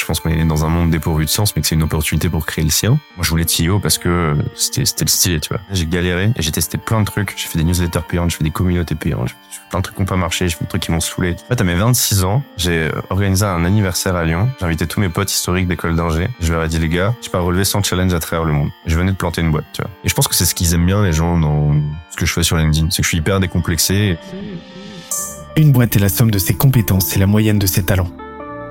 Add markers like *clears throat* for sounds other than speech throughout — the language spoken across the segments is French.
Je pense qu'on est dans un monde dépourvu de sens, mais que c'est une opportunité pour créer le sien. Moi, je voulais être CEO parce que c'était, c'était le style, tu vois. J'ai galéré et j'ai testé plein de trucs. J'ai fait des newsletters payantes, je fais des communautés payantes, je fais plein de trucs qui n'ont pas marché, je fais des trucs qui m'ont saoulé. En fait, à mes 26 ans, j'ai organisé un anniversaire à Lyon. J'ai invité tous mes potes historiques d'école d'ingé. Je leur ai dit, les gars, je pas relever 100 challenges à travers le monde. Je venais de planter une boîte, tu vois. Et je pense que c'est ce qu'ils aiment bien, les gens, dans ce que je fais sur LinkedIn. C'est que je suis hyper décomplexé. Une boîte est la somme de ses compétences et la moyenne de ses talents.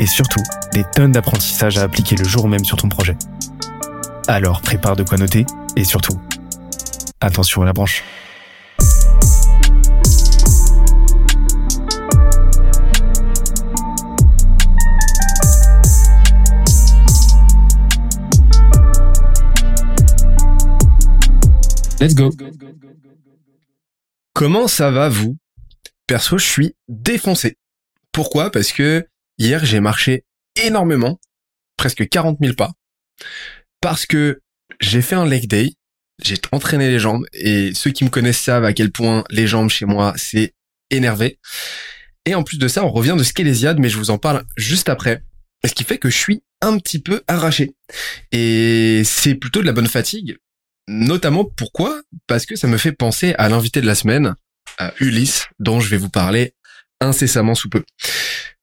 et surtout, des tonnes d'apprentissages à appliquer le jour même sur ton projet. Alors prépare de quoi noter, et surtout, attention à la branche. Let's go. Comment ça va vous? Perso, je suis défoncé. Pourquoi? Parce que hier, j'ai marché énormément, presque 40 000 pas, parce que j'ai fait un leg day, j'ai entraîné les jambes, et ceux qui me connaissent savent à quel point les jambes chez moi, c'est énervé. Et en plus de ça, on revient de skélésiade, mais je vous en parle juste après. Ce qui fait que je suis un petit peu arraché. Et c'est plutôt de la bonne fatigue, Notamment pourquoi? Parce que ça me fait penser à l'invité de la semaine, à Ulysse, dont je vais vous parler incessamment sous peu.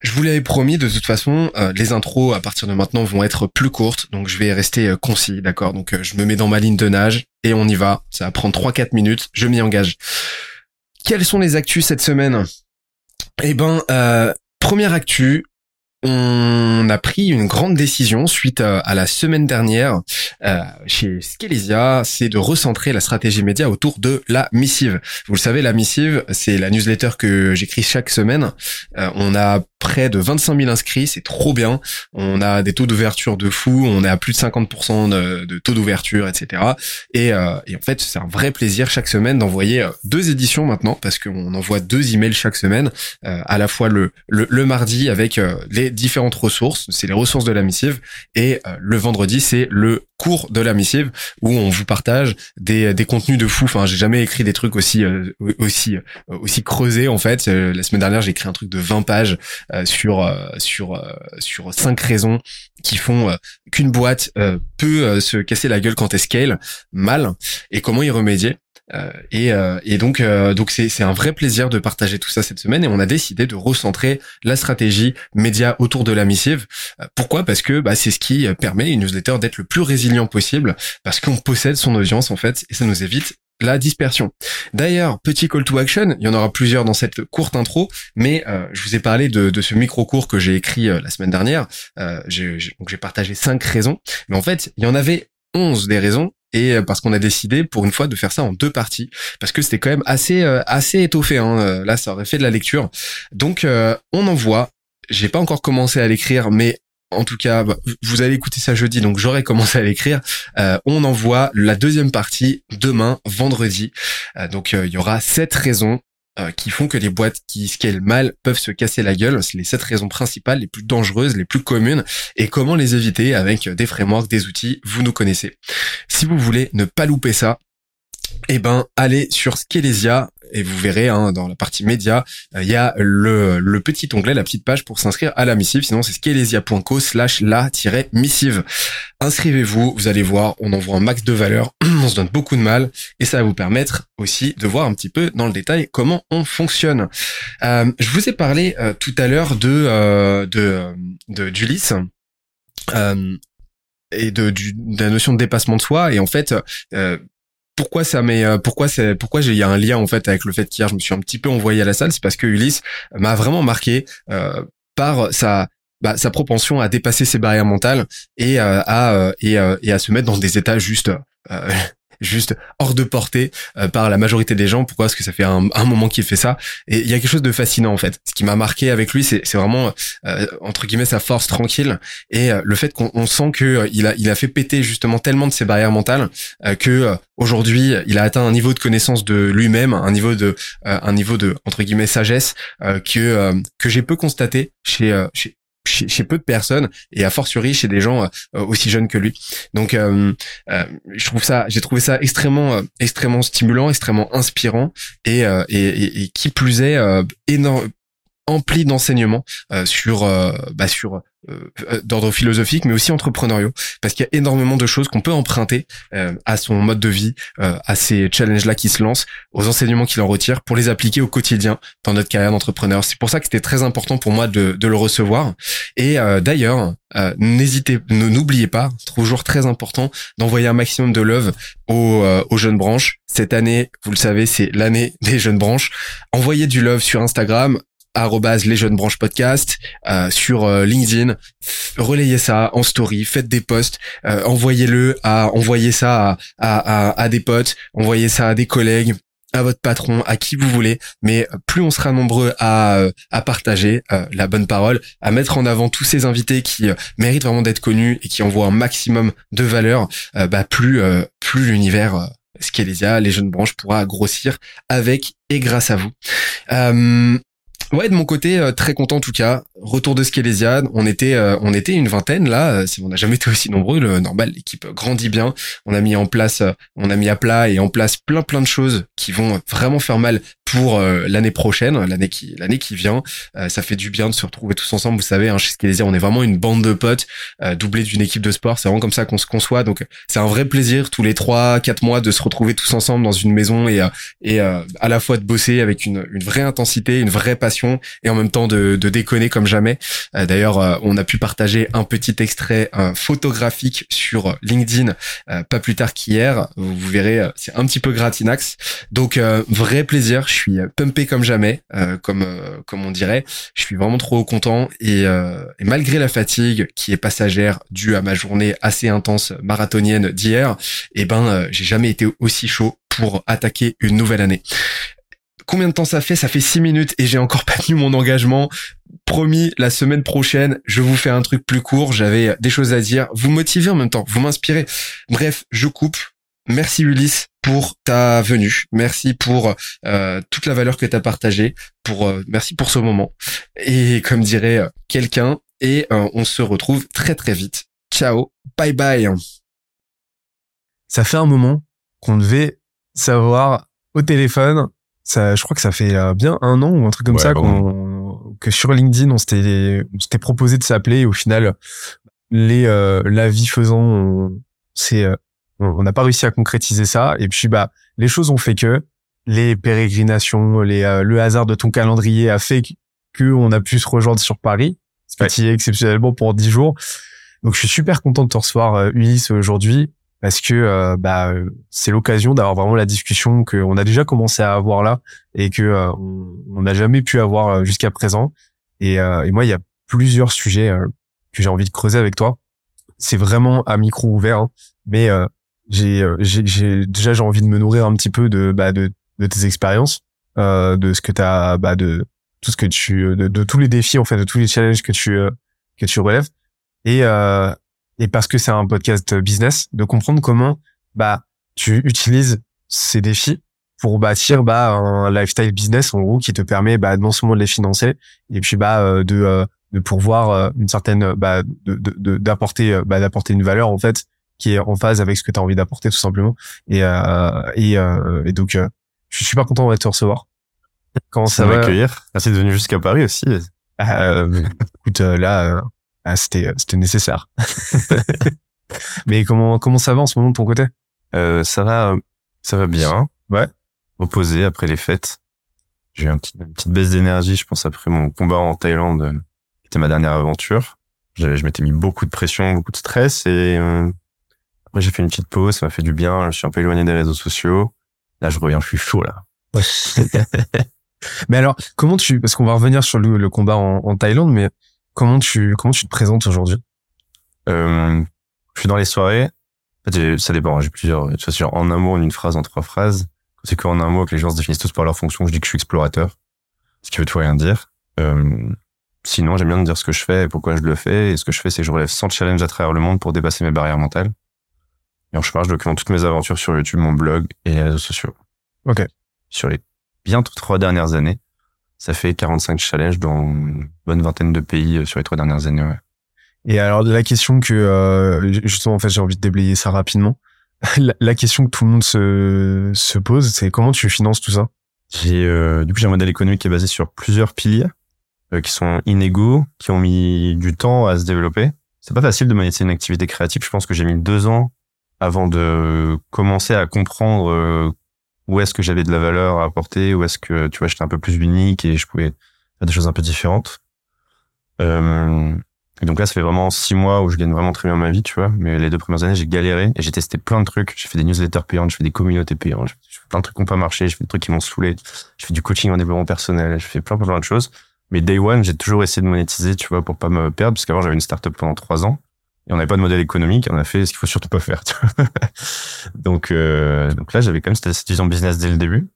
Je vous l'avais promis, de toute façon, euh, les intros à partir de maintenant vont être plus courtes, donc je vais rester euh, concis, d'accord? Donc euh, je me mets dans ma ligne de nage et on y va. Ça va prendre 3-4 minutes, je m'y engage. Quelles sont les actus cette semaine? Eh ben, première actu, on a pris une grande décision suite à, la semaine dernière euh, chez Skelesia, c'est de recentrer la stratégie média autour de la missive. Vous le savez, la missive, c'est la newsletter que j'écris chaque semaine. Euh, on a près de 25 000 inscrits, c'est trop bien. On a des taux d'ouverture de fou, on est à plus de 50% de, taux d'ouverture, etc. Et, euh, et, en fait, c'est un vrai plaisir chaque semaine d'envoyer euh, deux éditions maintenant, parce qu'on envoie deux emails chaque semaine, euh, à la fois le, le, mardi avec euh, les différentes ressources, c'est les ressources de la missive, et le vendredi, c'est le cours de la missive où on vous partage des, des contenus de fou. Enfin, j'ai jamais écrit des trucs aussi aussi aussi creusés en fait. la semaine dernière, j'ai écrit un truc de 20 pages euh, sur euh, sur euh, sur cinq raisons qui font qu'une boîte peut se casser la gueule quand elle scale mal et comment y remédier. Et, et, donc, donc c'est, c'est un vrai plaisir de partager tout ça cette semaine et on a décidé de recentrer la stratégie média autour de la missive. pourquoi? Parce que bah, c'est ce qui permet une newsletter d'être le plus résilient possible parce qu'on possède son audience en fait et ça nous évite la dispersion. D'ailleurs, petit call to action, il y en aura plusieurs dans cette courte intro, mais euh, je vous ai parlé de, ce micro-cours que j'ai écrit euh, la semaine dernière. Euh, j'ai, donc j'ai partagé cinq raisons, mais en fait, il y en avait onze des raisons, et euh, parce qu'on a décidé pour une fois de faire ça en deux parties, parce que c'était quand même assez assez étoffé. Hein, là, ça aurait fait de la lecture. Donc, on envoie. J'ai pas encore commencé à l'écrire, mais en tout cas, bah, vous allez écouter ça jeudi, donc j'aurai commencé à l'écrire. Euh, on envoie la deuxième partie demain, vendredi. Euh, donc euh, il y aura sept raisons qui font que les boîtes qui scalent mal peuvent se casser la gueule. C'est les sept raisons principales, les plus dangereuses, les plus communes, et comment les éviter avec des frameworks, des outils. Vous nous connaissez. Si vous voulez ne pas louper ça, eh ben, allez sur Skelesia et vous verrez hein, dans la partie média, euh, il y a le, le, petit onglet, la petite page pour s'inscrire à la missive. Sinon, c'est skelesia.co slash la-missive. Inscrivez-vous, vous allez voir, on envoie un max de valeur, *clears throat* on se donne beaucoup de mal et ça va vous permettre aussi de voir un petit peu dans le détail comment on fonctionne. Euh, je vous ai parlé euh, tout à l'heure de, euh, de, de d'Ulysse. et de, du, de la notion de dépassement de soi et en fait pourquoi ça met euh, pourquoi c'est pourquoi il y a un lien en fait avec le fait qu'hier je me suis un petit peu envoyé à la salle. C'est parce que Ulysse m'a vraiment marqué euh, par sa bah, sa propension à dépasser ses barrières mentales et euh, à et, à se mettre dans des états juste juste hors de portée euh, par la majorité des gens. Pourquoi? Parce que ça fait un, un moment qu'il fait ça. Et il y a quelque chose de fascinant en fait. Ce qui m'a marqué avec lui, c'est vraiment euh, entre guillemets sa force tranquille et le fait qu'on sent que il a il a fait péter justement tellement de ses barrières mentales que aujourd'hui il a atteint un niveau de connaissance de lui-même, un niveau de un niveau de entre guillemets sagesse que que j'ai peu constaté chez chez chez, peu de personnes et a fortiori chez des gens euh, aussi jeunes que lui. Donc euh, euh, je trouve ça, j'ai trouvé ça extrêmement extrêmement stimulant, extrêmement inspirant et, et, et, qui plus est énorme empli d'enseignements sur bah, sur euh, d'ordre philosophique, mais aussi entrepreneuriaux, parce qu'il y a énormément de choses qu'on peut emprunter euh, à son mode de vie, euh, à ces challenges-là qui se lancent, aux enseignements qu'il en retire, pour les appliquer au quotidien dans notre carrière d'entrepreneur. C'est pour ça que c'était très important pour moi de, de le recevoir. Et d'ailleurs, n'hésitez, n'oubliez pas, toujours très important, d'envoyer un maximum de love aux, aux jeunes branches. Cette année, vous le savez, c'est l'année des jeunes branches. Envoyez du love sur Instagram, les jeunes branches podcast euh, sur euh, LinkedIn relayez ça en story faites des posts euh, envoyez-le à envoyez ça à, des potes envoyez ça à des collègues à votre patron, à qui vous voulez, mais plus on sera nombreux à, à partager la bonne parole, à mettre en avant tous ces invités qui méritent vraiment d'être connus et qui envoient un maximum de valeur, bah plus plus l'univers Skelésia, les jeunes branches pourra grossir avec et grâce à vous. Ouais, de mon côté, euh, très content en tout cas. Retour de Skelésia, on était, euh, on était une vingtaine là. Euh, on n'a jamais été aussi nombreux. Le normal, l'équipe grandit bien. On a mis en place, on a mis à plat et en place plein plein de choses qui vont vraiment faire mal pour l'année prochaine, l'année qui, l'année qui vient. ça fait du bien de se retrouver tous ensemble. Vous savez, hein, chez Skelésia, on est vraiment une bande de potes doublée d'une équipe de sport. C'est vraiment comme ça qu'on se conçoit. Donc, c'est un vrai plaisir tous les trois, quatre mois de se retrouver tous ensemble dans une maison et et à la fois de bosser avec une, une vraie intensité, une vraie passion et en même temps de, de déconner comme jamais. Euh, d'ailleurs, euh, on a pu partager un petit extrait photographique sur LinkedIn pas plus tard qu'hier. Vous verrez, c'est un petit peu gratinax. Donc vrai plaisir. Je suis pumpé comme jamais, comme comme on dirait. Je suis vraiment trop content et, malgré la fatigue qui est passagère due à ma journée assez intense marathonienne d'hier, eh ben j'ai jamais été aussi chaud pour attaquer une nouvelle année. Combien de temps ça fait? Ça fait six minutes et j'ai encore *laughs* pas tenu mon engagement. Promis, la semaine prochaine, je vous fais un truc plus court. J'avais des choses à dire. Vous motivez en même temps, vous m'inspirez. Bref, je coupe. Merci Ulysse pour ta venue. Merci pour euh, toute la valeur que tu as partagée. Pour euh, merci pour ce moment. Et comme dirait euh, quelqu'un, et on se retrouve très très vite. Ciao, bye bye. Ça fait un moment qu'on devait savoir au téléphone ça, je crois que ça fait euh, bien un an ou un truc comme ça qu'on, que sur LinkedIn on s'était, on s'était proposé de s'appeler. Et au final les euh, la vie faisant, c'est euh, on n'a pas réussi à concrétiser ça. Et puis bah les choses ont fait que les pérégrinations, les le hasard de ton calendrier a fait que on a pu se rejoindre sur Paris, ce qui est exceptionnellement pour dix jours. Donc je suis super content de te recevoir Ulysse aujourd'hui parce que euh, bah c'est l'occasion d'avoir vraiment la discussion qu'on a déjà commencé à avoir là et que euh, on n'a jamais pu avoir euh, jusqu'à présent. Et, et, moi, il y a plusieurs sujets que j'ai envie de creuser avec toi. C'est vraiment à micro ouvert, hein, mais j'ai j'ai déjà j'ai envie de me nourrir un petit peu de bah, de, tes expériences, de ce que tu as bah, de tout ce que tu de, de, tous les défis en fait, de tous les challenges que tu que tu relèves. Et et parce que c'est un podcast business, de comprendre comment bah tu utilises ces défis pour bâtir bah un lifestyle business en gros qui te permet bah non seulement de les financer et puis bah euh, de euh, de pourvoir euh, une certaine bah de d'apporter bah d'apporter une valeur en fait qui est en phase avec ce que tu as envie d'apporter tout simplement. Et et, et donc je suis super content de te recevoir. Comment ça, va accueillir. Merci de venir jusqu'à Paris aussi. Écoute là ah, c'était c'était nécessaire. *laughs* Mais comment comment ça va en ce moment de ton côté? Euh, Ça va ça va bien. Ouais. Reposé après les fêtes. J'ai eu une petite baisse d'énergie, je pense après mon combat en Thaïlande, euh, qui était ma dernière aventure. Je, je m'étais mis beaucoup de pression, beaucoup de stress et euh, après j'ai fait une petite pause, ça m'a fait du bien. Je suis un peu éloigné des réseaux sociaux. Là, je reviens, je suis chaud là. *laughs* mais alors, comment tu, parce qu'on va revenir sur le, le combat en, en Thaïlande, mais Comment tu comment tu te présentes aujourd'hui? Euh, Je suis dans les soirées. En fait, ça dépend. J'ai plusieurs. Tu vois, en un mot, en une phrase, en trois phrases. C'est qu'en un mot que les gens se définissent tous par leur fonction. Je dis que je suis explorateur, ce qui veut tout rien dire. Euh, sinon, j'aime bien dire ce que je fais et pourquoi je le fais. Et ce que je fais, c'est que je relève 100 challenges à travers le monde pour dépasser mes barrières mentales. Et en chemin, je documente toutes mes aventures sur YouTube, mon blog et les réseaux sociaux. Ok. Sur les bientôt trois dernières années, ça fait 45 challenges dans une bonne vingtaine de pays euh, sur les trois dernières années. Ouais. Et alors la question que euh, justement en fait j'ai envie de déblayer ça rapidement. *laughs* La, question que tout le monde se, se pose, c'est comment tu finances tout ça? J'ai euh, du coup j'ai un modèle économique qui est basé sur plusieurs piliers euh, qui sont inégaux, qui ont mis du temps à se développer. C'est pas facile de monétiser une activité créative. Je pense que j'ai mis deux ans avant de commencer à comprendre euh, où est-ce que j'avais de la valeur à apporter, où est-ce que tu vois j'étais un peu plus unique et je pouvais faire des choses un peu différentes. Euh, et donc là, ça fait vraiment six mois où je gagne vraiment très bien ma vie, tu vois. Mais les deux premières années, j'ai galéré et j'ai testé plein de trucs. J'ai fait des newsletters payantes, je fais des communautés payantes, je fais plein de trucs qui n'ont pas marché, je fais des trucs qui m'ont saoulé. Je fais du coaching en développement personnel, je fais plein, plein, plein de choses. Mais day one, j'ai toujours essayé de monétiser, tu vois, pour pas me perdre, parce qu'avant, j'avais une startup pendant trois ans et on n'avait pas de modèle économique. On a fait ce qu'il faut surtout pas faire, *laughs* donc, euh, donc là, j'avais quand même cette vision business dès le début.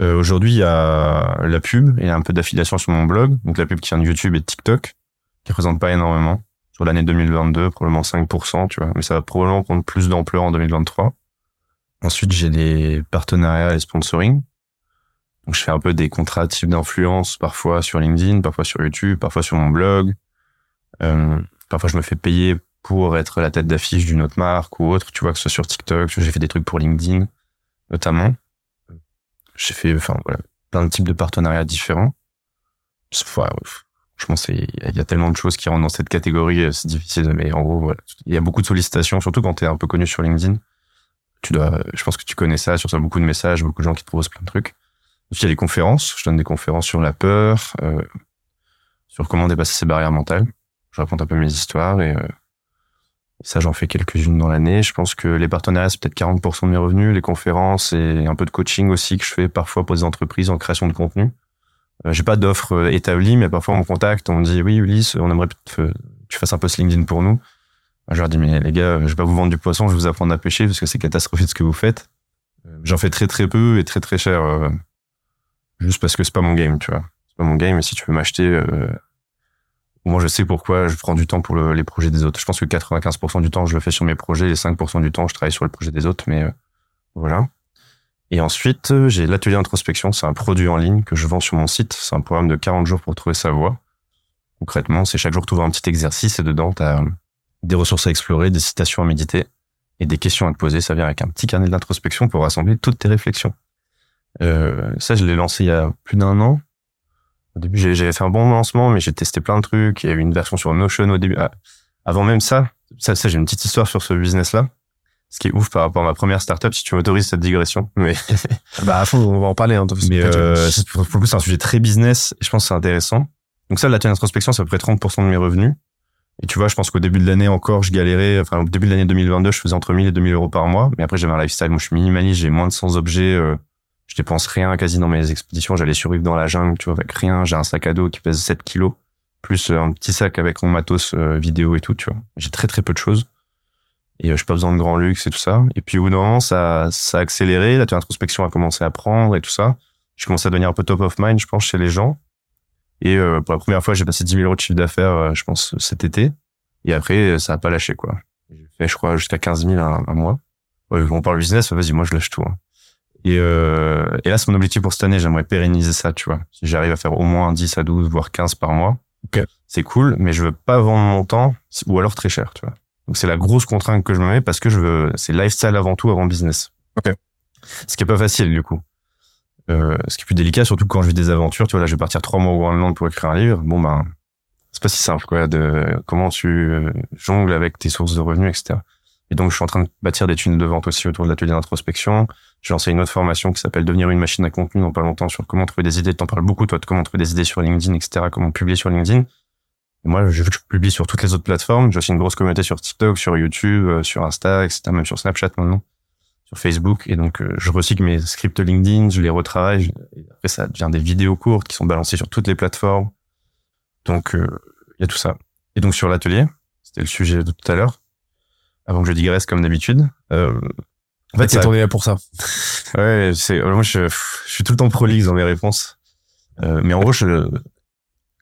Euh, Aujourd'hui, il y a la pub et un peu d'affiliation sur mon blog. Donc la pub qui vient de YouTube et de TikTok, qui représente pas énormément sur l'année 2022, probablement 5%, tu vois, mais ça va probablement prendre plus d'ampleur en 2023. Ensuite, j'ai des partenariats et sponsoring. Donc, je fais un peu des contrats type d'influence, parfois sur LinkedIn, parfois sur YouTube, parfois sur mon blog. Euh, parfois, je me fais payer pour être la tête d'affiche d'une autre marque ou autre, tu vois, que ce soit sur TikTok. J'ai fait des trucs pour LinkedIn, notamment. J'ai fait, enfin, voilà, plein de types de partenariats différents. Enfin, je pense qu'il y a tellement de choses qui rentrent dans cette catégorie, euh, c'est difficile, mais en gros, voilà. Il y a beaucoup de sollicitations, surtout quand tu es un peu connu sur LinkedIn. Tu dois, je pense que tu connais ça, sur ça, beaucoup de messages, beaucoup de gens qui te proposent plein de trucs. il y a les conférences. Je donne des conférences sur la peur, euh, sur comment dépasser ses barrières mentales. Je raconte un peu mes histoires et, euh, ça, j'en fais quelques-unes dans l'année. Je pense que les partenariats, c'est peut-être 40% de mes revenus. Les conférences et un peu de coaching aussi que je fais parfois pour des entreprises en création de contenu. Euh, j'ai pas d'offre euh, établie, mais parfois on me contacte, on me dit oui Ulysse, on aimerait que tu fasses un post LinkedIn pour nous. Je leur dis mais les gars, je vais pas vous vendre du poisson, je vais vous apprendre à pêcher parce que c'est catastrophique ce que vous faites. Euh, j'en fais très très peu et très très cher, juste parce que c'est pas mon game, tu vois. C'est pas mon game. Et si tu veux m'acheter, moi je sais pourquoi je prends du temps pour les projets des autres. Je pense que 95% du temps je le fais sur mes projets, et 5% du temps je travaille sur le projet des autres, mais voilà. Et ensuite, euh, j'ai l'atelier introspection. C'est un produit en ligne que je vends sur mon site. C'est un programme de 40 jours pour trouver sa voie. Concrètement, c'est chaque jour tu un petit exercice et dedans, tu as des ressources à explorer, des citations à méditer et des questions à te poser. Ça vient avec un petit carnet d'introspection pour rassembler toutes tes réflexions. Euh, ça, je l'ai lancé il y a plus d'un an. Au début, j'avais fait un bon lancement, mais j'ai testé plein de trucs. Il y a eu une version sur Notion au début. Ah, avant même ça, ça, ça j'ai une petite histoire sur ce business-là ce qui est ouf par rapport à ma première startup, si tu m'autorises cette digression. Mais *laughs* bah à fond, on va en parler. Hein, mais euh, pour le coup, c'est un sujet très business et je pense que c'est intéressant. Donc ça, la tienne introspection, c'est à peu près 30% de mes revenus. Et tu vois, je pense qu'au début de l'année encore, je galérais. Enfin, au début de l'année 2022, je faisais entre 1000 et 2000 euros par mois. Mais après, j'avais un lifestyle. Moi, je suis minimaliste. J'ai moins de 100 objets. Euh, je dépense rien quasi dans mes expéditions. J'allais survivre dans la jungle, tu vois, avec rien. J'ai un sac à dos qui pèse 7 kilos, plus un petit sac avec mon matos euh, vidéo et tout, tu vois. J'ai très très peu de choses et euh, je pas besoin de grand luxe et tout ça. Et puis au bout d'un moment, ça, ça a accéléré. Là, introspection a commencé à prendre et tout ça. Je commençais à devenir un peu top of mind, je pense, chez les gens. Et euh, pour la première fois, j'ai passé 10 000 euros de chiffre d'affaires, euh, je pense, cet été. Et après, ça a pas lâché, quoi. J'ai fait, je crois, jusqu'à 15 000 un, mois. Ouais, on parle business, vas-y, moi, je lâche tout. Hein. Et, euh, et là, c'est mon objectif pour cette année. J'aimerais pérenniser ça, tu vois. Si j'arrive à faire au moins 10 à 12, voire 15 par mois, okay. c'est cool, mais je veux pas vendre mon temps, ou alors très cher, tu vois. Donc c'est la grosse contrainte que je me mets parce que je veux, c'est lifestyle avant tout, avant business. Ok. Ce qui est pas facile du coup. Euh, ce qui est plus délicat, surtout quand je vis des aventures. Tu vois, là, je vais partir trois mois au Groenland pour écrire un livre. Bon ben, c'est pas si simple quoi. De comment tu euh, jongles avec tes sources de revenus, etc. Et donc, je suis en train de bâtir des tunnels de vente aussi autour de l'atelier d'introspection. J'ai lancé une autre formation qui s'appelle Devenir une machine à contenu dans pas longtemps sur comment trouver des idées. T'en parles beaucoup, toi, de comment trouver des idées sur LinkedIn, etc. Comment publier sur LinkedIn moi, je, je publie sur toutes les autres plateformes. J'ai aussi une grosse communauté sur TikTok, sur YouTube, euh, sur Insta, etc., même sur Snapchat maintenant, sur Facebook. Et donc, euh, je recycle mes scripts LinkedIn, je les retravaille. Et après, ça devient des vidéos courtes qui sont balancées sur toutes les plateformes. Donc, euh, il y a tout ça. Et donc, sur l'atelier, c'était le sujet de tout à l'heure. Avant que je digresse comme d'habitude. Euh, en fait, c'est tourné là pour ça. *laughs* Ouais, c'est moi je, je suis tout le temps prolixe dans mes réponses. Euh, mais en gros, je,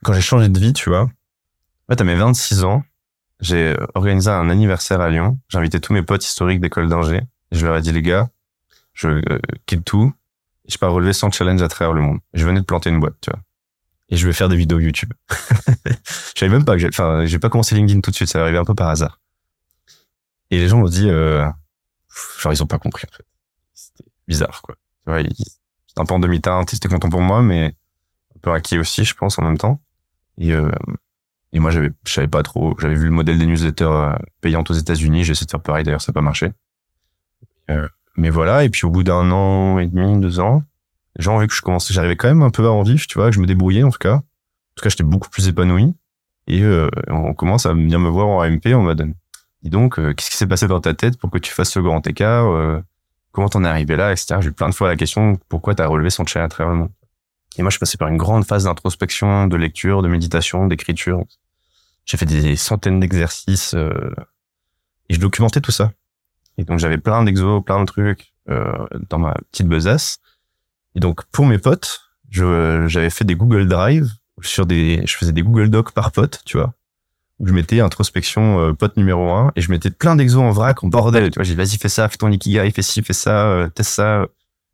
quand j'ai changé de vie, tu vois, en fait, à mes 26 ans, j'ai organisé un anniversaire à Lyon. J'ai invité tous mes potes historiques d'école d'ingé. Je leur ai dit, les gars, je euh, quitte tout. Je pars relever 100 challenges à travers le monde. Je venais de planter une boîte, tu vois. Et je vais faire des vidéos YouTube. *laughs* je savais même pas que j'ai, enfin, j'ai pas commencé LinkedIn tout de suite. Ça est arrivé un peu par hasard. Et les gens m'ont dit, euh, genre, ils ont pas compris, en fait. C'était bizarre, quoi. Tu c'était un peu en demi-teinte. Ils étaient contents pour moi, mais un peu acquis aussi, je pense, en même temps. Et, euh, et moi, j'avais, je savais pas trop. J'avais vu le modèle des newsletters euh, payantes aux États-Unis. J'ai essayé de faire pareil. D'ailleurs, ça n'a pas marché. Euh, mais voilà. Et puis, au bout d'un an et demi, deux ans, les gens ont vu que je commençais, j'arrivais quand même un peu à en vivre, tu vois, que je me débrouillais, en tout cas. En tout cas, j'étais beaucoup plus épanoui. Et euh, on commence à venir me voir en AMP en mode, dis donc, euh, qu'est-ce qui s'est passé dans ta tête pour que tu fasses ce grand écart euh, Comment t'en es arrivé là, etc. J'ai eu plein de fois la question, pourquoi t'as relevé son challenge à travers Et moi, je suis passé par une grande phase d'introspection, de lecture, de méditation, d'écriture. J'ai fait des centaines d'exercices euh, et je documentais tout ça. Et donc j'avais plein d'exos, plein de trucs euh, dans ma petite besace. Et donc pour mes potes, j'avais fait des Google Drive sur des, je faisais des Google Docs par pote, tu vois. Je mettais introspection euh, pote numéro un et je mettais plein d'exos en vrac, en bordel. Tu vois, j'ai vas-y fais ça, fais ton ikigai, fais ci, fais ça, euh, teste ça,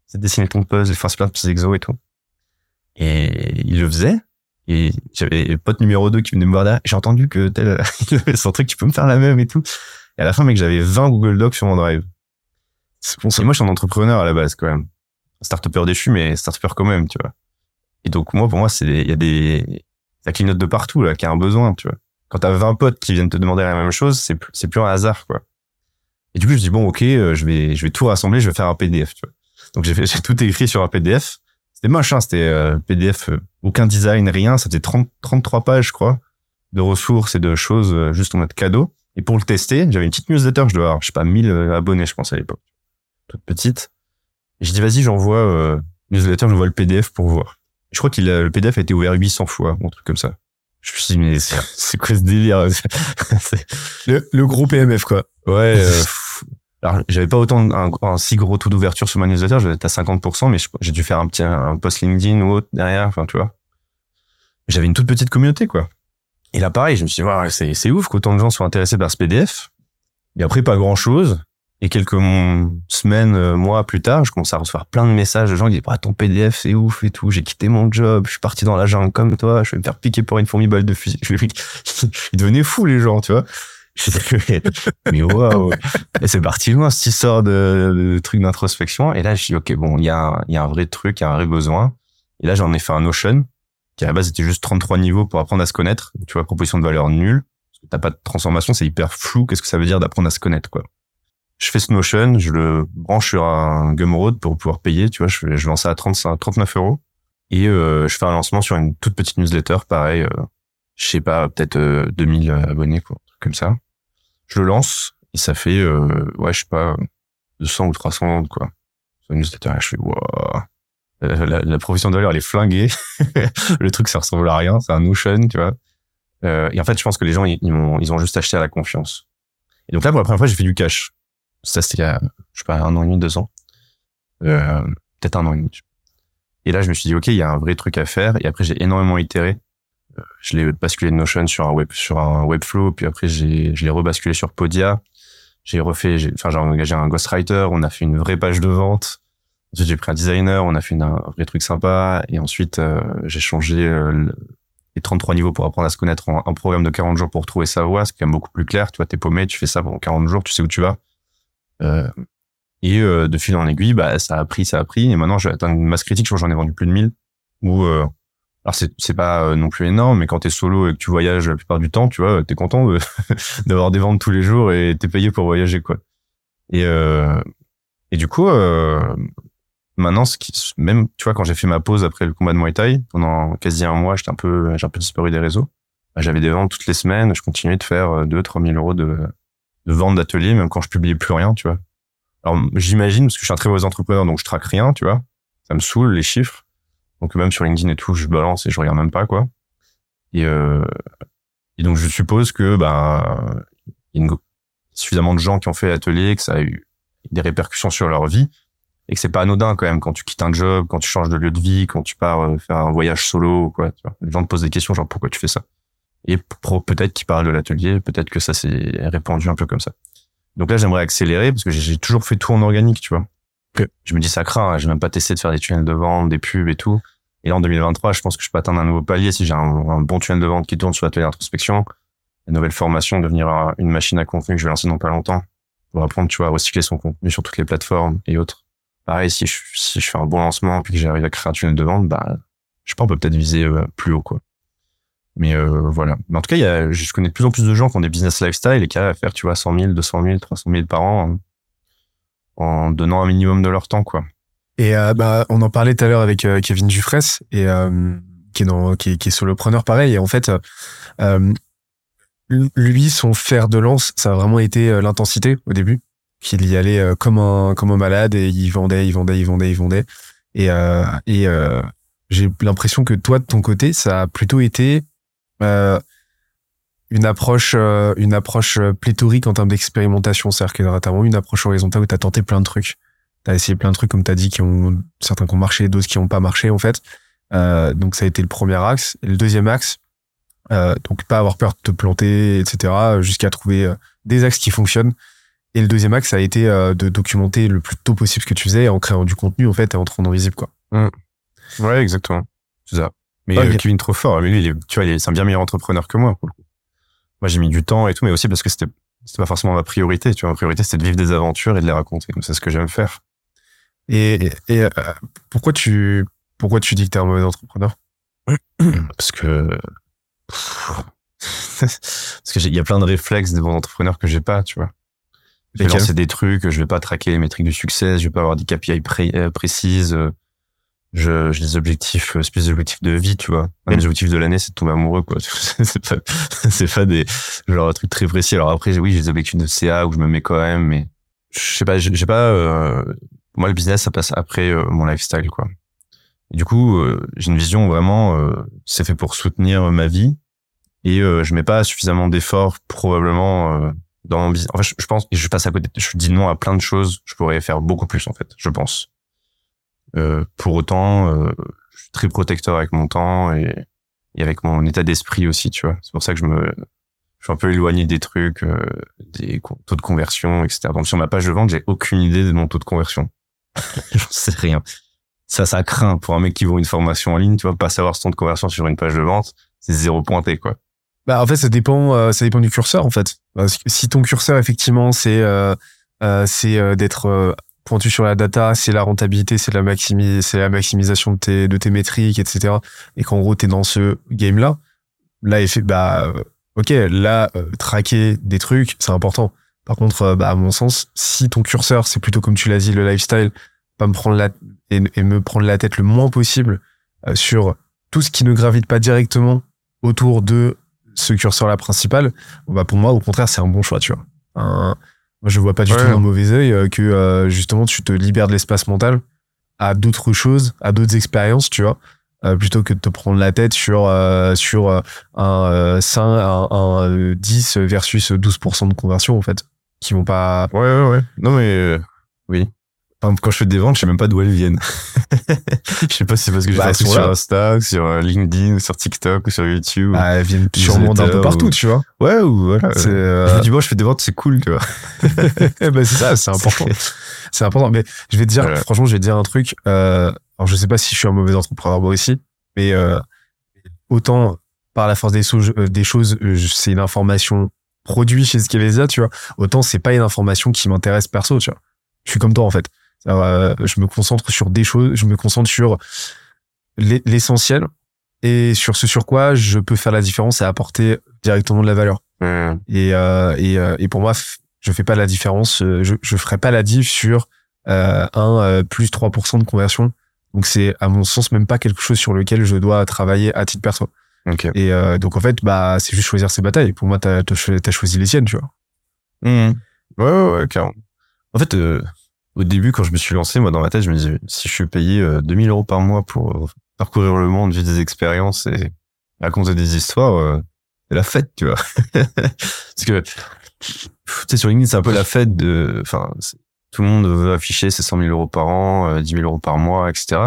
c'est dessiner ton puzzle, fais plein de petits exos et tout. Et il le faisait. Et j'avais pote numéro 2 qui venait me voir là. J'ai entendu que tel, *laughs* son truc, tu peux me faire la même et tout. Et à la fin, mec, j'avais 20 Google Docs sur mon drive. Bon. Et moi, je suis un entrepreneur à la base, quand même. Startupper déchu, mais startupper quand même, tu vois. Et donc, moi, pour moi, c'est, il y a des, ça clignote de partout, là, qui a un besoin, tu vois. Quand t'as 20 potes qui viennent te demander la même chose, c'est, c'est plus un hasard, quoi. Et du coup, je dis, bon, ok, euh, je vais, je vais tout rassembler, je vais faire un PDF, tu vois. Donc, j'ai *laughs* j'ai tout écrit sur un PDF. C'était moche, hein, c'était euh, PDF, euh, aucun design, rien. C'était 30, 33 pages, je crois, de ressources et de choses euh, juste en mode cadeau. Et pour le tester, j'avais une petite newsletter, je dois avoir, je sais pas, 1000 euh, abonnés, je pense, à l'époque. Toute petite. Et je dis, vas-y, j'envoie newsletter, j'envoie le PDF pour voir. Je crois qu'il le PDF a été ouvert 800 fois, un truc comme ça. Je me suis dit, mais c'est, quoi ce délire? *laughs* Le, le gros PMF, quoi. Ouais. Euh, alors, j'avais pas autant un, un, si gros taux d'ouverture sur ma newsletter, j'étais à 50%, mais j'ai dû faire un petit un post LinkedIn ou autre derrière, enfin tu vois. J'avais une toute petite communauté quoi. Et là pareil, je me suis dit ouais, c'est c'est ouf qu'autant de gens soient intéressés par ce PDF. Et après pas grand chose. Et quelques semaines, euh, mois plus tard, je commence à recevoir plein de messages de gens qui disent ah, ton PDF c'est ouf et tout. J'ai quitté mon job, je suis parti dans la jungle comme toi, je vais me faire piquer pour une fourmi balle de fusil. *laughs* Ils devenaient fous les gens, tu vois *laughs* mais waouh Et c'est parti loin, cette histoire de, de truc d'introspection. Et là, je dis, OK, bon, il y a, il y a un vrai truc, il y a un vrai besoin. Et là, j'en ai fait un Notion, qui à la base était juste 33 niveaux pour apprendre à se connaître. Tu vois, proposition de valeur nulle. Parce que t'as pas de transformation, c'est hyper flou. Qu'est-ce que ça veut dire d'apprendre à se connaître, quoi? Je fais ce Notion, je le branche sur un Gumroad pour pouvoir payer. Tu vois, je, lance ça à 35, 39 euros. Et euh, je fais un lancement sur une toute petite newsletter, pareil, euh, je sais pas, peut-être euh, 2000 abonnés, quoi, comme ça je le lance et ça fait euh, ouais je sais pas 200 ou 300 quoi sur une newsletter je fais wow. la, la, profession de valeur elle est flinguée *laughs* le truc ça ressemble à rien c'est un notion tu vois euh, et en fait je pense que les gens ils, ils, ils ont juste acheté à la confiance et donc là pour la première fois j'ai fait du cash ça c'était il y a je sais pas un an et demi deux ans euh, peut-être un an et demi et là je me suis dit ok il y a un vrai truc à faire et après j'ai énormément itéré je l'ai basculé de Notion sur un web sur un Webflow, puis après j'ai je l'ai rebasculé sur Podia. J'ai refait, enfin j'ai engagé un ghostwriter, on a fait une vraie page de vente. Ensuite j'ai pris un designer, on a fait un vrai truc sympa, et ensuite euh, j'ai changé euh, les 33 niveaux pour apprendre à se connaître en un programme de 40 jours pour trouver sa voie, c'est quand même beaucoup plus clair. Tu vois, t'es paumé, tu fais ça pendant 40 jours, tu sais où tu vas. Euh, et euh, de fil en aiguille, bah ça a pris, ça a pris, et maintenant j'ai atteint une masse critique, je crois j'en ai vendu plus de 1000. Ou euh, alors c'est c'est pas non plus énorme, mais quand t'es solo et que tu voyages la plupart du temps, tu vois, t'es content *laughs* d'avoir des ventes tous les jours et t'es payé pour voyager quoi. Et euh, et du coup, euh, maintenant, ce qui, même tu vois, quand j'ai fait ma pause après le combat de Muay Thai pendant quasi un mois, j'étais un peu j'ai un peu disparu des réseaux. Bah, j'avais des ventes toutes les semaines, je continuais de faire 2 trois mille euros de de ventes d'atelier, même quand je publiais plus rien, tu vois. Alors j'imagine parce que je suis un très mauvais entrepreneur, donc je traque rien, tu vois. Ça me saoule les chiffres. Donc même sur LinkedIn et tout, je balance et je regarde même pas quoi. Et, euh, et donc je suppose que bah une, suffisamment de gens qui ont fait l'atelier, que ça a eu des répercussions sur leur vie et que c'est pas anodin quand même quand tu quittes un job, quand tu changes de lieu de vie, quand tu pars euh, faire un voyage solo quoi. Tu vois. Les gens te posent des questions genre pourquoi tu fais ça? Et peut-être qu'ils parlent de l'atelier, peut-être que ça s'est répandu un peu comme ça. Donc là j'aimerais accélérer parce que j'ai toujours fait tout en organique, tu vois. Je me dis ça craint, hein, j'ai même pas testé de faire des tunnels de vente, des pubs et tout. Et là en 2023, je pense que je peux atteindre un nouveau palier si j'ai un, bon tunnel de vente qui tourne sur l'atelier d'introspection, une nouvelle formation, devenir une machine à contenu que je vais lancer dans pas longtemps pour apprendre, tu vois, à recycler son contenu sur toutes les plateformes et autres pareil, si je, si je fais un bon lancement puis que j'arrive à créer un tunnel de vente, bah, je pense on peut peut-être viser euh, plus haut, quoi. Mais euh, voilà. Mais en tout cas, y a, je connais de plus en plus de gens qui ont des business lifestyle et qui arrivent à faire, tu vois, 100 000, 200 000, 300 000 par an hein, en, donnant un minimum de leur temps, quoi. Et euh, bah, on en parlait tout à l'heure avec Kevin Dufresne et qui est dans, qui est, qui est solopreneur pareil. Et en fait, lui, son fer de lance, ça a vraiment été l'intensité au début qu'il y allait euh, comme un comme un malade et il vendait, il vendait, il vendait, il vendait. Et euh, et euh, j'ai l'impression que toi de ton côté, ça a plutôt été euh, une approche une approche pléthorique en termes d'expérimentation, c'est-à-dire que t'as vraiment une approche horizontale où t'as tenté plein de trucs. T'as essayé plein de trucs comme t'as dit qui ont certains qui ont marché, d'autres qui ont pas marché en fait. donc ça a été le premier axe. Et le deuxième axe, donc pas avoir peur de te planter, etc. Jusqu'à trouver des axes qui fonctionnent. Et le deuxième axe, ça a été euh, de documenter le plus tôt possible ce que tu faisais en créant du contenu, en fait, et en te rendant visible, quoi. Mmh. Ouais, exactement. C'est ça. Mais euh, Kevin trop fort, lui, il est, tu vois, c'est un bien meilleur entrepreneur que moi, pour le coup. Moi, j'ai mis du temps et tout, mais aussi parce que c'était, c'était pas forcément ma priorité. Tu vois, ma priorité, c'était de vivre des aventures et de les raconter. C'est ce que j'aime faire. Et, et euh, pourquoi tu, pourquoi tu dis que t'es un mauvais entrepreneur? *clears throat* Parce que, *laughs* parce que il y a plein de réflexes des bons entrepreneurs que j'ai pas, tu vois. Je vais lancer des trucs, je vais pas traquer les métriques du succès, je vais pas avoir des KPI euh, précises. Euh, je, j'ai des objectifs, euh, espèce d'objectifs de vie, tu vois. Un des objectifs de l'année, c'est de tomber amoureux, quoi. *laughs* c'est pas, *laughs* c'est pas des, genre, un truc très précis. Alors après, oui, j'ai des objectifs de CA où je me mets quand même, mais je sais pas, j'ai pas, euh, moi, le business, ça passe après mon lifestyle, quoi. Et du coup, j'ai une vision vraiment, c'est fait pour soutenir ma vie et je mets pas suffisamment d'efforts, probablement, dans mon business. En fait, je, pense, et je passe à côté, je dis non à plein de choses, je pourrais faire beaucoup plus, en fait, je pense. Euh, pour autant, euh, je suis très protecteur avec mon temps et, et avec mon état d'esprit aussi, tu vois. C'est pour ça que je me, je suis un peu éloigné des trucs, euh, des taux de conversion, etc. Donc sur ma page de vente, j'ai aucune idée de mon taux de conversion. *laughs* J'en sais rien. Ça, ça craint pour un mec qui vaut une formation en ligne, tu vois, pas savoir son taux de conversion sur une page de vente, c'est zéro pointé, quoi. Bah en fait ça dépend euh, ça dépend du curseur en fait. si ton curseur effectivement c'est euh, euh, c'est d'être pointu sur la data, c'est la rentabilité, c'est la maximisation de tes de tes métriques etc. Et qu'en gros t'es dans ce game là, effet bah ok là traquer des trucs c'est important. Par contre bah à mon sens si ton curseur c'est plutôt comme tu l'as dit le lifestyle, pas me prendre la et, et me prendre la tête le moins possible sur tout ce qui ne gravite pas directement autour de ce curseur-là principal, bah pour moi, au contraire, c'est un bon choix, tu vois. Moi, je vois pas du tout un mauvais œil euh, que euh, justement tu te libères de l'espace mental à d'autres choses, à d'autres expériences, tu vois. Euh, plutôt que de te prendre la tête sur sur un 5 un, un 10 versus 12% de conversion en fait qui vont pas ouais ouais ouais. Non mais oui quand je fais des ventes, je sais même pas d'où elles viennent. *laughs* je sais pas si c'est parce que j'ai bah, fait sur Insta, sur euh, LinkedIn, sur TikTok, ou sur YouTube. Bah, elles viennent sûrement d'un peu partout, tu vois. Ouais, ou voilà. C'est, euh... Je me dis, bon, je fais des ventes, c'est cool, tu vois. bah, *laughs* c'est ça, c'est *laughs* important. c'est important. Mais je vais te dire, franchement, je vais te dire un truc. Euh, alors, je sais pas si je suis un mauvais entrepreneur moi aussi, mais euh, autant par la force des, euh, des choses, euh, c'est une information produite chez Skevesia, tu vois. Autant c'est pas une information qui m'intéresse perso, tu vois. Je suis comme toi, en fait euh, je me concentre sur des choses, je me concentre sur l'essentiel et sur ce sur quoi je peux faire la différence et apporter directement de la valeur. Et, euh, et, euh, et pour moi, je fais pas la différence, euh, je, je ferai pas la diff sur euh, un plus 3% de conversion. Donc c'est à mon sens même pas quelque chose sur lequel je dois travailler à titre perso. Okay. Et donc en fait, bah c'est juste choisir ses batailles. Pour moi, t'as as, choisi les siennes, tu vois. Mmh. Ouais, ouais, ouais, carrément. En fait, au début, quand je me suis lancé, moi, dans ma tête, je me disais, si je suis payé 2000 euh, euros par mois pour euh, parcourir le monde, vivre des expériences et raconter des histoires, euh, c'est la fête, tu vois. *laughs* Parce que, tu sais, sur LinkedIn, c'est un peu la fête de, enfin, tout le monde veut afficher ses 100 000 euros par an, 10 euh, 000 euros par mois, etc.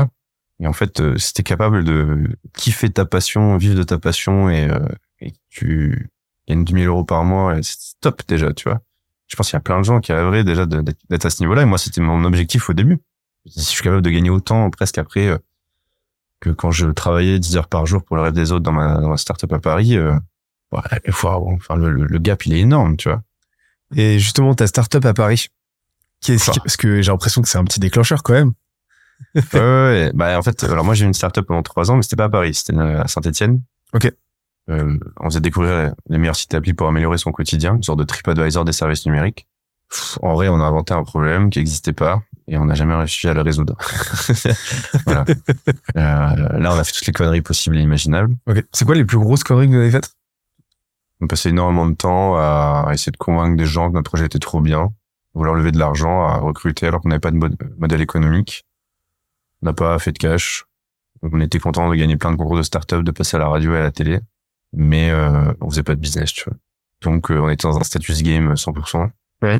Et en fait, euh, si t'es capable de kiffer ta passion, vivre de ta passion et, et tu gagnes 10 000 euros par mois, c'est top déjà, tu vois. Je pense qu'il y a plein de gens qui rêveraient déjà d'être à ce niveau-là. Et moi, c'était mon objectif au début. Si je suis capable de gagner autant presque après euh, que quand je travaillais 10 heures par jour pour le rêve des autres dans ma, dans ma startup à Paris, euh, ouais, enfin, le, le, gap, il est énorme, tu vois. Et justement, ta startup à Paris, qui est, parce que j'ai l'impression que c'est un petit déclencheur quand même. ouais, ouais, bah en fait, alors moi j'ai eu une startup pendant trois ans, mais c'était pas à Paris, c'était à Saint-Étienne. Ok. Euh, on faisait découvrir les meilleurs sites applis pour améliorer son quotidien, une sorte de TripAdvisor des services numériques. en vrai, on a inventé un problème qui n'existait pas et on n'a jamais réussi à le résoudre. *laughs* voilà. Euh, là, on a fait toutes les conneries possibles et imaginables. Ok. C'est quoi les plus grosses conneries que vous avez faites? On passait énormément de temps à essayer de convaincre des gens que notre projet était trop bien, vouloir lever de l'argent, à recruter alors qu'on n'avait pas de modèle économique. On n'a pas fait de cash. On était content de gagner plein de concours de start-up, de passer à la radio et à la télé, mais euh, on faisait pas de business, tu vois. Donc euh, on était dans un status game 100%. Ouais.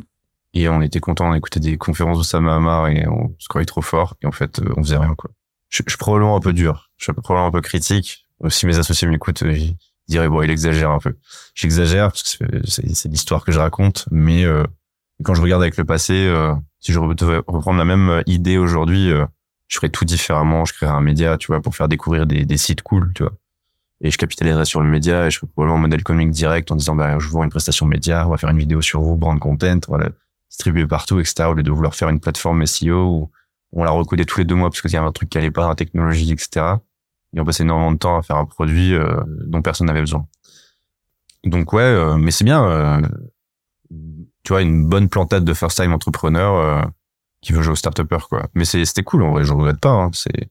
Et on était content, on écoutait des conférences de Samamar et on se croyait trop fort. Et en fait, euh, on faisait rien, quoi. Je, je, suis probablement un peu dur. Je suis probablement un peu critique. Si mes associés m'écoutent, euh, ils diraient, bon, il exagère un peu. J'exagère parce que c'est l'histoire que je raconte. Mais euh, quand je regarde avec le passé, euh, si je devais reprendre la même idée aujourd'hui, je ferais tout différemment. Je créerais un média, tu vois, pour faire découvrir des, des sites cool, tu vois. Et je capitaliserais sur le média et je ferais probablement un modèle économique direct en disant, bah, je vous vends une prestation média, on va faire une vidéo sur vous, brand content, voilà distribuer partout, etc. Au lieu de vouloir faire une plateforme SEO où on la recodait tous les deux mois parce qu'il y avait un truc qui allait pas, la technologie, etc. Et on passait énormément de temps à faire un produit euh, dont personne n'avait besoin. Donc ouais, euh, mais c'est bien. Euh, tu vois, une bonne plantade de first time entrepreneur qui veut jouer au start quoi. Mais c'était cool, en vrai, je regrette pas. Hein. C'est,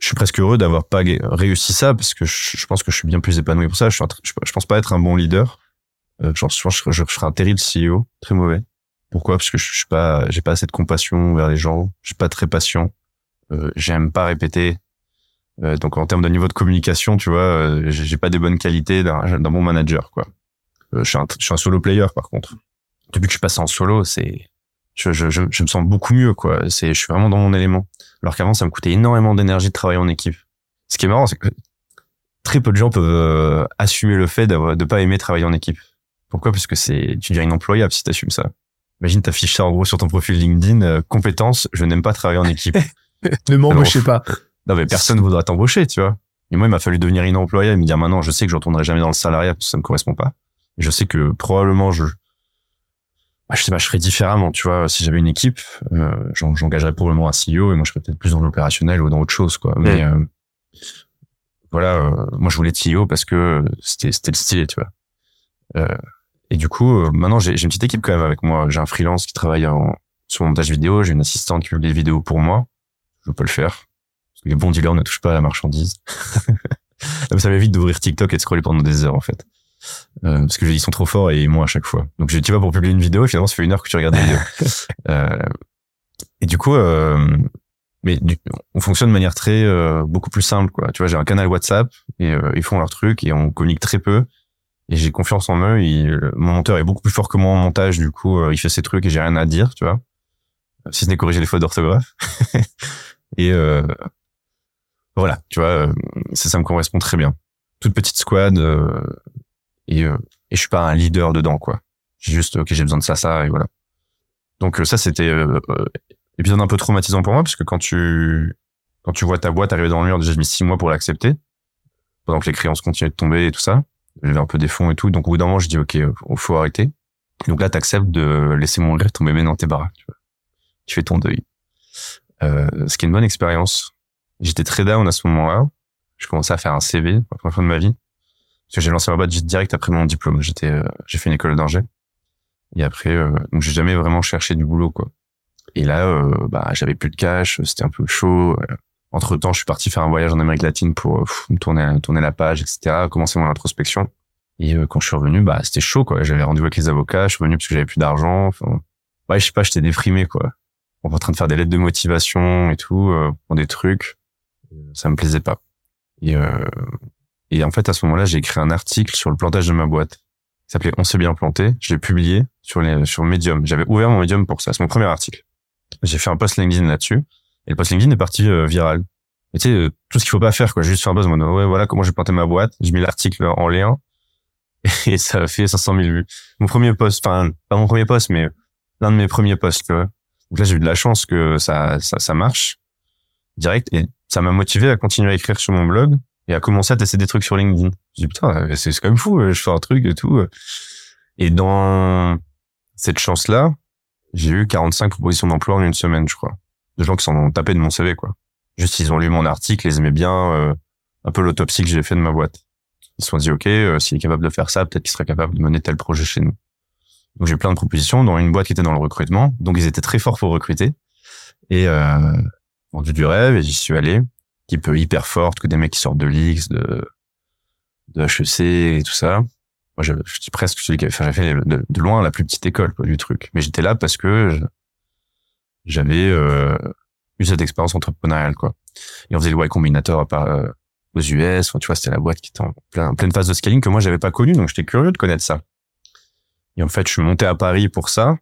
je suis presque heureux d'avoir pas réussi ça parce que je, pense que je suis bien plus épanoui pour ça. Je, je, pense pas être un bon leader. Euh, je pense que je, serais un terrible CEO, très mauvais. Pourquoi? Parce que je suis pas, j'ai pas assez de compassion vers les gens. Je suis pas très patient. Euh, J'aime pas répéter. Euh, donc en termes de niveau de communication, tu vois, euh, j'ai pas des bonnes qualités d'un bon manager, quoi. Euh, je, suis un, je suis un solo player, par contre. Depuis que je suis passé en solo, c'est, je, je, me sens beaucoup mieux, quoi. C'est, je suis vraiment dans mon élément. Alors qu'avant, ça me coûtait énormément d'énergie de travailler en équipe. Ce qui est marrant, c'est que très peu de gens peuvent euh, assumer le fait de pas aimer travailler en équipe. Pourquoi? Parce que c'est, tu deviens inemployable si t'assumes ça. Imagine, t'affiches ça en gros sur ton profil LinkedIn, euh, compétences, je n'aime pas travailler en équipe. *laughs* ne m'embauchez pas. Non, mais personne ne voudra t'embaucher, tu vois. Et moi, il m'a fallu devenir inemployable et me dire maintenant, je sais que je retournerai jamais dans le salariat parce que ça me correspond pas. Je sais que probablement je, bah, je sais pas, je ferais différemment, tu vois. Si j'avais une équipe, euh, j'engagerais probablement un CEO et moi je serais peut-être plus dans l'opérationnel ou dans autre chose, quoi. Mais euh, voilà, euh, moi je voulais être CEO parce que c'était c'était le style, tu vois. Euh, et du coup, euh, maintenant, j'ai une petite équipe quand même avec moi. J'ai un freelance qui travaille en, sur montage vidéo. J'ai une assistante qui publie des vidéos pour moi. Je peux le faire. Parce que les bons dealers ne touchent pas à la marchandise. *laughs* ça m'évite d'ouvrir TikTok et de scroller pendant des heures, en fait. Euh, parce que ils sont trop forts et moi à chaque fois. Donc je tu vas pour publier une vidéo et finalement ça fait une heure que tu regardes la vidéo. *laughs* euh, et du coup, euh, mais on fonctionne de manière très euh, beaucoup plus simple quoi. Tu vois, j'ai un canal WhatsApp et euh, ils font leur truc et on communique très peu et j'ai confiance en eux. Mon monteur est beaucoup plus fort que moi en montage, du coup, euh, il fait ses trucs et j'ai rien à dire, tu vois. Si ce n'est corriger les fautes d'orthographe. *laughs* et euh, voilà, tu vois, ça, ça me correspond très bien. Toute petite squad euh, et, euh, et je suis pas un leader dedans, quoi. J'ai juste, ok, j'ai besoin de ça, ça et voilà. Donc ça, c'était épisode un peu traumatisant pour moi parce que quand tu quand tu vois ta boîte arriver dans le mur, déjà j'ai mis six mois pour l'accepter pendant que les créances continuaient de tomber et tout ça j'avais un peu des fonds et tout. Donc au bout d'un moment, je dis ok, il faut arrêter. Donc là, t'acceptes de laisser mon ton bébé dans tes bras. Tu, tu fais ton deuil. Euh, ce qui est une bonne expérience. J'étais très down à ce moment-là. Je commençais à faire un CV pour la première fois de ma vie. Parce que j'ai lancé ma boîte direct après mon diplôme. J'étais, euh, j'ai fait une école d'ingé. Et après, euh, donc j'ai jamais vraiment cherché du boulot, quoi. Et là, euh, bah, j'avais plus de cash, c'était un peu chaud. Entre temps, je suis parti faire un voyage en Amérique latine pour euh, tourner, tourner la page, etc., commencer mon introspection. Et euh, quand je suis revenu, bah, c'était chaud, quoi. J'avais rendez-vous avec les avocats, je suis revenu parce que j'avais plus d'argent. Enfin, ouais, je sais pas, j'étais déprimé, quoi. On en train de faire des lettres de motivation et tout, euh, pour des trucs. Ça me plaisait pas. Et, Et en fait, à ce moment-là, j'ai écrit un article sur le plantage de ma boîte. Il s'appelait On s'est bien planté. Je l'ai publié sur les, sur Medium. J'avais ouvert mon Medium pour ça. C'est mon premier article. J'ai fait un post LinkedIn là-dessus. Et le post LinkedIn est parti euh, viral. Et tu sais, euh, tout ce qu'il faut pas faire, quoi. Juste faire buzz, mode, ouais, voilà comment j'ai planté ma boîte. J'ai mis l'article en lien. *laughs* Et ça a fait 500 000 vues. Mon premier post, enfin, pas mon premier post, mais l'un de mes premiers posts, tu vois. Donc là, j'ai eu de la chance que ça, ça, ça marche direct. Et ça m'a motivé à continuer à écrire sur mon blog et à commencer à tester des trucs sur LinkedIn. Je dis putain, c'est quand même fou, je fais un truc et tout. Et dans cette chance-là, j'ai eu 45 propositions d'emploi en une semaine, je crois. De gens qui s'en ont tapé de mon CV, quoi. Juste, ils ont lu mon article, ils aimaient bien euh, un peu l'autopsie que j'ai fait de ma boîte. Ils se sont dit, OK, euh, s'il est capable de faire ça, peut-être qu'il serait capable de mener tel projet chez nous. Donc, j'ai plein de propositions dans une boîte qui était dans le recrutement. Donc, ils étaient très forts pour recruter. Et euh, vendu du rêve, et j'y suis allé peut hyper forte, que des mecs qui sortent de l'X, de, de HEC et tout ça. Moi, je, suis presque celui qui avait fait, de, de, loin la plus petite école quoi, du truc. Mais j'étais là parce que j'avais euh, eu cette expérience entrepreneuriale. quoi. Et on faisait le Y Combinator euh, aux US. Enfin, tu vois, c'était la boîte qui était en plein, pleine phase de scaling que moi, j'avais pas connu. Donc, j'étais curieux de connaître ça. Et en fait, je suis monté à Paris pour ça.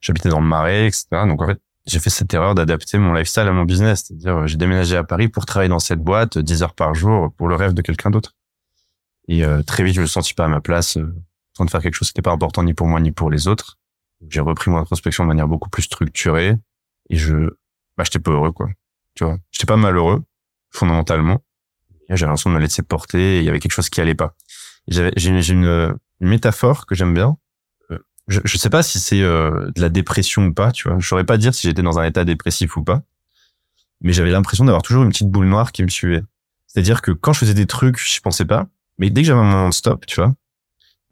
J'habitais dans le Marais, etc. Donc, en fait, j'ai fait cette erreur d'adapter mon lifestyle à mon business. C'est-à-dire, j'ai déménagé à Paris pour travailler dans cette boîte 10 heures par jour pour le rêve de quelqu'un d'autre. Et euh, très vite, je me sentis pas à ma place, euh, en train de faire quelque chose qui n'était pas important ni pour moi ni pour les autres. J'ai repris mon introspection de manière beaucoup plus structurée et je, bah, j'étais pas heureux, quoi. Tu vois, j'étais pas malheureux, fondamentalement. J'avais l'impression de me laisser porter et il y avait quelque chose qui allait pas. J'ai une, une, métaphore que j'aime bien je, sais pas si c'est euh, de la dépression ou pas, tu vois. Je saurais pas dire si j'étais dans un état dépressif ou pas. Mais j'avais l'impression d'avoir toujours une petite boule noire qui me suivait. C'est-à-dire que quand je faisais des trucs, je pensais pas. Mais dès que j'avais un moment de stop, tu vois,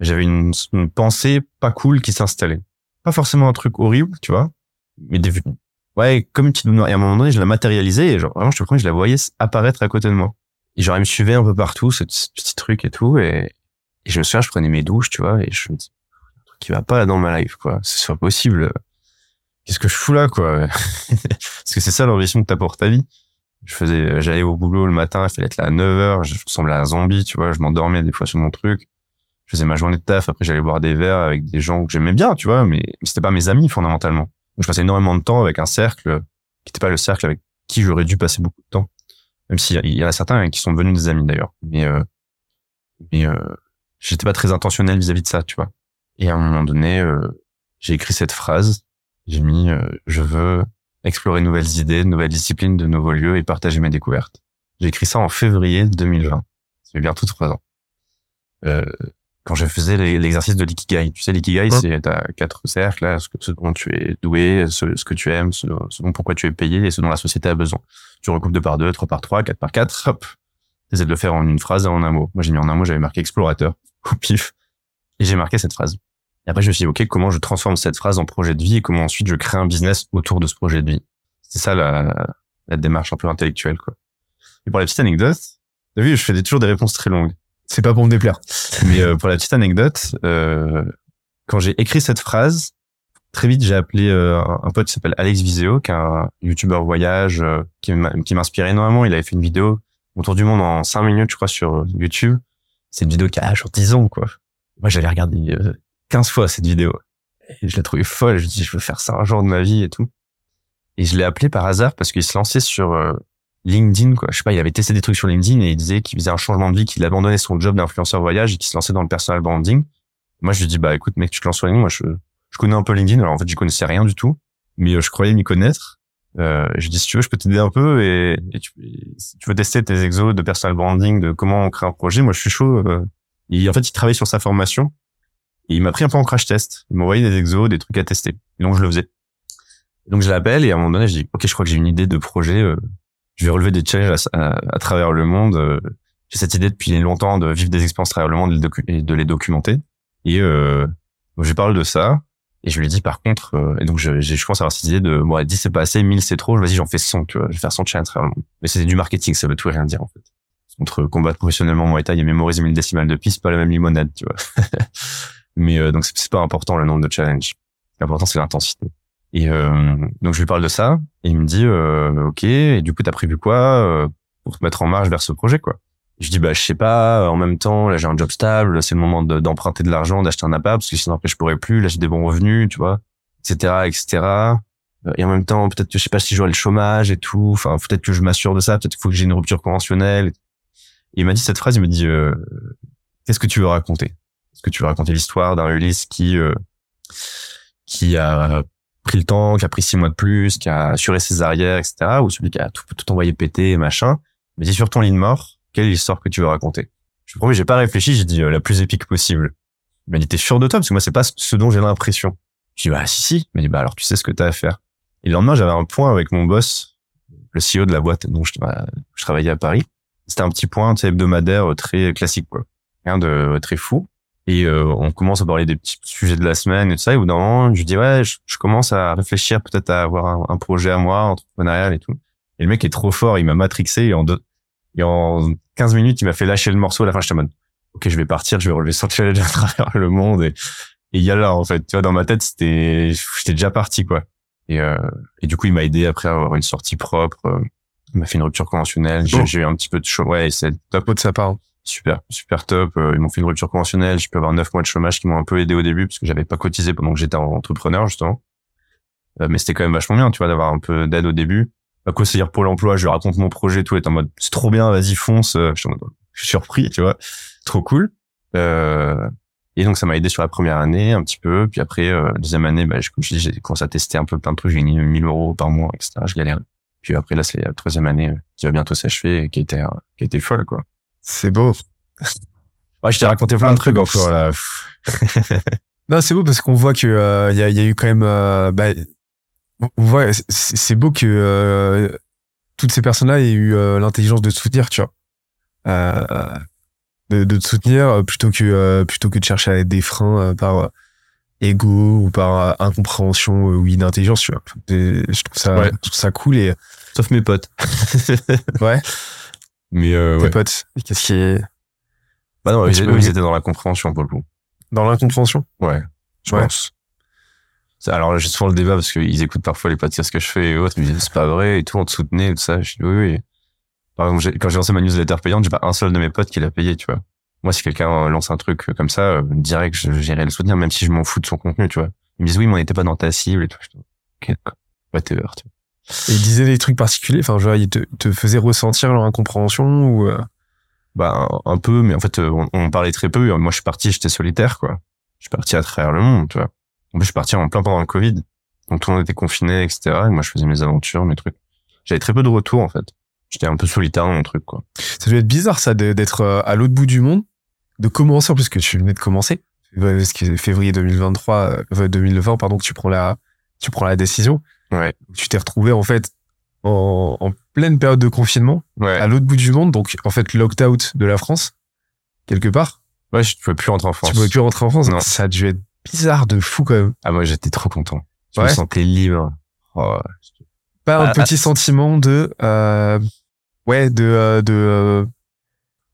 j'avais une, pensée pas cool qui s'installait. Pas forcément un truc horrible, tu vois, mais des, ouais, comme une petite boule noire. Et à un moment donné, je la matérialisais et genre, vraiment, je te je la voyais apparaître à côté de moi. Et genre, elle me suivait un peu partout, ce, petit truc et tout. Et, je me souviens, je prenais mes douches, tu vois, et je qui va pas dans ma life, quoi. C'est pas possible. Qu'est-ce que je fous là, quoi? *laughs* Parce que c'est ça l'ambition que t'as pour ta vie. Je faisais, j'allais au boulot le matin, il fallait être là à 9 heures, je ressemblais à un zombie, tu vois, je m'endormais des fois sur mon truc. Je faisais ma journée de taf, après j'allais boire des verres avec des gens que j'aimais bien, tu vois, mais, c'était pas mes amis fondamentalement. Je passais énormément de temps avec un cercle qui n'était pas le cercle avec qui j'aurais dû passer beaucoup de temps. Même s'il y, en a certains qui sont devenus des amis d'ailleurs. Mais, euh, mais euh, j'étais pas très intentionnel vis-à-vis -vis de ça, tu vois. Et à un moment donné, euh, j'ai écrit cette phrase. J'ai mis euh, je veux explorer de nouvelles idées, de nouvelles disciplines, de nouveaux lieux et partager mes découvertes. J'ai écrit ça en février 2020. Ça fait bientôt trois ans. Euh, quand je faisais l'exercice de l'ikigai. Tu sais, l'ikigai, c'est t'as quatre cercles, là, ce, dont tu es doué, ce, que tu aimes, ce, dont pourquoi tu es payé et ce dont la société a besoin. Tu recoupes deux par deux, trois par trois, quatre par quatre, hop. T'essaies de le faire en une phrase et en un mot. Moi, j'ai mis en un mot, j'avais marqué explorateur, au pif. Et j'ai marqué cette phrase. Et après, je me suis dit, OK, comment je transforme cette phrase en projet de vie et comment ensuite je crée un business autour de ce projet de vie? C'est ça la, la démarche un peu intellectuelle, quoi. Et pour la petite anecdote, t'as vu, je fais toujours des réponses très longues. C'est pas pour me déplaire. Mais euh, pour la petite anecdote, euh, quand j'ai écrit cette phrase, très vite j'ai appelé euh, un pote qui s'appelle Alex Viseo, qui est un youtubeur voyage, euh, qui m'inspirait énormément. Il avait fait une vidéo autour du monde en 5 minutes, je crois, sur YouTube. C'est une vidéo qui a genre 10 ans, quoi. Moi, j'avais regardé 15 fois cette vidéo. Et je l'ai trouvée folle. Je dis, je veux faire ça un jour de ma vie et tout. Et je l'ai appelé par hasard parce qu'il se lançait sur euh, LinkedIn, quoi. Je sais pas, il avait testé des trucs sur LinkedIn et il disait qu'il faisait un changement de vie, qu'il abandonnait son job d'influenceur voyage et qu'il se lançait dans le personal branding. Moi, je lui dis, bah, écoute, mec, tu te lances sur LinkedIn. Moi, je, je connais un peu LinkedIn. Alors, en fait, j'y connaissais rien du tout, mais euh, je croyais m'y connaître. Euh, je dis, si tu veux, je peux t'aider un peu et, tu, veux tester tes exos de personal branding, de comment on crée un projet, moi, je suis chaud. Euh. En fait, il travaille sur sa formation et il m'a pris un peu en crash test. Il m'a envoyé des exos, des trucs à tester. Et donc, je le faisais. donc, je l'appelle et à un moment donné, je dis, OK, je crois que j'ai une idée de projet. Euh, je vais relever des challenges à, travers le monde. Euh, j'ai cette idée depuis longtemps de vivre des expériences à travers le monde et de les documenter. Et euh, donc, je parle de ça. Et je lui dis par contre, euh, et donc je, je commence à avoir cette idée de, bon, 10 c'est pas assez, 1000 c'est trop, vas-y j'en fais 100, tu vois, je vais faire 100 challenges à travers le monde. Mais c'est du marketing, ça veut tout et rien dire en fait. Entre combattre professionnellement Muay Thai et mémoriser 1000 décimales de piste, pas la même limonade, tu vois. *laughs* Mais euh, donc c'est pas important le nombre de challenges. L'important c'est l'intensité. Et euh, donc je lui parle de ça et il me dit euh, ok et du coup t'as prévu quoi euh, pour te mettre en marche vers ce projet quoi? Je dis bah je sais pas. En même temps, là j'ai un job stable, c'est le moment de- d'emprunter de l'argent, d'acheter un appart parce que sinon après je pourrais plus. Là j'ai des bons revenus, tu vois, etc., etc. Euh, Et en même temps, peut-être que je sais pas si j'aurai le chômage et tout. Enfin, peut-être que je m'assure de ça. Peut-être qu'il faut que j'ai une rupture conventionnelle. Et il m'a dit cette phrase. Il me dit euh, qu'est-ce que tu veux raconter? Est-ce que tu veux raconter l'histoire d'un Ulysse qui euh, qui a pris le temps, qui a pris six mois de plus, qui a assuré ses arrières, etc. Ou celui qui a tout, envoyé péter, machin. Mais dis sur ton lit de mort, quelle est l'histoire que tu veux raconter? Je promets, j'ai pas réfléchi, j'ai dit euh, la plus épique possible. Il m'a dit t'es sûr de toi parce que moi c'est pas ce dont j'ai l'impression. Je dis bah si si. Il m'a dit bah alors tu sais ce que t'as à faire. Et le lendemain j'avais un point avec mon boss, le CEO de la boîte dont je, bah, je travaillais à Paris. C'était un petit point hebdomadaire euh, très classique quoi, rien de euh, très fou. Et euh, on commence à parler des petits sujets de la semaine et tout ça. Et au bout d'un moment, je dis ouais, je, je commence à réfléchir peut-être à avoir un, un projet à moi, entrepreneurial et tout. Et le mec est trop fort, il m'a matrixé et en deux, et en 15 minutes, il m'a fait lâcher le morceau. À la fin, j'étais en mode, ok, je vais partir, je vais relever 100 challenges à travers le monde. Et, il y a là, en fait, tu vois, dans ma tête, c'était, j'étais déjà parti, quoi. Et, euh, et du coup, il m'a aidé après à avoir une sortie propre. euh, Il m'a fait une rupture conventionnelle. J'ai eu un petit peu de chaud. Ouais, c'est top. Chapeau de sa part. Super, super top. Euh, Ils m'ont fait une rupture conventionnelle. J'ai pu avoir neuf mois de chômage qui m'ont un peu aidé au début parce que j'avais pas cotisé pendant que j'étais entrepreneur, justement. Euh, mais c'était quand même vachement bien, tu vois, d'avoir un peu d'aide au début. À quoi dire pour l'emploi, je lui raconte mon projet, tout est en mode, c'est trop bien, vas-y, fonce. Euh, Je suis en mode, je suis surpris, tu vois. Trop cool. Euh, et donc, ça m'a aidé sur la première année, un petit peu. Puis après, euh, deuxième année, bah, je, comme je j'ai commencé à tester un peu plein de trucs. J'ai gagné 1000 euros par mois, etc. Je galère. Puis après, là, c'est la troisième année qui va bientôt s'achever et qui euh, qui été folle, quoi. C'est beau. Ouais, je t'ai raconté plein de trucs encore, là. *laughs* Non, c'est beau parce qu'on voit que euh, il y, a, y a eu quand même. euh, bah, on voit, c'est- beau que euh, toutes ces personnes-là aient eu euh, l'intelligence de te soutenir, tu vois, Euh, de, de te soutenir euh, plutôt que euh, plutôt que de chercher à être des freins euh, par euh, ego ou par euh, incompréhension euh, ou intelligence, tu vois. Et je trouve ça, Ouais. je trouve ça cool et Sauf mes potes. *laughs* ouais, Mais euh, tes ouais. potes, qu'est-ce qui est Bah non, ils, ils étaient dans la compréhension pour le coup. dans l'incompréhension? Ouais, je Ouais. pense. Alors j'ai souvent le débat parce qu'ils écoutent parfois les podcasts que je fais et autres, ils me disent c'est pas vrai et tout, on te soutenait et tout ça. Je dis oui, oui. Par exemple, quand j'ai lancé ma newsletter payante, j'ai pas un seul de mes potes qui l'a payé, tu vois. Moi, si quelqu'un lance un truc comme ça, euh, direct, je- j'irai le soutenir, même si je m'en fous de son contenu, tu vois. Ils me disent oui, mais on n'était pas dans ta cible et tout. Je dis, ok, d'accord. Whatever, tu vois. Et ils disaient des trucs particuliers, enfin, genre, ils te, te faisaient ressentir leur incompréhension ou. euh, Bah, un, peu, mais en fait, euh, on, on parlait très peu. Moi, je suis parti, j'étais solitaire, quoi. Je suis parti à travers le monde, tu vois. En plus, je suis parti en plein pendant le Covid. Donc, tout le monde était confiné, etc. Et moi, je faisais mes aventures, mes trucs. J'avais très peu de retours, en fait. J'étais un peu solitaire dans mon truc, quoi. Ça devait être bizarre, ça, d'être euh, à l'autre bout du monde, de commencer, en plus que tu venais de commencer. Parce que c'est février 2023, euh, enfin, 2020, pardon, que tu prends la, tu prends la décision. Ouais. Tu t'es retrouvé, en fait, en, en pleine période de confinement, Ouais. à l'autre bout du monde, donc, en fait, locked out de la France, quelque part. Ouais, je pouvais plus rentrer en France. Tu pouvais plus rentrer en France. Non. Ça a dû être bizarre de fou, quand même. Ah, moi, j'étais trop content. Je me sentais libre. Oh, Pas un Ah, petit ah. sentiment de, euh, ouais, de, euh, de, euh,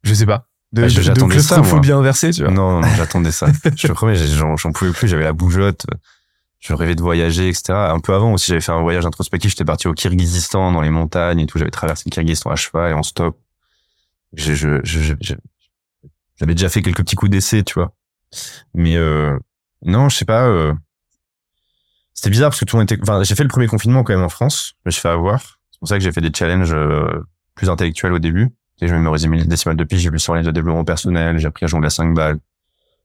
je sais pas. De, Ah, je- de, de j'attendais ça, claustrophobie inversée, tu vois. non, non, j'attendais ça. *laughs* je te promets, j'en pouvais plus. J'avais la bougeotte. Je rêvais de voyager, etc. Un peu avant aussi, j'avais fait un voyage introspectif. J'étais parti au Kirghizistan, dans les montagnes et tout. J'avais traversé le Kirghizistan à cheval et en stop. J'avais déjà fait quelques petits coups d'essai, tu vois. Mais euh, non, je sais pas. euh, C'était bizarre parce que tout le monde était. Enfin, j'ai fait le premier confinement quand même en France. Je me suis fait avoir. C'est pour ça que j'ai fait des challenges euh, plus intellectuels au début. Sais, je mémorisais mes décimales de pi, j'ai vu sur les de développement personnel, j'ai appris à jongler à 5 balles.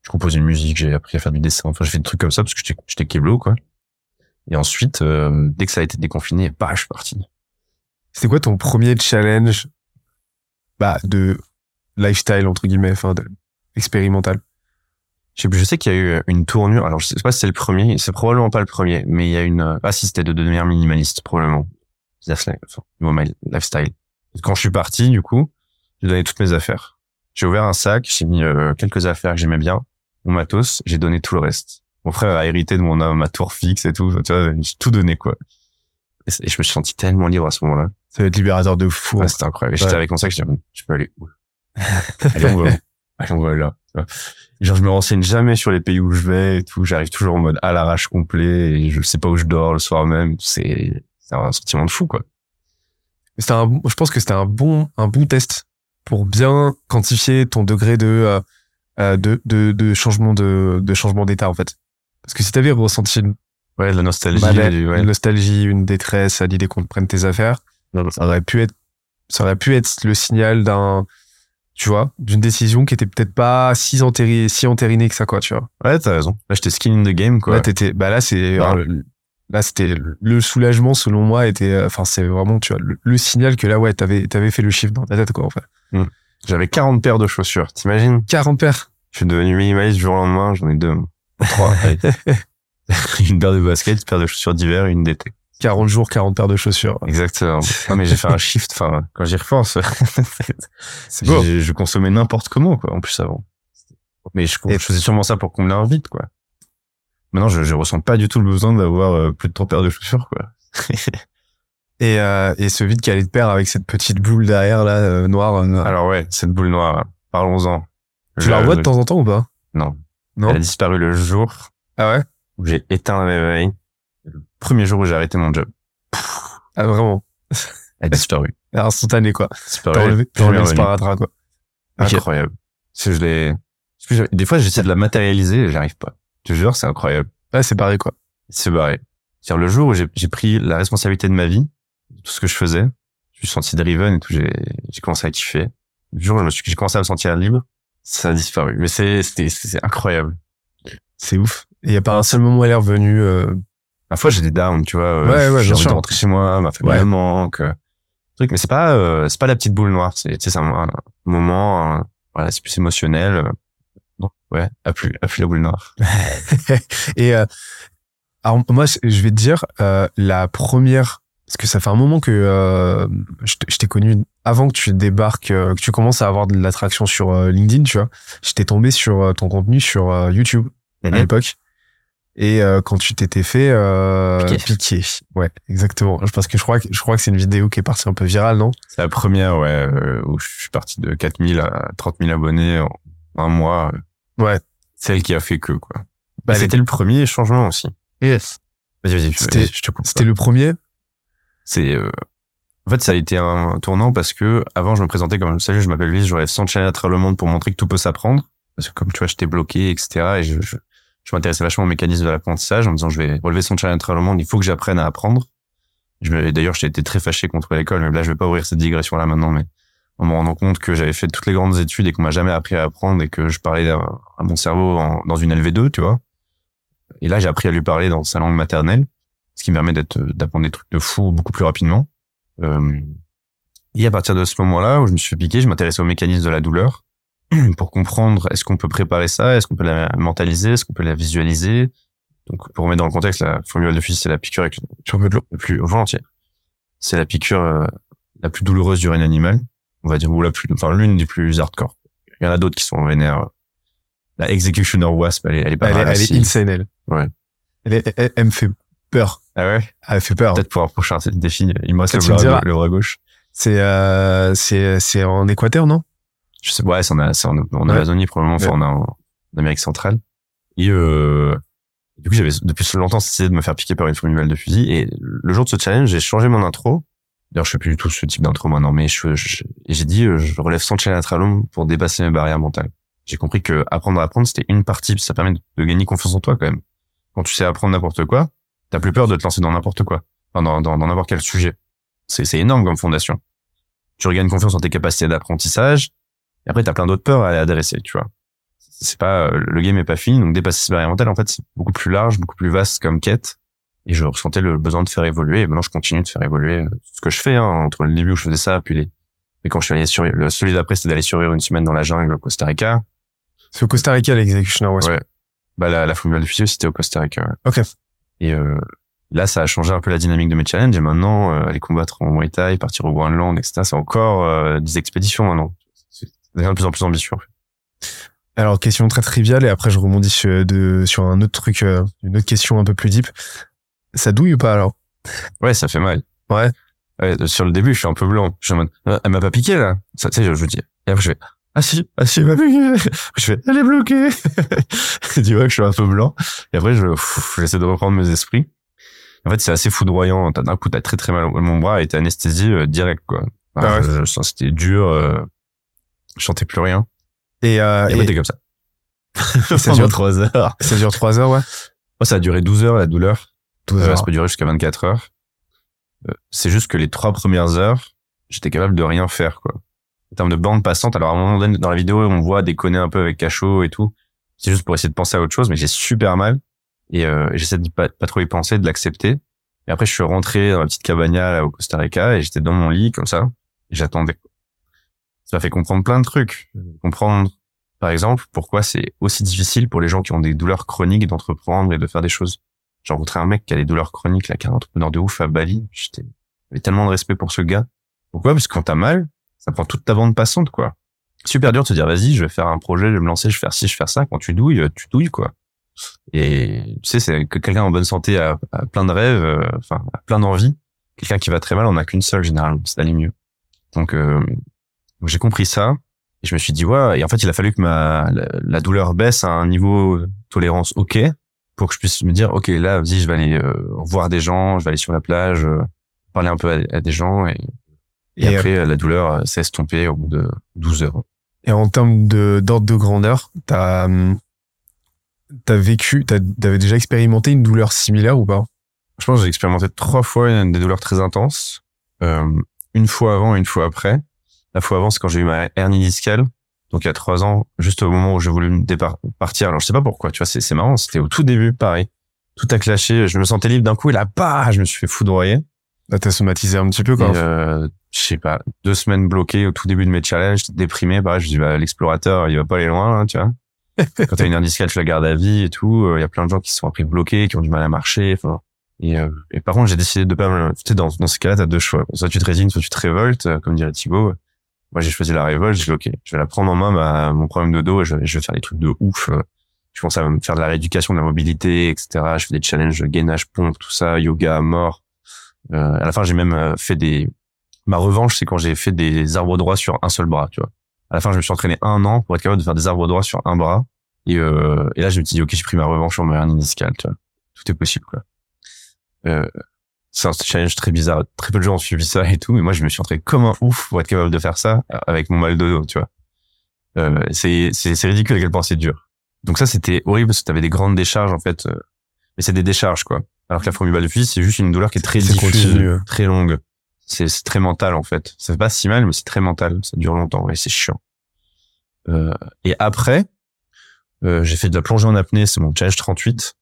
Je compose une musique, j'ai appris à faire du dessin. Enfin, j'ai fait des trucs comme ça parce que j'étais- j'étais kéblo, quoi. Et ensuite, euh, dès que ça a été déconfiné, bah, je suis parti. C'était quoi ton premier challenge bah, de lifestyle, entre guillemets, enfin, de, expérimental? Je sais, je sais qu'il y a eu une tournure. Alors, je sais pas si c'est le premier. C'est probablement pas le premier, mais il y a une. Ah, si c'était de devenir minimaliste, probablement. Enfin, lifestyle. Quand je suis parti, du coup, j'ai donné toutes mes affaires. J'ai ouvert un sac, j'ai mis euh, quelques affaires que j'aimais bien, mon matos, j'ai donné tout le reste. Mon frère a hérité de mon ma tour fixe et tout. Tu vois, j'ai tout donné quoi. Et, je me suis senti tellement libre à ce moment-là. Ça va être libérateur de fou. Ouais, c'était incroyable. J'étais avec mon sac, je dis, je peux aller où? *laughs* Allez, on va, allez, on va là. Genre, je me renseigne jamais sur les pays où je vais et tout. J'arrive toujours en mode à l'arrache complet et je sais pas où je dors le soir même. C'est, c'est un sentiment de fou, quoi. C'était un, bon- je pense que c'était un bon, un bon test pour bien quantifier ton degré de euh, euh, de, de de changement de de changement d'état en fait parce que si t'avais ressenti une, Ouais, la nostalgie. malaise, du- ouais. une nostalgie une détresse à l'idée qu'on te prenne tes affaires ça aurait pu être ça aurait pu être le signal d'un tu vois d'une décision qui était peut-être pas si entérinée si entérinée que ça quoi tu vois Ouais, t'as raison. Là, j'étais skin in the game, quoi. là t'étais bah là c'est Ouais. euh, là c'était le soulagement selon moi était euh, enfin c'est vraiment tu vois le, le signal que là ouais t'avais t'avais fait le chiffre dans ta tête quoi en fait J'avais 40 paires de chaussures. T'imagines? 40 paires Je suis devenu minimaliste du jour au lendemain. J'en ai deux. Trois. *laughs* une paire de baskets, une paire de chaussures d'hiver et une d'été. 40 jours 40 paires de chaussures Exactement. Non, mais j'ai fait un shift. Enfin, quand j'y repense, *laughs* c'est beau je consommais n'importe comment, quoi, en plus avant. Mais je, faisais sûrement ça pour combler un vide, quoi. Maintenant, je, je ressens pas du tout le besoin d'avoir euh, plus de 3 paires de chaussures, quoi. *laughs* et euh, et ce vide qui allait de pair avec cette petite boule derrière là euh, noire euh, Alors ouais, cette boule noire, là, parlons-en. Tu la revois de temps en temps ou pas? Non. non? Elle a disparu le jour ah ouais? où j'ai éteint le réveil. Le premier jour où j'ai arrêté mon job. ah vraiment Elle a disparu. *laughs* instantané quoi Disparu. t'as enlevé le quoi. Incroyable. Que je l'ai, des fois, j'essaie de la matérialiser et j'arrive pas. Je te jure, c'est incroyable. ouais c'est pareil quoi C'est barré. C'est-à-dire, le jour où j'ai pris la responsabilité de ma vie, de tout ce que je faisais, je me suis senti driven et tout, j'ai commencé à kiffer. Le jour où j'ai commencé à me sentir libre, ça a disparu. Mais c'est, c'est incroyable. c'est ouf et y a pas un seul moment où elle est revenue euh, Parfois, j'ai des downs, tu vois. euh, Ouais, ouais, j'ai envie sûr. de rentrer chez moi, ma famille Ouais. me manque. euh, truc, mais c'est pas, euh, c'est pas la petite boule noire. C'est, c'est un, un moment, un- voilà, c'est plus émotionnel. Non, ouais, a plus, a plus la boule noire. *laughs* Et euh, alors moi, je je vais te dire euh, la première, parce que ça fait un moment que euh, je t'ai connu avant que tu débarques, euh, que tu commences à avoir de l'attraction sur euh, LinkedIn, tu vois. J'étais tombé sur euh, ton contenu sur euh, YouTube à Mhm. l'époque. Et euh, quand tu t'étais fait euh, Piquer. piquer. ouais, exactement. Parce que je crois que je crois que c'est une vidéo qui est partie un peu virale, non? C'est la première, ouais, où je suis parti de 4000 à 30 000 abonnés en un mois. Ouais. Celle qui a fait que, quoi. Bah, c'était le premier changement aussi. Yes. Vas-y, vas-y, C'était- je te. C'était le premier. C'est, euh, en fait, ça a été un tournant parce que avant, je me présentais comme, salut, je m'appelle Luis, 100 challenge à travers le monde pour montrer que tout peut s'apprendre. Parce que comme tu vois, j'étais bloqué, etc. Et je, je, je m'intéressais vachement au mécanisme de l'apprentissage en me disant, je vais relever 100 challenge à travers le monde, il faut que j'apprenne à apprendre. D'ailleurs, j'ai été très fâché contre l'école, mais là, je vais pas ouvrir cette digression là maintenant, mais en me rendant compte que j'avais fait toutes les grandes études et qu'on m'a jamais appris à apprendre et que je parlais à, mon cerveau dans une LV2, tu vois. Et là, j'ai appris à lui parler dans sa langue maternelle, ce qui me permet d'être, d'apprendre des trucs de fou beaucoup plus rapidement. Euh, et à partir de ce moment-là où je me suis fait piquer, je m'intéressais au mécanisme de la douleur *clears throat* pour comprendre est-ce qu'on peut préparer ça, est-ce qu'on peut la mentaliser, est-ce qu'on peut la visualiser. Donc, pour remettre dans le contexte, la formule de fusil, c'est la piqûre avec veux de l'eau le plus volontiers. C'est la piqûre euh, la plus douloureuse du règne animal, on va dire, ou la plus, enfin l'une des plus hardcore. Il y en a d'autres qui sont vénères. La Executioner Wasp, elle est, elle est pas Elle est, mal elle est insane, elle. Ouais. Elle, est- elle, elle me fait peur. Ah ouais? Elle me fait peur. Peut-être pour un prochain défi, il me reste le bras, le bras gauche. C'est euh, c'est c'est en Équateur, non? Je sais, ouais, c'est en, en, en Ouais. Amazonie probablement, enfin Ouais. en, en Amérique centrale. Et euh, du coup, j'avais depuis longtemps essayé de me faire piquer par une fourmivale de fusil. Et le jour de ce challenge, j'ai changé mon intro. D'ailleurs, je fais plus du tout ce type d'intro maintenant, mais je, je- j'ai dit, euh, je relève 100 challenges à Tralon pour dépasser mes barrières mentales. J'ai compris que apprendre à apprendre, c'était une partie, ça permet de gagner confiance en toi quand même. Quand tu sais apprendre n'importe quoi, t'as plus peur de te lancer dans n'importe quoi, enfin, dans dans dans n'importe quel sujet. C'est énorme comme fondation. Tu regagnes confiance en tes capacités d'apprentissage, et après, t'as plein d'autres peurs à adresser, tu vois. C'est pas, euh, le game est pas fini, donc dépasser mentales, en fait, c'est beaucoup plus large, beaucoup plus vaste comme quête. Et je ressentais le besoin de faire évoluer, et maintenant je continue de faire évoluer euh, ce que je fais, hein, entre le début où je faisais ça, puis les, et quand je suis allé sur, le celui d'après, c'était d'aller survivre une semaine dans la jungle au Costa Rica. C'est au Costa Rica, l'executioner. Ouais. Bah, la, la fourmilière du c'était au Costa Rica. ouais. Ok. Et, euh, là, ça a changé un peu la dynamique de mes challenges, et maintenant, euh, aller combattre en Muay Thai, partir au Groenland, etc., c'est encore, euh, des expéditions maintenant. C'est de plus en plus ambitieux, en fait. Alors, question très triviale, et après je rebondis sur, de, sur un autre truc, euh, une autre question un peu plus deep. Ça douille ou pas alors? Ouais, ça fait mal. Ouais. Ouais, sur le début, je suis un peu blanc. Je suis en mode, Ah, elle m'a pas piqué, là. Ça, tu sais, je, je dis, et après, je fais, ah si, ah si, m'a. Je fais, elle est bloquée. *laughs* tu vois que je suis un peu blanc. Et après, je, j'essaie de reprendre mes esprits. En fait, c'est assez foudroyant. T'as- D'un coup, t'as très très mal. Mon bras a été anesthésié euh, direct, quoi. Enfin, Ah ouais. que c'était dur. euh, Je sentais plus rien. Et, euh, Et, et- t'es comme ça. *laughs* ça dure, trois heures. ça dure trois heures, ouais. Moi, ça a duré 12 heures, la douleur. 12 Euh, heures. ça peut durer jusqu'à 24 heures. Euh, c'est juste que les trois premières heures, j'étais capable de rien faire, quoi. En termes de bande passante, alors à un moment donné, dans la vidéo, on voit déconner un peu avec cachot et tout. C'est juste pour essayer de penser à autre chose, mais j'ai super mal. Et euh, j'essaie de pas, pas trop y penser, de l'accepter. Et après, je suis rentré dans la petite cabana là, au Costa Rica et j'étais dans mon lit, comme ça. J'attendais. Ça m'a fait comprendre plein de trucs. Comprendre, par exemple, pourquoi c'est aussi difficile pour les gens qui ont des douleurs chroniques d'entreprendre et de faire des choses. J'ai rencontré un mec qui a des douleurs chroniques, là, qui est un entrepreneur de ouf à Bali. J'étais, j'avais tellement de respect pour ce gars. Pourquoi? Parce que quand t'as mal, ça prend toute ta bande passante, quoi. Super dur de te dire, vas-y, je vais faire un projet, je vais me lancer, je vais faire ci, je vais faire ça. Quand tu douilles, tu douilles, quoi. Et tu sais, c'est que quelqu'un en bonne santé a, plein de rêves, euh, enfin, a plein d'envies. Quelqu'un qui va très mal, on a qu'une seule, généralement, c'est d'aller mieux. Donc, euh, j'ai compris ça. Et je me suis dit, ouais, et en fait, il a fallu que ma, la, douleur baisse à un niveau de tolérance OK pour que je puisse me dire, OK, là, vas-y, je vais aller euh, voir des gens, je vais aller sur la plage, euh, parler un peu à, à des gens et, et, Et, après, la douleur euh, s'est estompée au bout de 12 heures. Et en termes de d'ordre de grandeur, t'as hum, t'as vécu, t'as- t'avais déjà expérimenté une douleur similaire ou pas? Je pense que j'ai expérimenté trois fois une- des douleurs très intenses. Euh, une fois avant et une fois après. La fois avant, c'est quand j'ai eu ma hernie discale. Donc il y a trois ans, juste au moment où j'ai voulu me départ partir. Alors je sais pas pourquoi, tu vois, c'est c'est marrant. C'était au tout début, pareil. Tout a clashé. Je me sentais libre d'un coup et là, bah, je me suis fait foudroyer. T'as somatisé un petit peu, quoi. Euh, je sais pas, deux semaines bloquées au tout début de mes challenges, déprimé. Pareil, je me dis, bah, l'explorateur, il va pas aller loin, là, tu vois. *laughs* Quand t'as une hernie tu la gardes à vie et tout. Il y a plein de gens qui se sont appris bloqués, qui ont du mal à marcher. Enfin, et, euh, et par contre, j'ai décidé de pas me... Tu sais, dans, dans ces cas-là, t'as deux choix. Soit tu te résignes, soit tu te révoltes, euh, comme dirait Thibaut. Moi, j'ai choisi la révolte. J'ai dit, OK, je vais la prendre en main, ma, mon problème de dos, et je, vais- je vais faire des trucs de ouf. euh. Je pense à me faire de la rééducation de la mobilité, etc. Je fais des challenges gainage, pompe, tout ça, yoga mort. Euh, à la fin, j'ai même euh, fait des... Ma revanche, c'est quand j'ai fait des arbres droits sur un seul bras, tu vois. À la fin, je me suis entraîné un an pour être capable de faire des arbres droits sur un bras. Et, euh, et là, je me suis dit, OK, j'ai pris ma revanche sur ma hernie discale, tu vois. Tout est possible, quoi. Euh, c'est un challenge très bizarre. Très peu de gens ont suivi ça et tout, mais moi, je me suis entraîné comme un ouf pour être capable de faire ça avec mon mal de dos, tu vois. Euh, c'est, c'est, c'est ridicule à quel point c'est dur. Donc ça, c'était horrible parce que t'avais des grandes décharges, en fait. euh, mais c'est des décharges, quoi. Alors que la formule de fusil, c'est juste une douleur qui est très diffuse, très longue. C'est, très mental, en fait. Ça fait pas si mal, mais c'est très mental. Ça dure longtemps et c'est chiant. Euh, et après, euh, j'ai fait de la plongée en apnée, c'est mon challenge 38.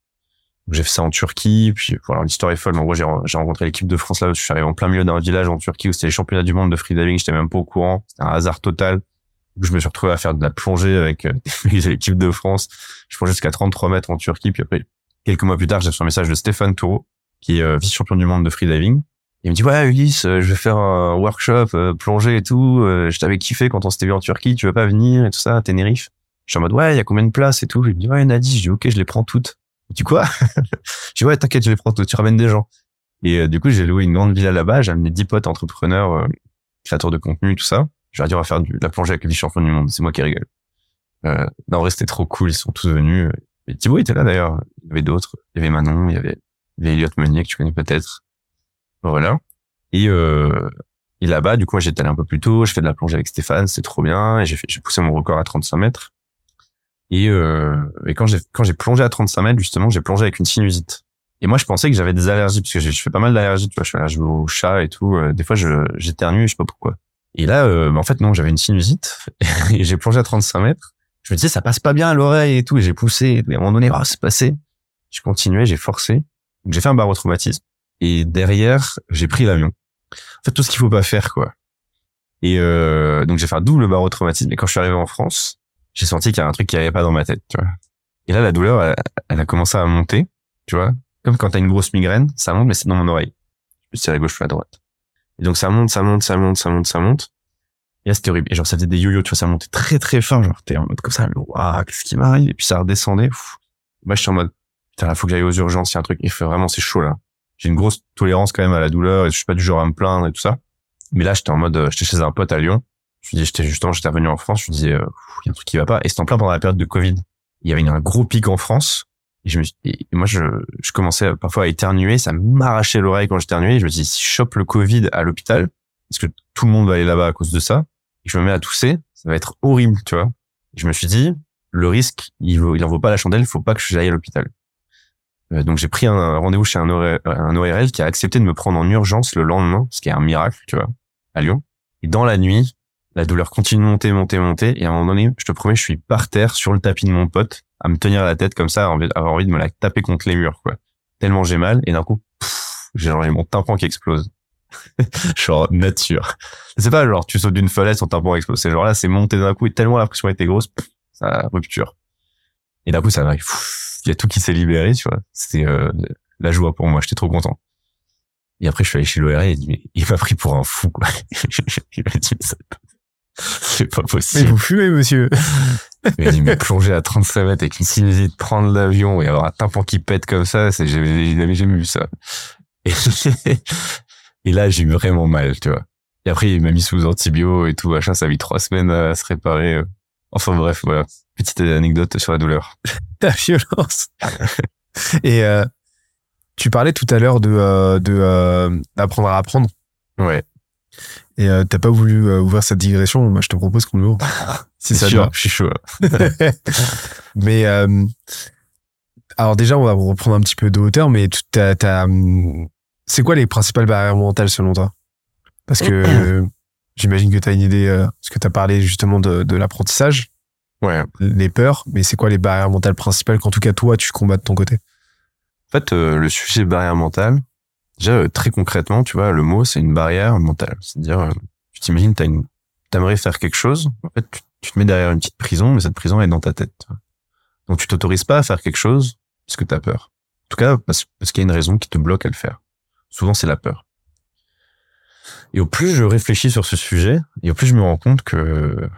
Donc, J'ai fait ça en Turquie, puis voilà, l'histoire est folle. mais En gros, j'ai rencontré l'équipe de France là, je suis arrivé en plein milieu d'un village en Turquie où c'était les championnats du monde de freediving, j'étais même pas au courant, c'était un hasard total. Je me suis retrouvé à faire de la plongée avec euh, *laughs* l'équipe de France. Je plongeais jusqu'à 33 mètres en Turquie, puis après, quelques mois plus tard, j'ai reçu un message de Stéphane Toureau, qui est euh, vice-champion du monde de freediving. Il me dit, ouais, Ulysse, euh, je vais faire un workshop, euh, plongée et tout, euh, je t'avais kiffé quand on s'était vu en Turquie, tu veux pas venir et tout ça, Tenerife. Je suis en mode, ouais, il y a combien de places et tout? Il me dit, ouais, il y en a 10. Je dis, ok, je les prends toutes. Il dit, quoi? *laughs* je dis, ouais, t'inquiète, je les prends toutes. Tu ramènes des gens. Et du coup, j'ai loué une grande villa là-bas. J'ai amené 10 potes entrepreneurs, créateurs de contenu, tout ça. Je leur ai dit, on va faire du, la plongée avec les champions du monde. C'est moi qui rigole. Non, en vrai, c'était trop cool. Ils sont tous venus. Et Thibaut était là, d'ailleurs. Il y avait d'autres. Il y avait Manon, il y avait, il y avait Elliot Meunier, que tu connais peut-être. Voilà. Et, euh, et là-bas, du coup, j'étais allé un peu plus tôt. Je fais de la plongée avec Stéphane. C'est trop bien. Et j'ai j'ai poussé mon record à 35 mètres. Et, euh, et quand j'ai quand j'ai plongé à 35 mètres, justement, j'ai plongé avec une sinusite. Et moi, je pensais que j'avais des allergies parce que je fais pas mal d'allergies. Tu vois, je suis allergique aux chats et tout. Euh, Des fois, j'éternue, je sais pas pourquoi. Et là, euh, bah, en fait, non, j'avais une sinusite *laughs* et j'ai plongé à 35 mètres. Je me disais, ça passe pas bien à l'oreille et tout. Et j'ai poussé. Et à un moment donné, oh, c'est passé. Je continuais, j'ai forcé. Donc, j'ai fait un barotraumatisme. Et derrière, j'ai pris l'avion. En fait, tout ce qu'il faut pas faire, quoi. Et euh, donc, j'ai fait un double barotraumatisme. Et quand je suis arrivé en France, j'ai senti qu'il y avait un truc qui allait pas dans ma tête, tu vois. Et là, la douleur, elle, a commencé à monter, tu vois. Comme quand t'as une grosse migraine, ça monte, mais c'est dans mon oreille. Je me à gauche ou à droite. Et donc, ça monte, ça monte, ça monte, ça monte, ça monte. Et là, c'était horrible. Et genre, ça faisait des yo-yo, tu vois, ça montait très, très fin. Genre, t'es en mode comme ça, waouh, qu'est-ce qui m'arrive? Et puis, ça redescendait. Moi, je suis en mode, putain, là, faut que j'aille aux urgences, il y a un truc. Il fait vraiment, c'est chaud, là. J'ai une grosse tolérance quand même à la douleur et je suis pas du genre à me plaindre et tout ça. Mais là, j'étais en mode, euh, j'étais chez un pote à Lyon. Je lui dis, j'étais justement, j'étais revenu en France. Je lui disais, euh, il y a un truc qui va pas. Et c'était en plein pendant la période de Covid. Il y avait un gros pic en France. Et je me et moi, je, je commençais parfois à éternuer. Ça m'arrachait l'oreille quand j'éternuais. Je me dis, si je chope le Covid à l'hôpital, est-ce que tout le monde va aller là-bas à cause de ça? Je me mets à tousser. ça va être horrible, tu vois. Je me suis dit, le risque, il, en vaut pas la chandelle, il faut pas que j'aille à l'hôpital. Euh, donc j'ai pris un rendez-vous chez un, un ORL qui a accepté de me prendre en urgence le lendemain, ce qui est un miracle, tu vois, à Lyon. Et dans la nuit, la douleur continue de monter, monter, monter. Et à un moment donné, je te promets, je suis par terre sur le tapis de mon pote, à me tenir la tête comme ça, à avoir envie de me la taper contre les murs, quoi. Tellement j'ai mal. Et d'un coup, j'ai mon tympan qui explose. *laughs* genre nature. C'est pas genre tu sautes d'une falaise, ton tympan explose. C'est genre là, c'est monté d'un coup et tellement la pression était grosse, ça rupture. Et d'un coup, ça arrive. Il y a tout qui s'est libéré, tu vois. C'était euh, la joie pour moi. J'étais trop content. Et après, je suis allé chez l'ORL et il, m'a pris pour un fou, quoi. *laughs* il m'a dit, *laughs* c'est pas possible. Mais vous fumez, monsieur. il m'a dit, mais plonger à 35 mètres avec une sinusite, prendre l'avion et avoir un tympan qui pète comme ça, c'est, j'avais jamais vu ça. Et, et là, j'ai eu vraiment mal, tu vois. Et après, il m'a mis sous antibio et tout, machin, ça a mis trois semaines à se réparer. Enfin bref, voilà. Petite anecdote sur la douleur. *laughs* la violence. *laughs* et euh, tu parlais tout à l'heure de euh, de euh, d'apprendre à apprendre. Ouais. Et euh, t'as pas voulu euh, ouvrir cette digression? Moi, je te propose qu'on l'ouvre. *laughs* si ça sûr, je suis chaud. mais euh, alors déjà, on va reprendre un petit peu de hauteur. Mais t'as, t'as, c'est quoi les principales barrières mentales selon toi? Parce que *clears throat* j'imagine que t'as une idée. parce que t'as parlé justement de, de l'apprentissage. Ouais. Les peurs. Mais c'est quoi les barrières mentales principales qu'en tout cas toi tu combats de ton côté? En fait, le sujet barrière mentale, Déjà, euh, très concrètement, tu vois, le mot, c'est une barrière mentale. C'est-à-dire, euh, tu t'imagines, t'as une, t'aimerais faire quelque chose. En fait, tu, te mets derrière une petite prison, mais cette prison est dans ta tête. Donc, tu t'autorises pas à faire quelque chose parce que t'as peur. En tout cas, parce, parce qu'il y a une raison qui te bloque à le faire. Souvent, c'est la peur. Et au plus je réfléchis sur ce sujet, et au plus je me rends compte que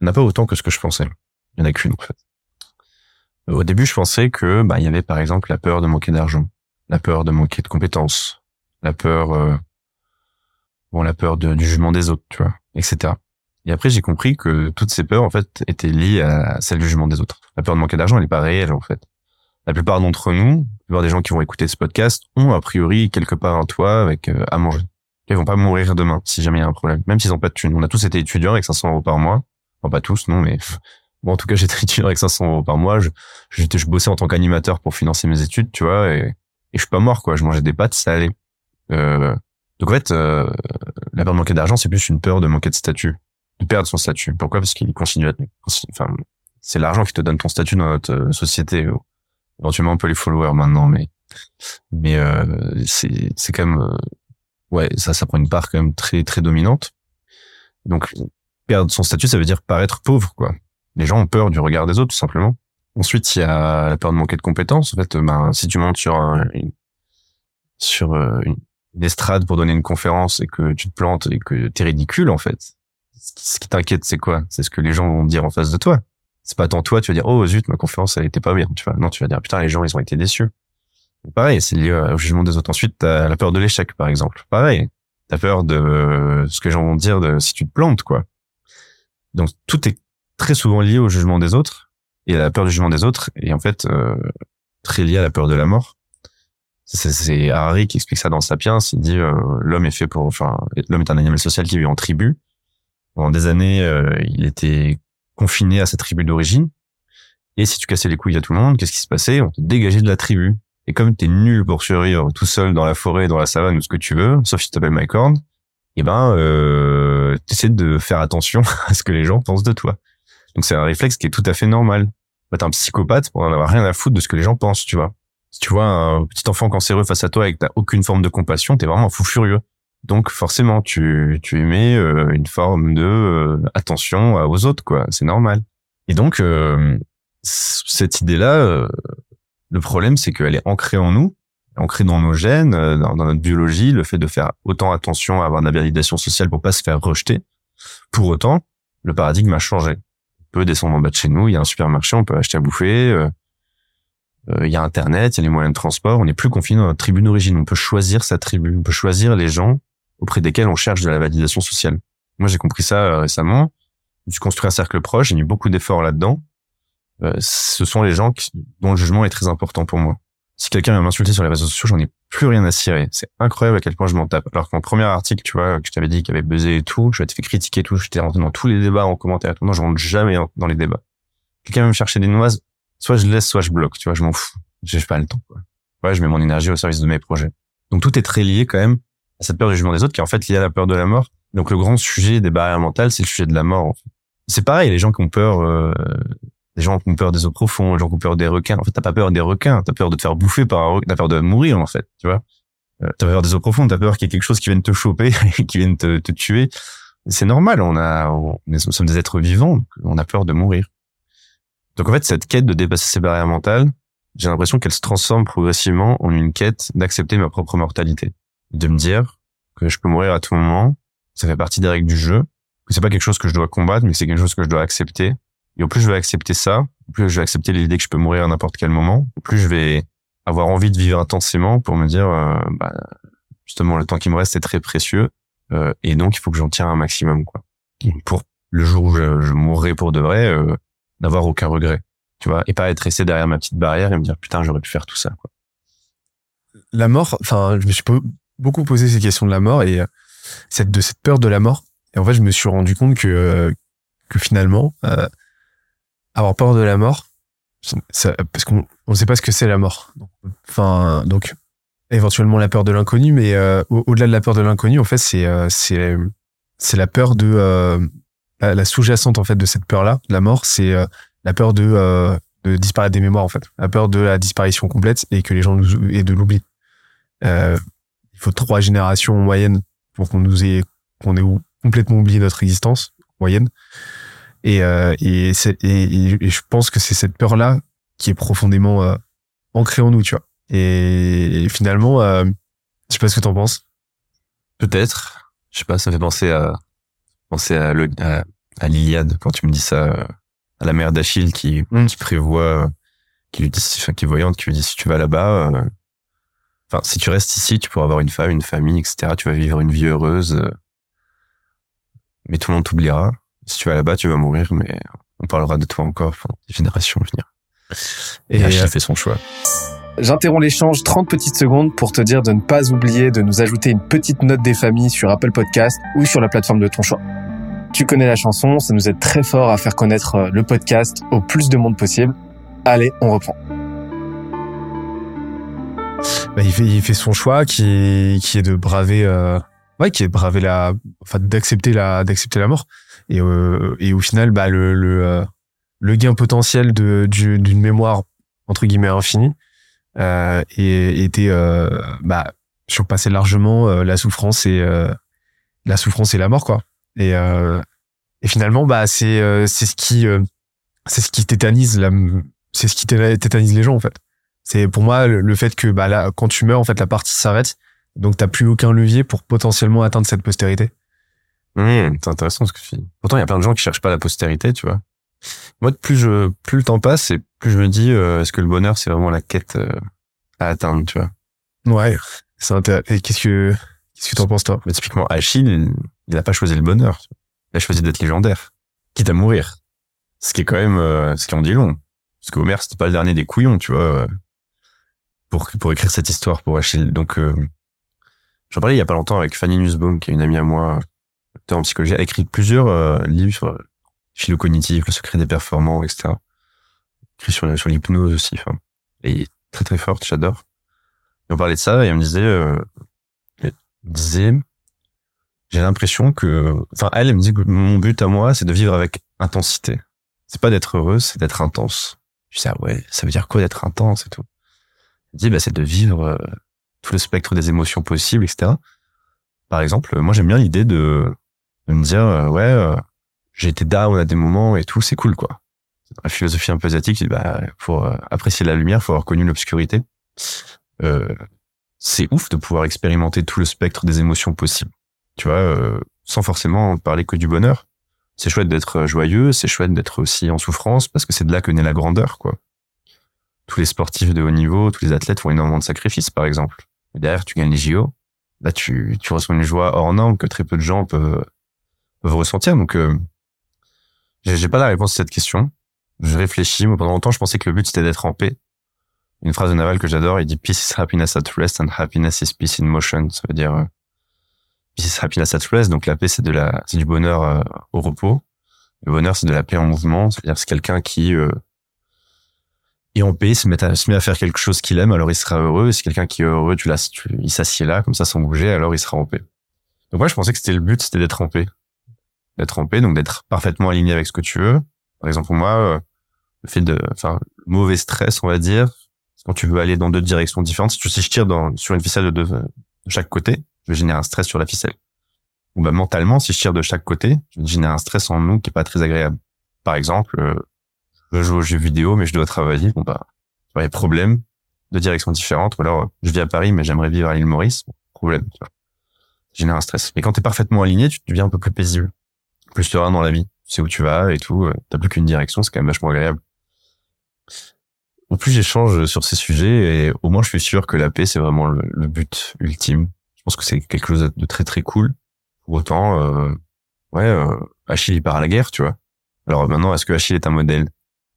il n'y en a pas autant que ce que je pensais. Il y en a qu'une, en fait. Au début, je pensais que, bah, il y avait, par exemple, la peur de manquer d'argent la peur de manquer de compétences, la peur, euh, bon, la peur du jugement des autres, tu vois, etc. Et après, j'ai compris que toutes ces peurs, en fait, étaient liées à celle du jugement des autres. La peur de manquer d'argent, elle n'est pas réelle, en fait. La plupart d'entre nous, la des gens qui vont écouter ce podcast, ont a priori quelque part un toit avec euh, à manger. Ils vont pas mourir demain si jamais il y a un problème. Même s'ils ont pas de thunes. On a tous été étudiants avec 500 euros par mois. Enfin, pas tous, non, mais bon, en tout cas, *laughs* j'étais étudiant avec 500 euros par mois. Je, je, je bossais en tant qu'animateur pour financer mes études, tu vois, et et je suis pas mort quoi. Je mangeais des pâtes, ça allait. Euh, donc en fait, euh, la peur de manquer d'argent, c'est plus une peur de manquer de statut, de perdre son statut. Pourquoi? Parce qu'il continue à, enfin, c'est l'argent qui te donne ton statut dans notre euh, société. Éventuellement un peu les followers maintenant, mais mais euh, c'est c'est quand même euh, ouais ça ça prend une part quand même très très dominante. Donc perdre son statut, ça veut dire paraître pauvre quoi. Les gens ont peur du regard des autres tout simplement. Ensuite, il y a la peur de manquer de compétences. En fait, ben, si tu montes sur une, sur euh, une, estrade pour donner une conférence et que tu te plantes et que t'es ridicule, en fait, ce qui t'inquiète, c'est quoi? C'est ce que les gens vont dire en face de toi. C'est pas tant toi, tu vas dire, oh zut, ma conférence, elle était pas bien. Tu vois, non, tu vas dire, putain, les gens, ils ont été déçus. Pareil, c'est lié au jugement des autres. Ensuite, t'as la peur de l'échec, par exemple. Pareil, t'as peur de ce que les gens vont dire de si tu te plantes, quoi. Donc, tout est très souvent lié au jugement des autres et la peur du jugement des autres est en fait euh, très liée à la peur de la mort. C'est Harari qui explique ça dans Sapiens. Il dit euh, l'homme est fait pour, enfin, l'homme est un animal social qui vit en tribu. Pendant des années, euh, il était confiné à sa tribu d'origine. Et si tu cassais les couilles à tout le monde, qu'est-ce qui se passait? On te dégageait de la tribu. Et comme t'es nul pour survivre tout seul dans la forêt, dans la savane ou ce que tu veux, sauf si tu t'appelles Mike Horn, eh ben, euh, t'essaies de faire attention *laughs* à ce que les gens pensent de toi. Donc c'est un réflexe qui est tout à fait normal. Bah, t'es un psychopathe pour en avoir rien à foutre de ce que les gens pensent, tu vois. Si tu vois un petit enfant cancéreux face à toi et que t'as aucune forme de compassion, t'es vraiment un fou furieux. Donc forcément, tu, tu émets euh, une forme de euh, attention aux autres, quoi. C'est normal. Et donc, euh, cette idée-là, le problème, c'est qu'elle est ancrée en nous, ancrée dans nos gènes, dans, dans, notre biologie, le fait de faire autant attention à avoir de la validation sociale pour pas se faire rejeter. Pour autant, le paradigme a changé peut descendre en bas de chez nous, il y a un supermarché, on peut acheter à bouffer, euh, euh, il y a Internet, il y a les moyens de transport, on n'est plus confiné dans notre tribu d'origine, on peut choisir sa tribu, on peut choisir les gens auprès desquels on cherche de la validation sociale. Moi, j'ai compris ça euh, récemment. J'ai construit un cercle proche, j'ai mis beaucoup d'efforts là-dedans. ce sont les gens qui, dont le jugement est très important pour moi. si quelqu'un vient m'insulter sur les réseaux sociaux, j'en ai plus rien à cirer. C'est incroyable à quel point je m'en tape. Alors qu'en premier article, tu vois, que je t'avais dit qu'il avait buzzé et tout, je t'ai fait critiquer et tout, j'étais rentré dans tous les débats en commentaire. Non, je rentre jamais dans les débats. Quelqu'un vient me chercher des noises, soit je laisse, soit je bloque, tu vois, je m'en fous. J'ai pas le temps, quoi. Ouais, je mets mon énergie au service de mes projets. Donc tout est très lié quand même à cette peur du jugement des autres qui est en fait liée à la peur de la mort. Donc le grand sujet des barrières mentales, c'est le sujet de la mort. En fait. C'est pareil, les gens qui ont peur euh, les gens qui ont peur des eaux profondes, les gens qui ont peur des requins. En fait, t'as pas peur des requins, t'as peur de te faire bouffer par un requin, t'as peur de mourir, en fait, tu vois. Euh, t'as peur des eaux profondes, t'as peur qu'il y ait quelque chose qui vienne te choper, *laughs* qui vienne te, tuer. C'est normal, on a, on, sommes des êtres vivants, on a peur de mourir. Donc en fait, cette quête de dépasser ces barrières mentales, j'ai l'impression qu'elle se transforme progressivement en une quête d'accepter ma propre mortalité. De me dire que je peux mourir à tout moment, ça fait partie des règles du jeu, que c'est pas quelque chose que je dois combattre, mais c'est quelque chose que je dois accepter, et au plus je vais accepter ça, au plus je vais accepter l'idée que je peux mourir à n'importe quel moment, au plus je vais avoir envie de vivre intensément pour me dire, euh, bah, justement, le temps qui me reste est très précieux. Euh, et donc, il faut que j'en tienne un maximum, quoi. Pour le jour où je, je mourrai pour de vrai, euh, n'avoir aucun regret, tu vois, et pas être resté derrière ma petite barrière et me dire, putain, j'aurais pu faire tout ça, quoi. La mort, enfin, je me suis beaucoup posé ces questions de la mort et cette, de cette peur de la mort. Et en fait, je me suis rendu compte que, que finalement, avoir peur de la mort, parce qu'on ne sait pas ce que c'est la mort. Enfin, donc éventuellement la peur de l'inconnu, mais euh, au-delà de la peur de l'inconnu, en fait, c'est euh, c'est c'est la peur de euh, la, sous-jacente en fait de cette peur-là, la mort, c'est la peur de de disparaître des mémoires en fait, la peur de la disparition complète et que les gens nous et de l'oubli. Il faut trois générations en moyenne pour qu'on nous ait qu'on ait complètement oublié notre existence moyenne. Et, euh, et, et, je pense que c'est cette peur-là qui est profondément euh, ancrée en nous, tu vois. Et, finalement, euh, je sais pas ce que t'en penses. Peut-être. Je sais pas, ça me fait penser à penser à, le, à, l'Iliade quand tu me dis ça, à la mère d'Achille qui, qui prévoit, qui lui dit, enfin, qui est voyante, qui lui dit si tu vas là-bas, enfin si tu restes ici, tu pourras avoir une femme, une famille, etc. Tu vas vivre une vie heureuse, mais tout le monde t'oubliera si tu vas là-bas, tu vas mourir, mais on parlera de toi encore pendant des générations à venir. Et, et a fait son choix. J'interromps l'échange 30 petites secondes pour te dire de ne pas oublier de nous ajouter une petite note des familles sur Apple Podcast ou sur la plateforme de ton choix. Tu connais la chanson, ça nous aide très fort à faire connaître euh, le podcast au plus de monde possible. Allez, on reprend. Bah, il, fait, il fait son choix qui, qui est de braver, euh, ouais, qui est de braver la, enfin d'accepter la, d'accepter la mort. Et, euh, et au final, bah, le, le, euh, le gain potentiel de, d'une mémoire entre guillemets infinie euh, et, était euh, bah, surpassait largement euh, la souffrance et la souffrance et la mort quoi. Et, et finalement, bah c'est c'est ce qui c'est ce qui tétanise la c'est ce qui tétanise les gens en fait. C'est pour moi le, fait que bah là quand tu meurs en fait la partie s'arrête donc t'as plus aucun levier pour potentiellement atteindre cette postérité. Mmh, c'est intéressant ce que tu dis. Pourtant, il y a plein de gens qui cherchent pas la postérité, tu vois. Moi, plus je, plus le temps passe, et plus je me dis, euh, est-ce que le bonheur, c'est vraiment la quête euh, à atteindre, tu vois? Ouais, c'est intéressant. Et qu'est-ce que, qu'est-ce que t'en penses, toi? Mais typiquement, Achille, il a pas choisi le bonheur. Il a choisi d'être légendaire. Quitte à mourir. Ce qui est quand même, euh, ce qui en dit long. Parce que Homer, c'était pas le dernier des couillons, tu vois, pour, pour écrire cette histoire pour Achille. Donc, j'en parlais il y a pas longtemps avec Fanny Nussbaum, qui est une amie à moi, en psychologie, a écrit plusieurs euh, livres sur le philo cognitif, le secret des performants, etc. Écrit sur, sur l'hypnose aussi. Enfin, et très très forte, j'adore. Et on parlait de ça et elle me disait, euh, elle disait, j'ai l'impression que, enfin, elle, elle me dit que mon but à moi, c'est de vivre avec intensité. C'est pas d'être heureuse, c'est d'être intense. Je dis, ah ouais, ça veut dire quoi d'être intense et tout? Bah, c'est de vivre euh, tout le spectre des émotions possibles, etc. Par exemple, moi, j'aime bien l'idée de, de me dire euh, ouais euh, j'ai été down à des moments et tout c'est cool quoi. La philosophie un peu asiatique bah pour euh, apprécier la lumière faut avoir connu l'obscurité. Euh, c'est ouf de pouvoir expérimenter tout le spectre des émotions possibles. Tu vois sans forcément parler que du bonheur. C'est chouette d'être joyeux c'est chouette d'être aussi en souffrance parce que c'est de là que naît la grandeur quoi tous les sportifs de haut niveau tous les athlètes font énormément de sacrifices par exemple et derrière tu gagnes les JO là tu tu reçois une joie hors norme que très peu de gens peuvent peuvent ressentir. Donc, euh, j'ai pas la réponse à cette question. Je réfléchis. Moi, pendant longtemps, je pensais que le but c'était d'être en paix une phrase de Naval que j'adore. Il dit peace is happiness at rest and happiness is peace in motion. Ça veut dire euh, peace is happiness at rest. Donc la paix c'est de la c'est du bonheur euh, au repos. Le bonheur c'est de la paix en mouvement. C'est-à-dire c'est quelqu'un qui euh, est en paix, se met à se met à faire quelque chose qu'il aime, alors il sera heureux. C'est quelqu'un qui est heureux, tu l'as, il s'assied là comme ça sans bouger, alors il sera en paix. Donc moi je pensais que c'était le but, c'était d'être en paix, d'être en paix, donc d'être parfaitement aligné avec ce que tu veux. Par exemple pour moi, euh, le fait de, enfin mauvais stress on va dire, quand tu veux aller dans deux directions différentes, si, tu, si je tire dans, sur une ficelle de, deux, de chaque côté, je vais générer un stress sur la ficelle. Ou bah, mentalement, si je tire de chaque côté, je vais générer un stress en nous qui est pas très agréable. Par exemple, euh, je joue aux jeux vidéo, mais je dois travailler. Bon bah, il y a problème, de directions différentes. Ou alors, je vis à Paris, mais j'aimerais vivre à l'île Maurice. problème. Tu vois. Génère un stress. Mais quand tu es parfaitement aligné, tu deviens un peu plus paisible, plus serein dans la vie. Tu sais où tu vas et tout. Euh, t'as plus qu'une direction, c'est quand même vachement agréable au plus j'échange sur ces sujets, et au moins je suis sûr que la paix, c'est vraiment le, but ultime. Je pense que c'est quelque chose de très très cool. Pour autant, euh, ouais, euh, Achille il part à la guerre, tu vois. Alors maintenant, est-ce que Achille est un modèle?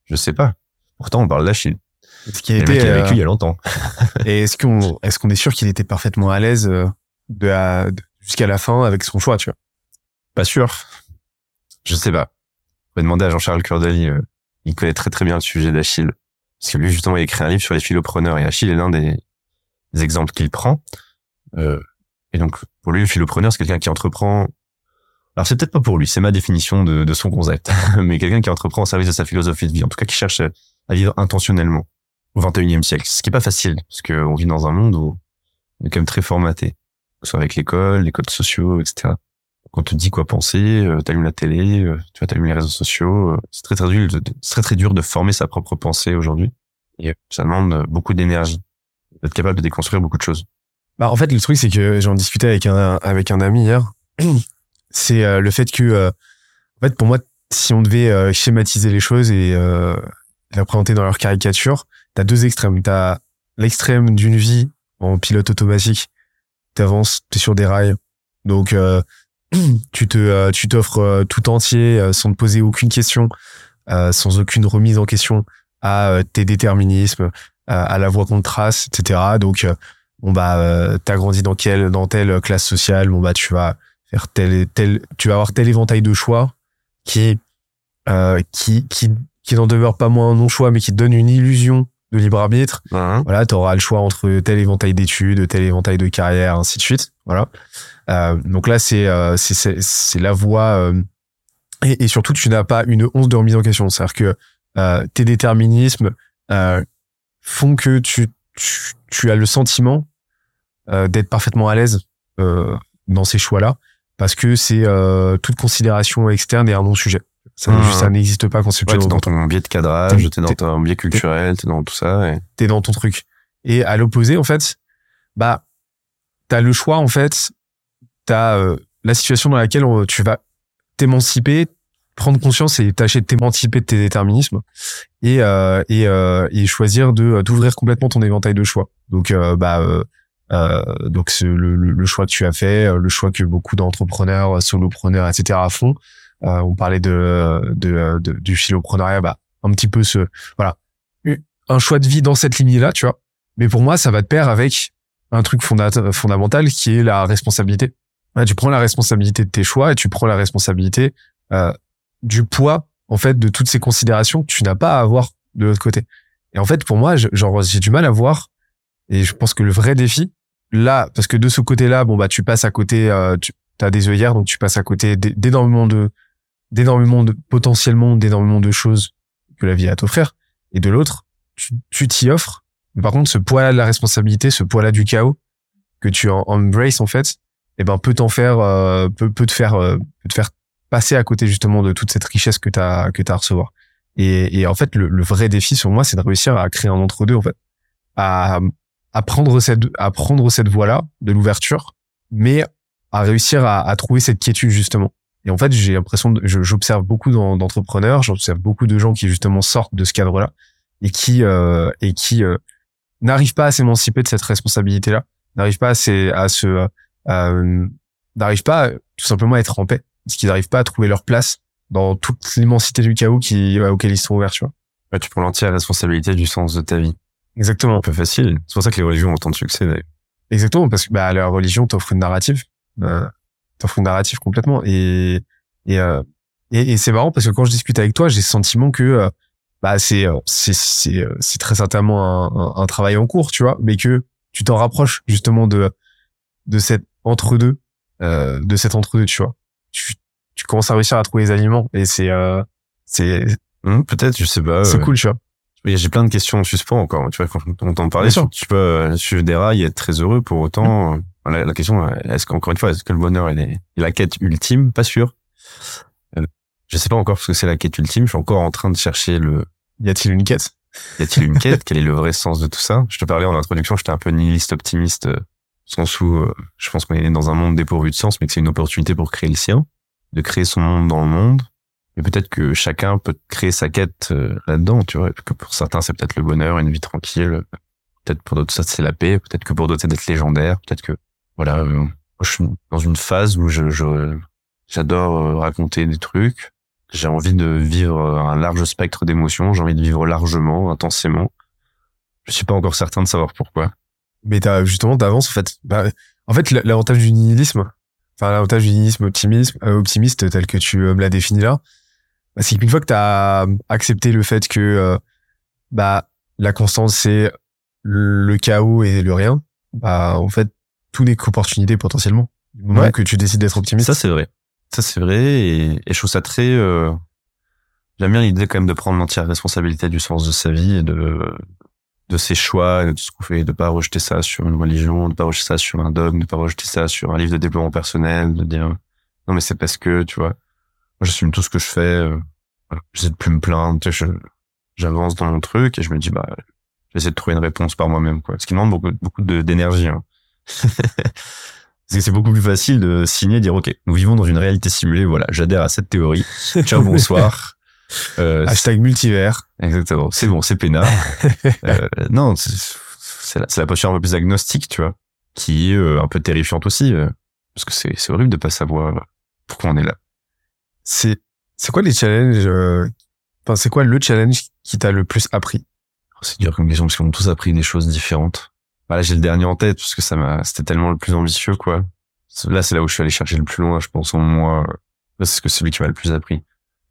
Je sais pas. Pourtant, on parle d'Achille. Est-ce qu'il a été euh, vécu il y a longtemps *laughs* Et est-ce qu'on qu'on est sûr qu'il était parfaitement à l'aise euh, de, jusqu'à la fin avec son choix, tu vois? Pas sûr. Je sais pas. On va demander à Jean-Charles Curdeli. Euh, il connaît très très bien le sujet d'Achille. Parce que lui, justement, il a écrit un livre sur les philopreneurs et Achille est l'un des, exemples qu'il prend. Euh, et donc, pour lui, le philopreneur, c'est quelqu'un qui entreprend. Alors, c'est peut-être pas pour lui, c'est ma définition de, de son concept, *laughs* mais quelqu'un qui entreprend au service de sa philosophie de vie, en tout cas qui cherche à vivre intentionnellement au 21e siècle. Ce qui est pas facile, parce qu'on vit dans un monde où on est quand même très formaté, que ce soit avec l'école, les codes sociaux, etc. Quand on te dit quoi penser, euh, t'allumes la télé, euh, tu vas t'allumer les réseaux sociaux. Euh, c'est très très dur, de, très très dur de former sa propre pensée aujourd'hui. Et ça demande beaucoup d'énergie, d'être capable de déconstruire beaucoup de choses. Bah en fait le truc c'est que j'en discutais avec un avec un ami hier. *clears throat* C'est le fait que en fait pour moi si on devait schématiser les choses et les présenter dans leur caricature, t'as deux extrêmes. T'as l'extrême d'une vie en pilote automatique. T'avances, t'es sur des rails. Donc *clears throat* tu te euh, tu t'offres euh, tout entier euh, sans te poser aucune question, sans aucune remise en question à tes déterminismes, à la voie qu'on trace, etc. Donc bon bah t'as grandi dans quelle dans telle classe sociale, bon bah tu vas tel tel tu vas avoir tel éventail de choix qui qui qui qui n'en demeure pas moins un non choix mais qui donne une illusion de libre arbitre. Voilà, tu auras le choix entre tel éventail d'études, tel éventail de carrière, ainsi de suite. Voilà. Euh, donc là, c'est euh, c'est c'est la voie euh, et, et, surtout tu n'as pas une once de remise en question. C'est-à-dire que euh, tes déterminismes font que tu, tu, tu as le sentiment d'être parfaitement à l'aise dans ces choix-là parce que c'est toute considération externe et un non-sujet. Ça, mmh. ça n'existe pas quand c'est ouais, dans ton biais de cadrage, t'es dans ton biais culturel, t'es dans tout ça. Et... T'es dans ton truc. Et à l'opposé, en fait, bah, t'as le choix, en fait, t'as euh, la situation dans laquelle tu vas t'émanciper, prendre conscience et tâcher de t'émanciper de tes déterminismes et euh, et, euh, et choisir de d'ouvrir complètement ton éventail de choix. Donc bah donc le, le, choix que tu as fait, le choix que beaucoup d'entrepreneurs, solopreneurs, etc. font, euh, on parlait de, de, de, du philopreneuriat, bah, un petit peu ce, voilà, un choix de vie dans cette lignée-là, tu vois. Mais pour moi, ça va de pair avec un truc fondamental qui est la responsabilité. tu prends la responsabilité de tes choix et tu prends la responsabilité euh, du poids en fait de toutes ces considérations que tu n'as pas à avoir de l'autre côté. Et en fait, pour moi, genre j'ai du mal à voir. Et je pense que le vrai défi, là, parce que de ce côté-là, bon bah tu passes à côté, euh, tu as des œillères, donc tu passes à côté d'énormément de d'énormément de potentiellement d'énormément de choses que la vie a à t'offrir. Et de l'autre tu t'y offres. Par contre ce poids-là de la responsabilité ce poids-là du chaos que tu en embrace en fait eh ben peut t'en faire euh, peut peut te faire euh, peut te faire passer à côté justement de toute cette richesse que t'as que t'as à recevoir. Et, et en fait le, le vrai défi sur moi c'est de réussir à créer un entre deux en fait. À à prendre cette à prendre cette voie là de l'ouverture mais à réussir à, à trouver cette quiétude justement et en fait, j'ai l'impression, j'observe beaucoup d'entrepreneurs, j'observe beaucoup de gens qui justement sortent de ce cadre-là et qui euh, et qui euh, n'arrivent pas à s'émanciper de cette responsabilité-là, n'arrivent pas à, se, à se euh, n'arrivent pas tout simplement à être en paix, parce qu'ils n'arrivent pas à trouver leur place dans toute l'immensité du chaos qui auquel ils sont ouverts, tu vois. Ouais, tu prends l'entière responsabilité du sens de ta vie. Exactement. Un peu facile. C'est pour ça que les religions ont tant de succès, d'ailleurs. Exactement, parce que bah, la religion t'offre une narrative. Euh, t'offre une narrative complètement. Et, et, euh, et, et c'est marrant parce que quand je discute avec toi, j'ai le sentiment que euh, bah, c'est, euh, c'est, c'est, euh, c'est très certainement un, un, un travail en cours, tu vois, mais que tu t'en rapproches justement de, de cet entre-deux, euh, de cet entre-deux, tu vois. Tu, tu commences à réussir à trouver les aliments et c'est, euh, c'est, Hum, Peut-être, je sais pas. c'est cool, tu vois. J'ai plein de questions en suspens encore. Tu vois, quand on t'en parlait, sûr. tu peux euh, suivre des rails et être très heureux. Pour autant, euh, la, la question, euh, est-ce qu'encore une fois, est-ce que le bonheur il est, la quête ultime? Pas sûr. Euh, Je sais pas encore ce que c'est la quête ultime. Je suis encore en train de chercher le. Y a-t-il une quête? Y a-t-il une quête? *laughs* Quel est le vrai sens de tout ça? Je te parlais en introduction, j'étais un peu nihiliste optimiste, euh, sens où euh, je pense qu'on est dans un monde dépourvu de sens, mais que c'est une opportunité pour créer le sien, de créer son monde dans le monde. Et peut-être que chacun peut créer sa quête euh, là-dedans, tu vois. Que pour certains, c'est peut-être le bonheur, une vie tranquille. Peut-être pour d'autres, ça c'est la paix. Peut-être que pour d'autres, c'est d'être légendaire. Peut-être que, voilà, euh, je suis dans une phase où j'adore euh, raconter des trucs. J'ai envie de vivre un large spectre d'émotions. J'ai envie de vivre largement, intensément. Je suis pas encore certain de savoir pourquoi. mais t'as justement t'avances en fait bah, en fait l'avantage du nihilisme enfin l'avantage du nihilisme optimisme optimiste tel que tu me l'as défini là c'est qu'une fois que t'as accepté le fait que euh, bah la constance c'est le chaos et le rien bah en fait tout n'est qu'opportunité potentiellement du moment Ouais. que tu décides d'être optimiste Ça, c'est vrai. Ça, c'est vrai. Et, et je trouve ça très... Euh... J'aime bien l'idée quand même de prendre l'entière responsabilité du sens de sa vie et de, de ses choix, et de ce qu'on fait, de pas rejeter ça sur une religion, de pas rejeter ça sur un dogme, de pas rejeter ça sur un livre de développement personnel, de dire non mais c'est parce que, tu vois, j'assume tout ce que je fais, euh, j'essaie de plus me plaindre, j'avance dans mon truc et je me dis bah j'essaie de trouver une réponse par moi-même quoi. Ce qui demande beaucoup, beaucoup de- d'énergie. Hein. *laughs* Parce que c'est beaucoup plus facile de signer et dire ok, nous vivons dans une réalité simulée, voilà, j'adhère à cette théorie. Ciao, *laughs* bonsoir. Euh, hashtag multivers Exactement. C'est bon, c'est peinard. *laughs* Euh, non, c'est la, la posture un peu plus agnostique, tu vois, qui est euh, un peu terrifiante aussi, euh, parce que c'est c'est horrible de pas savoir pourquoi on est là. C'est c'est quoi les challenges euh, enfin c'est quoi le challenge qui t'a le plus appris? C'est dur comme question parce qu'on a tous appris des choses différentes. Bah là, j'ai le dernier en tête parce que ça m'a, c'était tellement le plus ambitieux, quoi. Là, c'est là où je suis allé chercher le plus loin, je pense, en moi. Là, c'est ce que celui qui m'a le plus appris.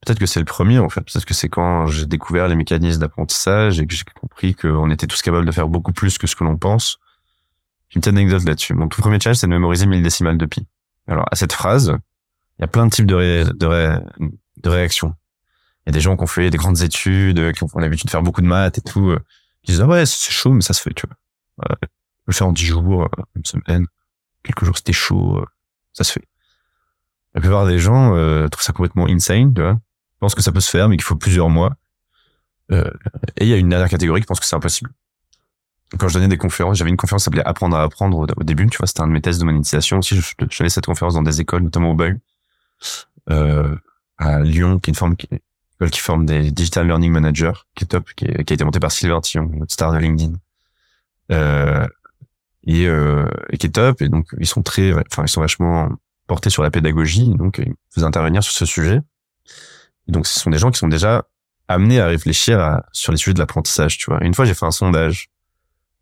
Peut-être que c'est le premier, en fait. Peut-être que c'est quand j'ai découvert les mécanismes d'apprentissage et que j'ai compris qu'on était tous capables de faire beaucoup plus que ce que l'on pense. J'ai une petite anecdote là-dessus. Mon tout premier challenge, c'est de mémoriser 1000 décimales de pi. Alors, à cette phrase, il y a plein de types de, ré- de, ré- de réactions. Il y a des gens qui ont fait des grandes études, qui ont l'habitude de faire beaucoup de maths et tout, euh, qui disent, ah ouais, c'est chaud, mais ça se fait, tu vois. Euh, le fais en 10 jours, euh, une semaine. Quelques jours, c'était chaud, euh, ça se fait. La plupart des gens euh, trouvent ça complètement insane, tu vois. Ils pensent que ça peut se faire, mais qu'il faut plusieurs mois. Euh, et il y a une dernière catégorie qui pense que c'est impossible. Quand je donnais des conférences, j'avais une conférence qui s'appelait Apprendre à apprendre au, début, tu vois, c'était un de mes tests de monétisation aussi. Je, j'avais cette conférence dans des écoles, notamment au BAU, euh, à Lyon, qui est une forme qui, école qui forme des digital learning managers, qui est top, qui, a été montée par Sylvain Tillon, notre star de LinkedIn. Euh, et, euh, et qui est top. Et donc, ils sont très, enfin, ils sont vachement portés sur la pédagogie. Donc, ils faisaient intervenir sur ce sujet. Et donc, ce sont des gens qui sont déjà amenés à réfléchir à, sur les sujets de l'apprentissage, tu vois. Une fois, j'ai fait un sondage.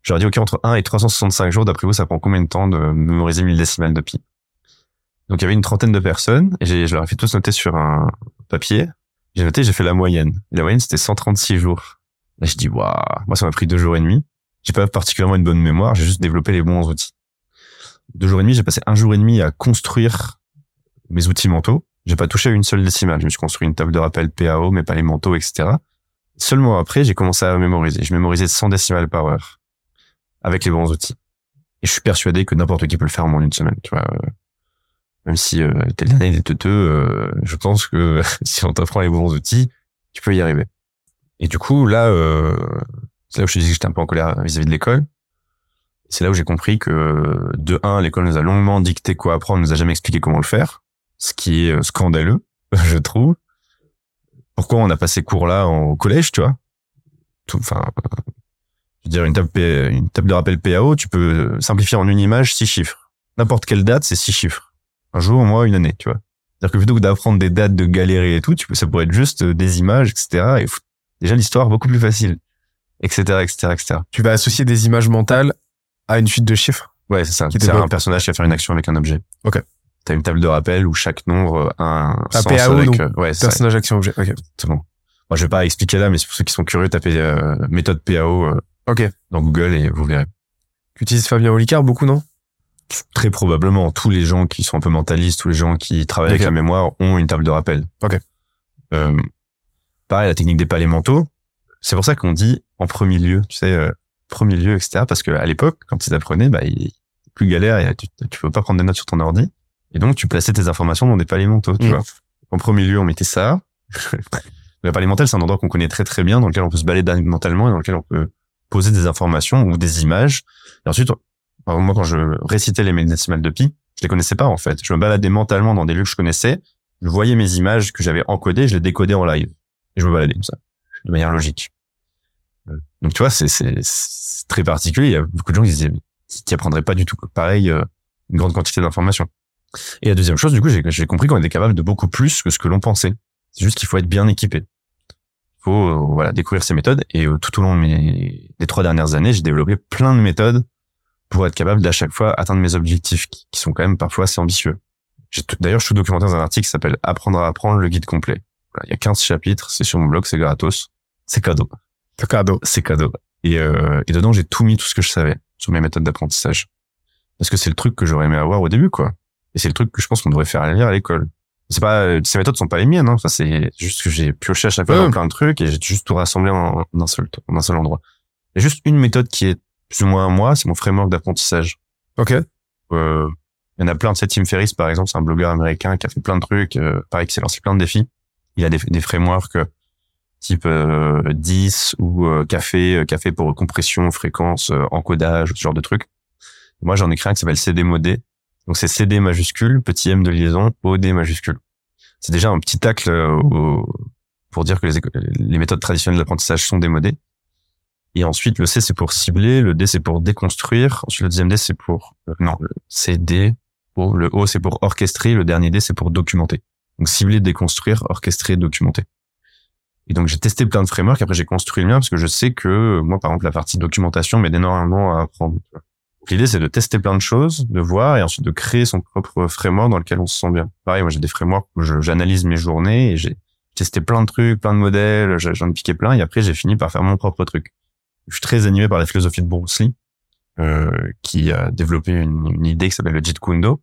Je leur ai dit, OK, entre 1 et 365 jours, d'après vous, ça prend combien de temps de mémoriser 1000 décimales de pi? Donc, il y avait une trentaine de personnes et je leur ai fait tous noter sur un papier. J'ai noté, j'ai fait la moyenne. La moyenne, c'était 136 jours. Là, je dis, waouh, moi, ça m'a pris deux jours et demi. J'ai pas particulièrement une bonne mémoire, j'ai juste développé les bons outils. Deux jours et demi, j'ai passé un jour et demi à construire mes outils mentaux. J'ai pas touché à une seule décimale. Je me suis construit une table de rappel PAO, mais pas les mentaux, etc. Seulement après, j'ai commencé à mémoriser. Je mémorisais 100 décimales par heure avec les bons outils. Et je suis persuadé que n'importe qui peut le faire en moins d'une semaine, tu vois. Euh, Même si euh, t'es le dernier des teuteux, euh, je pense que *laughs* si on t'apprend les bons outils, tu peux y arriver. Et du coup, là, euh, c'est là où je te disais que j'étais un peu en colère vis-à-vis de l'école. C'est là où j'ai compris que, de un, l'école nous a longuement dicté quoi apprendre, nous a jamais expliqué comment le faire. Ce qui est euh, scandaleux, *laughs* je trouve. Pourquoi on a pas ces cours-là en- au collège, tu vois? Enfin, euh, je veux dire, une table, une table de rappel PAO, tu peux simplifier en une image six chiffres. N'importe quelle date, c'est six chiffres. Un jour, un mois, une année, tu vois. C'est-à-dire que plutôt que d'apprendre des dates, de galérer et tout, tu peux, ça pourrait être juste euh, des images, etc. Et déjà l'histoire beaucoup plus facile. etc., etc., etc. Tu vas associer des images mentales à une suite de chiffres. Ouais, c'est ça. C'est un personnage qui va faire une action avec un objet. Ok. T'as une table de rappel où chaque nombre a un sens PAO, avec, euh, ouais, ça, Personnage, action, objet. Ok. exactement. Moi, je vais pas expliquer là, mais c'est pour ceux qui sont curieux, tapez euh, méthode PAO euh, Ok. dans Google et vous verrez. Qu'utilise Fabien Olicard beaucoup, non? Très probablement, tous les gens qui sont un peu mentalistes, tous les gens qui travaillent avec la mémoire ont une table de rappel. Ok. Euh, pareil, la technique des palais mentaux, c'est pour ça qu'on dit en premier lieu, tu sais, euh, premier lieu, etc. Parce que à l'époque, quand ils apprenaient, bah, il plus galère, et tu, tu peux pas prendre des notes sur ton ordi. Et donc, tu plaçais tes informations dans des palais mentaux, tu Mm. vois. En premier lieu, on mettait ça. *laughs* le palais mental, c'est un endroit qu'on connaît très très bien, dans lequel on peut se balader mentalement et dans lequel on peut poser des informations ou des images. Et ensuite, moi, quand je récitais les décimales de pi, je les connaissais pas, en fait. Je me baladais mentalement dans des lieux que je connaissais. Je voyais mes images que j'avais encodées, je les décodais en live. Et je me baladais comme ça, de manière logique. Euh, Donc, tu vois, c'est, très particulier. Il y a beaucoup de gens qui disaient, qui apprendraient pas du tout pareil, euh, une grande quantité d'informations. Et la deuxième chose, du coup, j'ai compris qu'on était capable de beaucoup plus que ce que l'on pensait. C'est juste qu'il faut être bien équipé. Il faut, euh, voilà, découvrir ces méthodes. Et euh, tout au long de mes, des trois dernières années, j'ai développé plein de méthodes pour être capable d'à chaque fois atteindre mes objectifs qui, qui sont quand même parfois assez ambitieux. D'ailleurs, je suis documenté dans un article qui s'appelle Apprendre à apprendre le guide complet. Voilà, il y a 15 chapitres, c'est sur mon blog, c'est gratos. C'est cadeau. C'est cadeau. C'est cadeau. Et, euh, et dedans, j'ai tout mis, tout ce que je savais sur mes méthodes d'apprentissage. Parce que c'est le truc que j'aurais aimé avoir au début, quoi. Et c'est le truc que je pense qu'on devrait faire lire à l'école. C'est pas, ces méthodes sont pas les miennes, hein. Ça, c'est juste que j'ai pioché à chaque fois Ouais. dans plein de trucs et j'ai juste tout rassemblé en, en un seul, en un seul endroit. Il y a juste une méthode qui est plus ou moins à moi, c'est mon framework d'apprentissage. Ok. Euh, il y en a plein de ces Tim Ferriss, par exemple, c'est un blogueur américain qui a fait plein de trucs, euh, pareil, qui s'est lancé plein de défis. Il a des, des frameworks euh, type euh, 10 ou euh, café, euh, café pour compression, fréquence, euh, encodage, ce genre de trucs. Moi, j'en ai créé un qui s'appelle CD modé. Donc, c'est CD majuscule, petit m de liaison, OD majuscule. C'est déjà un petit tacle euh, au- pour dire que les, les méthodes traditionnelles d'apprentissage sont démodées. Et ensuite, le C, c'est pour cibler, le D, c'est pour déconstruire. Ensuite, le deuxième D, c'est pour... euh, non, le C, D, le O, c'est pour orchestrer. Le dernier D, c'est pour documenter. Donc, cibler, déconstruire, orchestrer, documenter. Et donc, j'ai testé plein de frameworks. Après, j'ai construit le mien parce que je sais que, moi, par exemple, la partie documentation m'aide énormément à apprendre. L'idée, c'est de tester plein de choses, de voir et ensuite de créer son propre framework dans lequel on se sent bien. Pareil, moi, j'ai des frameworks où j'analyse mes journées et j'ai testé plein de trucs, plein de modèles, j'en ai piqué plein et après, j'ai fini par faire mon propre truc. Je suis très animé par la philosophie de Bruce Lee, euh, qui a développé une, une idée qui s'appelle le Jeet Kune Do,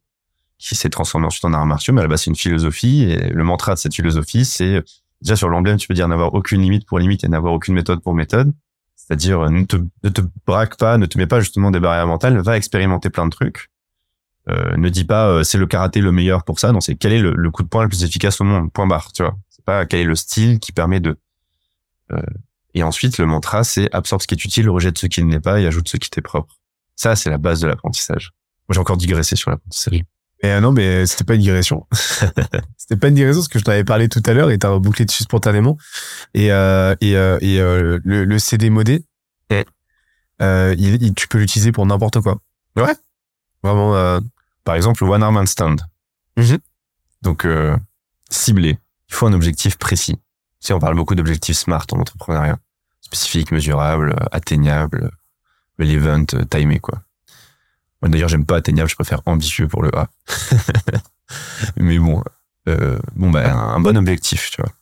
qui s'est transformé ensuite en arts martiaux, mais à la base, c'est une philosophie et le mantra de cette philosophie, c'est déjà sur l'emblème, tu peux dire n'avoir aucune limite pour limite et n'avoir aucune méthode pour méthode. C'est-à-dire, euh, ne te, ne te braque pas, ne te mets pas justement des barrières mentales, va expérimenter plein de trucs. Euh, ne dis pas, euh, c'est le karaté le meilleur pour ça. Non, c'est quel est le, le coup de poing le plus efficace au monde? Point barre, tu vois. C'est pas quel est le style qui permet de. Et ensuite, le mantra, c'est absorbe ce qui est utile, rejette ce qui ne l'est pas et ajoute ce qui t'est propre. Ça, c'est la base de l'apprentissage. Moi, j'ai encore digressé sur l'apprentissage. Mais euh, non, mais c'était pas une digression. *laughs* c'était pas une digression parce que je t'avais parlé tout à l'heure et t'as rebouclé dessus spontanément. Et, euh, et, euh, et euh, le, le CD modé, Ouais. euh, il, il- tu peux l'utiliser pour n'importe quoi. Ouais. Vraiment. Euh, Par exemple, le one arm stand. Mhm. Donc, euh, ciblé. Il faut un objectif précis. Tu sais, on parle beaucoup d'objectifs smart en entrepreneuriat. Spécifique, mesurable, atteignable, relevant, euh, timé, quoi. Moi, d'ailleurs, j'aime pas atteignable, je préfère ambitieux pour le A. *laughs* Mais bon, euh, bon, bah, un, bon objectif, tu vois.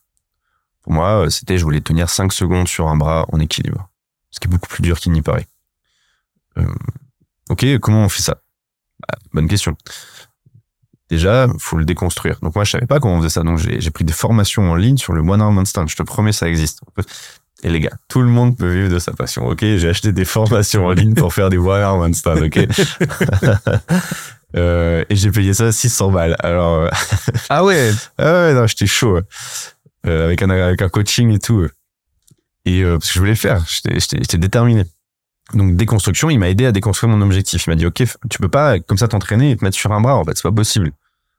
Pour moi, euh, c'était, je voulais tenir 5 secondes sur un bras en équilibre. Ce qui est beaucoup plus dur qu'il n'y paraît. Ok, comment on fait ça? Bah, bonne question. Déjà, faut le déconstruire. Donc moi, je savais pas comment on faisait ça. Donc j'ai pris des formations en ligne sur le One Arm Handstand. Je te promets, ça existe. Et les gars, tout le monde peut vivre de sa passion. Ok, j'ai acheté des formations en ligne pour faire des One Arm Handstand. Ok? *laughs* Euh, et j'ai payé ça 600 balles. Alors, euh, *laughs* Ah ouais? ah ouais, non, j'étais chaud. Euh, avec un avec un coaching et tout. Et euh, parce que je voulais le faire, j'étais déterminé. Donc déconstruction, il m'a aidé à déconstruire mon objectif. Il m'a dit OK, tu peux pas comme ça t'entraîner et te mettre sur un bras en fait, c'est pas possible.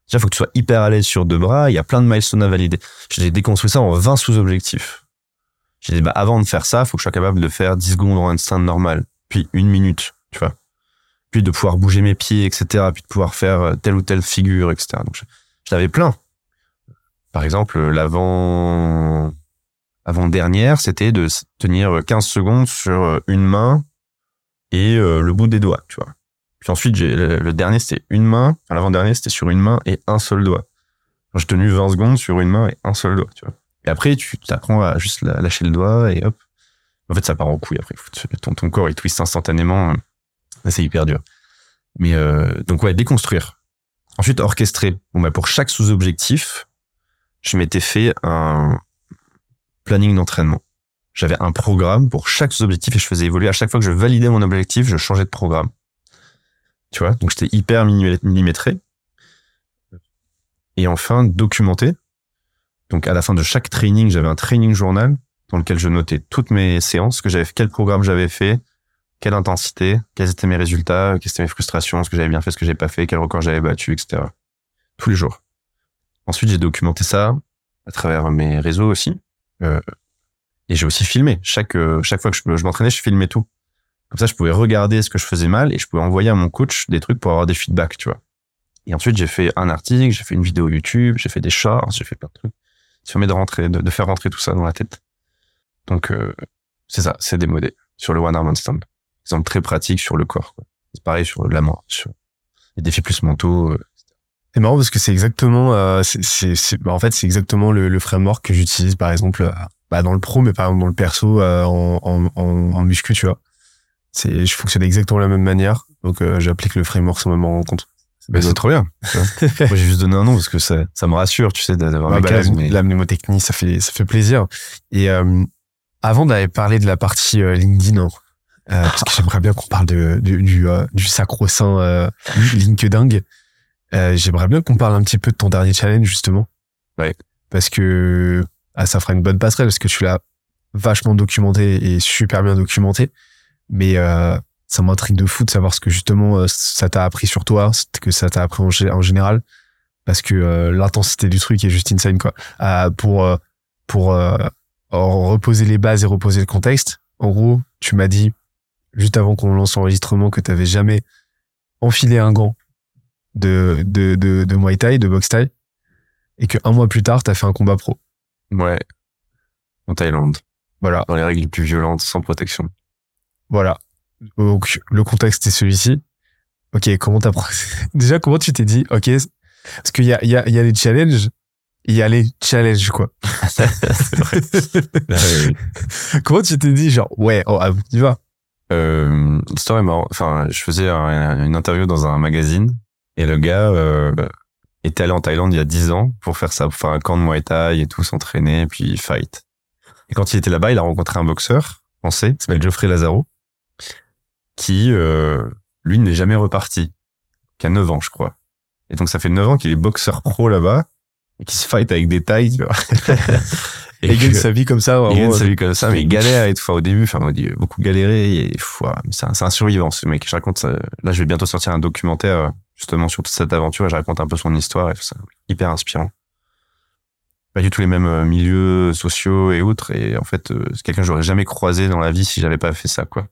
Déjà, faut que tu sois hyper à l'aise sur deux bras, il y a plein de milestones à valider. J'ai déconstruit ça en 20 sous-objectifs. J'ai dit bah avant de faire ça, faut que je sois capable de faire 10 secondes en instinct normal, puis une minute, tu vois. Puis de pouvoir bouger mes pieds, etc. Puis de pouvoir faire euh, telle ou telle figure, etc. Donc je, plein. Par exemple, l'avant, avant-dernière, c'était de tenir 15 secondes sur euh, une main et euh, le bout des doigts, tu vois. Puis ensuite, j'ai le, le dernier, c'était une main. L'avant-dernier, c'était sur une main et un seul doigt. J'ai tenu 20 secondes sur une main et un seul doigt, tu vois. Et après, tu t'apprends à juste lâcher le doigt et hop. En fait, ça part en couille après. Ton, corps, il twist instantanément. C'est hyper dur. Mais euh, donc, ouais, déconstruire. Ensuite, orchestrer. Bon, bah, pour chaque sous-objectif, je m'étais fait un planning d'entraînement. J'avais un programme pour chaque sous-objectif et je faisais évoluer. À chaque fois que je validais mon objectif, je changeais de programme. Tu vois, donc j'étais hyper millimétré. Et enfin, documenté. Donc à la fin de chaque training, j'avais un training journal dans lequel je notais toutes mes séances, ce que j'avais, quel programme j'avais fait, quelle intensité, quels étaient mes résultats, quelles étaient mes frustrations, ce que j'avais bien fait, ce que j'avais pas fait, quel record j'avais battu, etc. Tous les jours. Ensuite, j'ai documenté ça à travers mes réseaux aussi. Euh, et j'ai aussi filmé. Chaque, euh, chaque fois que je, je m'entraînais, je filmais tout. Comme ça, je pouvais regarder ce que je faisais mal et je pouvais envoyer à mon coach des trucs pour avoir des feedbacks, tu vois. Et ensuite, j'ai fait un article, j'ai fait une vidéo YouTube, j'ai fait des shorts, j'ai fait plein de trucs. Ça permet de rentrer, de, de faire rentrer tout ça dans la tête. Donc, euh, c'est ça, c'est démodé sur le One Arm Handstand. Exemple très pratique sur le corps. C'est pareil sur la main, sur les défis plus mentaux. euh, C'est marrant parce que c'est exactement, euh, bah, en fait, c'est exactement le, le framework que j'utilise, par exemple, euh, bah, dans le pro, mais par exemple dans le perso, euh, en, en, en, en muscu, tu vois. Je fonctionne exactement de la même manière, donc j'applique le framework sans me rendre compte. Bah, c'est trop bien. *laughs* Moi, j'ai juste donné un nom parce que ça, ça me rassure, tu sais, d'avoir Ouais, bah, cases. la, mais- la mnémotechnie, ça fait, ça fait plaisir. Et euh, avant d'aller parler de la partie euh, LinkedIn, hein, euh, parce que j'aimerais bien qu'on parle de, du, du, euh, du sacro-saint LinkedIn, j'aimerais bien qu'on parle un petit peu de ton dernier challenge, justement. Ouais. Parce que ah, ça fera une bonne passerelle, parce que tu l'as vachement documenté et super bien documenté. Mais euh, ça m'intrigue de fou de savoir ce que justement euh, ça t'a appris sur toi, ce que ça t'a appris en, gé- en général parce que euh, l'intensité du truc est juste insane quoi. Euh, pour pour euh, reposer les bases et reposer le contexte. En gros, tu m'as dit juste avant qu'on lance l'enregistrement que t'avais jamais enfilé un gant de de de, de Muay Thai, de boxe Thai, et que un mois plus tard t'as fait un combat pro. Ouais. En Thaïlande. Voilà, Dans les règles les plus violentes, sans protection. voilà. Donc le contexte est celui-ci. Ok, comment t'as *laughs* déjà comment tu t'es dit Ok, parce qu'il y a il y a il y a les challenges, il y a les challenges quoi. *laughs* *laughs* Comment tu t'es dit genre ouais oh ah, tu vas Euh, L'histoire est marrante. Enfin, je faisais un- une interview dans un magazine et le gars euh, était allé en Thaïlande il y a 10 ans pour faire ça, pour faire un camp de Muay Thai et tout, s'entraîner, puis fight. Et quand il était là-bas, il a rencontré un boxeur français qui s'appelle Geoffrey Lazaro, qui, euh, lui, n'est jamais reparti, qui a 9 ans, je crois. Et donc, ça fait 9 ans qu'il est boxeur pro là-bas et qui se fight avec des tu vois. *laughs* et il gagne que- sa vie comme ça il vraiment, gagne sa euh, vie comme ça, mais il galère et tout. Enfin, au début, enfin, il a beaucoup galéré et voilà, mais c'est un, un survivant, ce mec. Je raconte ça. Là, je vais bientôt sortir un documentaire, euh, justement, sur toute cette aventure et je raconte un peu son histoire et tout ça. Hyper inspirant. Pas du tout les mêmes euh, milieux sociaux et autres. Et en fait, euh, c'est quelqu'un que j'aurais jamais croisé dans la vie si j'avais pas fait ça, quoi.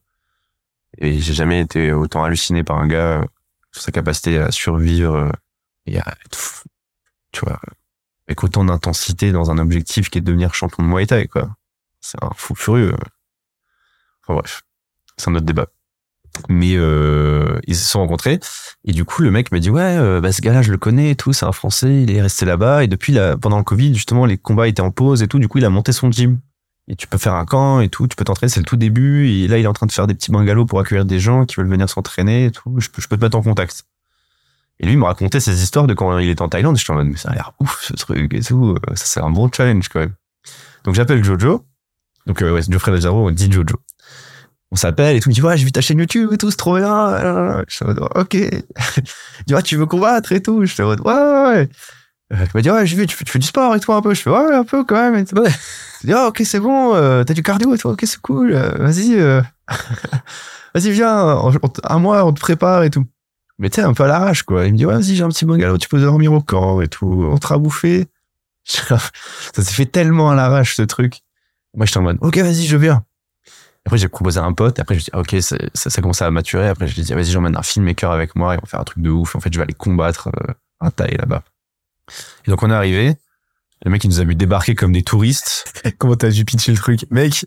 Et j'ai jamais été autant halluciné par un gars euh, sur sa capacité à survivre euh, et à être, tu vois, avec autant d'intensité dans un objectif qui est de devenir champion de Muay Thai, quoi. C'est un fou furieux. Enfin bref, c'est un autre débat. Mais euh, ils se sont rencontrés et du coup le mec m'a dit ouais euh, bah ce gars-là je le connais et tout c'est un français il est resté là-bas et depuis là pendant le Covid justement les combats étaient en pause et tout du coup il a monté son gym et tu peux faire un camp et tout tu peux t'entraîner c'est le tout début et là il est en train de faire des petits bungalows pour accueillir des gens qui veulent venir s'entraîner et tout je peux je peux te mettre en contact et lui il me racontait ses histoires de quand il était en Thaïlande j'étais en mode mais ça a l'air ouf ce truc et tout euh, ça c'est un bon challenge quand même donc j'appelle Jojo donc euh, ouais Geoffrey Lazaro on dit Jojo on s'appelle et tout. Il me dit, ouais, j'ai vu ta chaîne YouTube et tout, c'est trop bien. Je suis en mode, ok. *laughs* Il dit, ouais, tu veux combattre et tout. Je suis en mode, ouais, ouais, ouais. Euh, Il m'a dit, ouais, j'ai vu, tu fais, tu fais du sport et tout un peu. Je fais, ouais, un peu quand même. Il dit, ah, ok, c'est bon, euh, t'as du cardio et tout. Ok, c'est cool. euh, vas-y, euh, *laughs* vas-y, viens. on- on- un mois, on te prépare et tout. Mais tu sais, un peu à l'arrache, quoi. Il me dit, ouais, vas-y, j'ai un petit bungalow, tu peux dormir au camp et tout. On te bouffer. *laughs* Ça s'est fait tellement à l'arrache, ce truc. Moi, j'étais en mode, ok, vas-y, je viens. Après, j'ai proposé à un pote. Et après, je dis, ah, ok, ça, ça commençait à maturer. Après, je lui ai dit, vas-y, j'emmène un filmmaker avec moi et on va faire un truc de ouf. En fait, je vais aller combattre un taille là-bas. Et donc, on est arrivé. Le mec, il nous a vu débarquer comme des touristes. *laughs* Comment t'as dû pitcher le truc? Mec,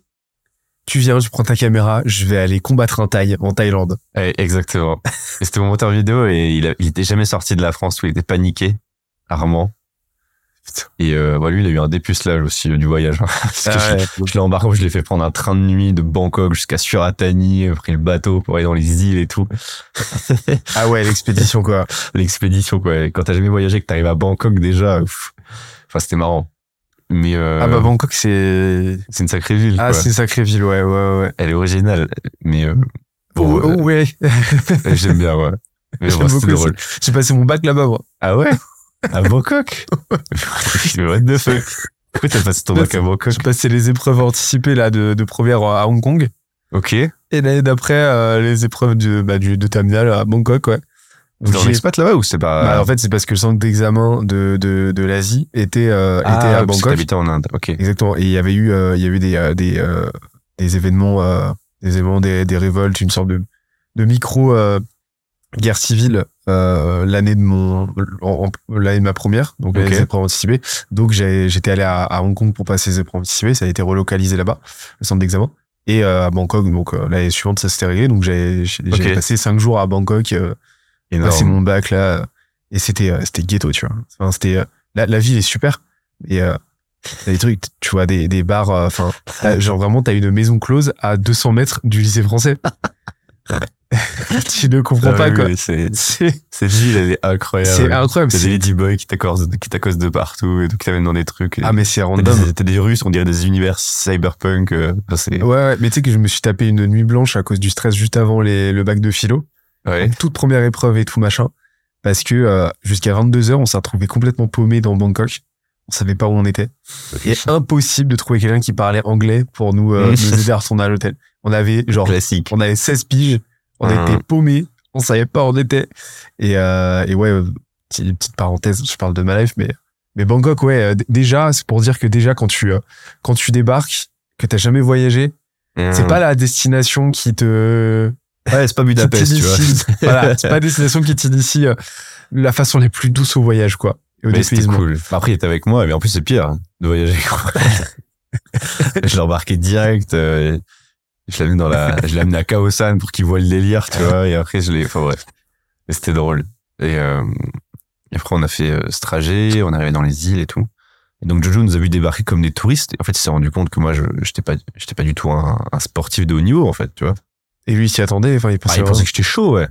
tu viens, tu prends ta caméra, je vais aller combattre un Thaï en Thaïlande. Ouais, exactement. *laughs* et c'était mon monteur vidéo et il, a, il était jamais sorti de la France où il était paniqué, Armand. Et euh, bah, lui, il a eu un dépucelage aussi euh, du voyage. hein. *laughs* Parce que Ah ouais. je, je l'ai embarqué, je l'ai fait prendre un train de nuit de Bangkok jusqu'à Suratani, pris le bateau pour aller dans les îles et tout. *laughs* Ah ouais, l'expédition quoi. *laughs* L'expédition, quoi. Et Quand t'as jamais voyagé, que t'arrives à Bangkok déjà, enfin, c'était marrant. Mais euh, Ah bah Bangkok c'est... c'est une sacrée ville. Ah c'est une sacrée ville, ouais, ouais, ouais. Elle est originale, mais euh, bon, Oh, euh, ouais. j'aime bien, ouais. Mais bon, c'était drôle. J'ai passé mon bac là-bas, moi. Ah ouais? À Bangkok *laughs* Mais What the fuck Pourquoi t'as passé ton bac à Bangkok J'ai passé les épreuves anticipées là de, de première à Hong Kong. Ok. Et l'année d'après, euh, les épreuves du, bah, du, de terminale à Bangkok, ouais. Vous êtes en J'ai- expat là-bas ou c'est pas... Bah, en fait, c'est parce que le centre d'examen de, de, de l'Asie était, euh, était ah, à parce que Bangkok. en Inde, ok. Exactement. Et il y avait eu, euh, il y avait eu des, euh, des, euh, des événements, euh, des événements, des, des révoltes, une sorte de, de micro guerre civile euh, l'année de mon, l'année de ma première, donc Ok. les épreuves anticipées. Donc j'étais allé à, à Hong Kong pour passer les épreuves anticipées. Ça a été relocalisé là-bas, le centre d'examen. Et euh, à Bangkok, donc euh, l'année suivante, ça s'était réglé. Donc j'ai j'ai Ok. j'ai passé cinq jours à Bangkok. euh, Énorme. passer mon bac là et c'était euh, c'était ghetto tu vois enfin, c'était euh, la, la ville est super et euh, t'as des trucs tu vois des, des bars enfin genre vraiment t'as une maison close à 200 mètres du lycée français *laughs* *laughs* tu ne comprends Ah pas oui, quoi c'est- c'est Cette ville, elle est incroyable. c'est incroyable T'as des c'est- ladyboys qui t'accostent de partout et qui t'amènent dans des trucs. ah mais c'est random des, t'as des Russes, on dirait des univers cyberpunk. euh, c'est... ouais, ouais mais tu sais que je me suis tapé une nuit blanche à cause du stress juste avant les, le bac de philo Ouais. toute première épreuve et tout machin parce que euh, jusqu'à 22 heures on s'est retrouvé complètement paumé dans Bangkok on savait pas où on était et impossible de trouver quelqu'un qui parlait anglais pour nous, euh, nous aider à retourner à l'hôtel on avait genre Classique. on avait 16 piges on Mhm. était paumés on savait pas où on était et, euh, et ouais euh, petite, petite parenthèse je parle de ma life mais mais Bangkok ouais euh, déjà c'est pour dire que déjà quand tu euh, quand tu débarques que t'as jamais voyagé c'est pas la destination qui te Ouais, c'est pas Budapest, tu vois. *laughs* voilà, c'est pas la destination qui t'initie euh, la façon les plus douce au voyage, quoi. Et au Mais c'était cool. Bah, Après, il était avec moi, mais en plus, c'est pire hein, de voyager. quoi. *laughs* je l'ai embarqué direct. euh, je l'ai amené dans la, je l'ai amené à Kaosan pour qu'il voit le délire, tu vois. Et après, je l'ai, enfin bref. Mais c'était drôle. Et, euh, et après, on a fait euh, ce trajet, on est arrivé dans les îles et tout. Et donc, Jojo nous a vu débarquer comme des touristes. Et en fait, il s'est rendu compte que moi, je, j'étais pas, j'étais pas du tout un, un sportif de haut niveau, en fait, tu vois. Et lui, il s'y attendait. Enfin, il Ah, pensait. il pensait que j'étais chaud, ouais.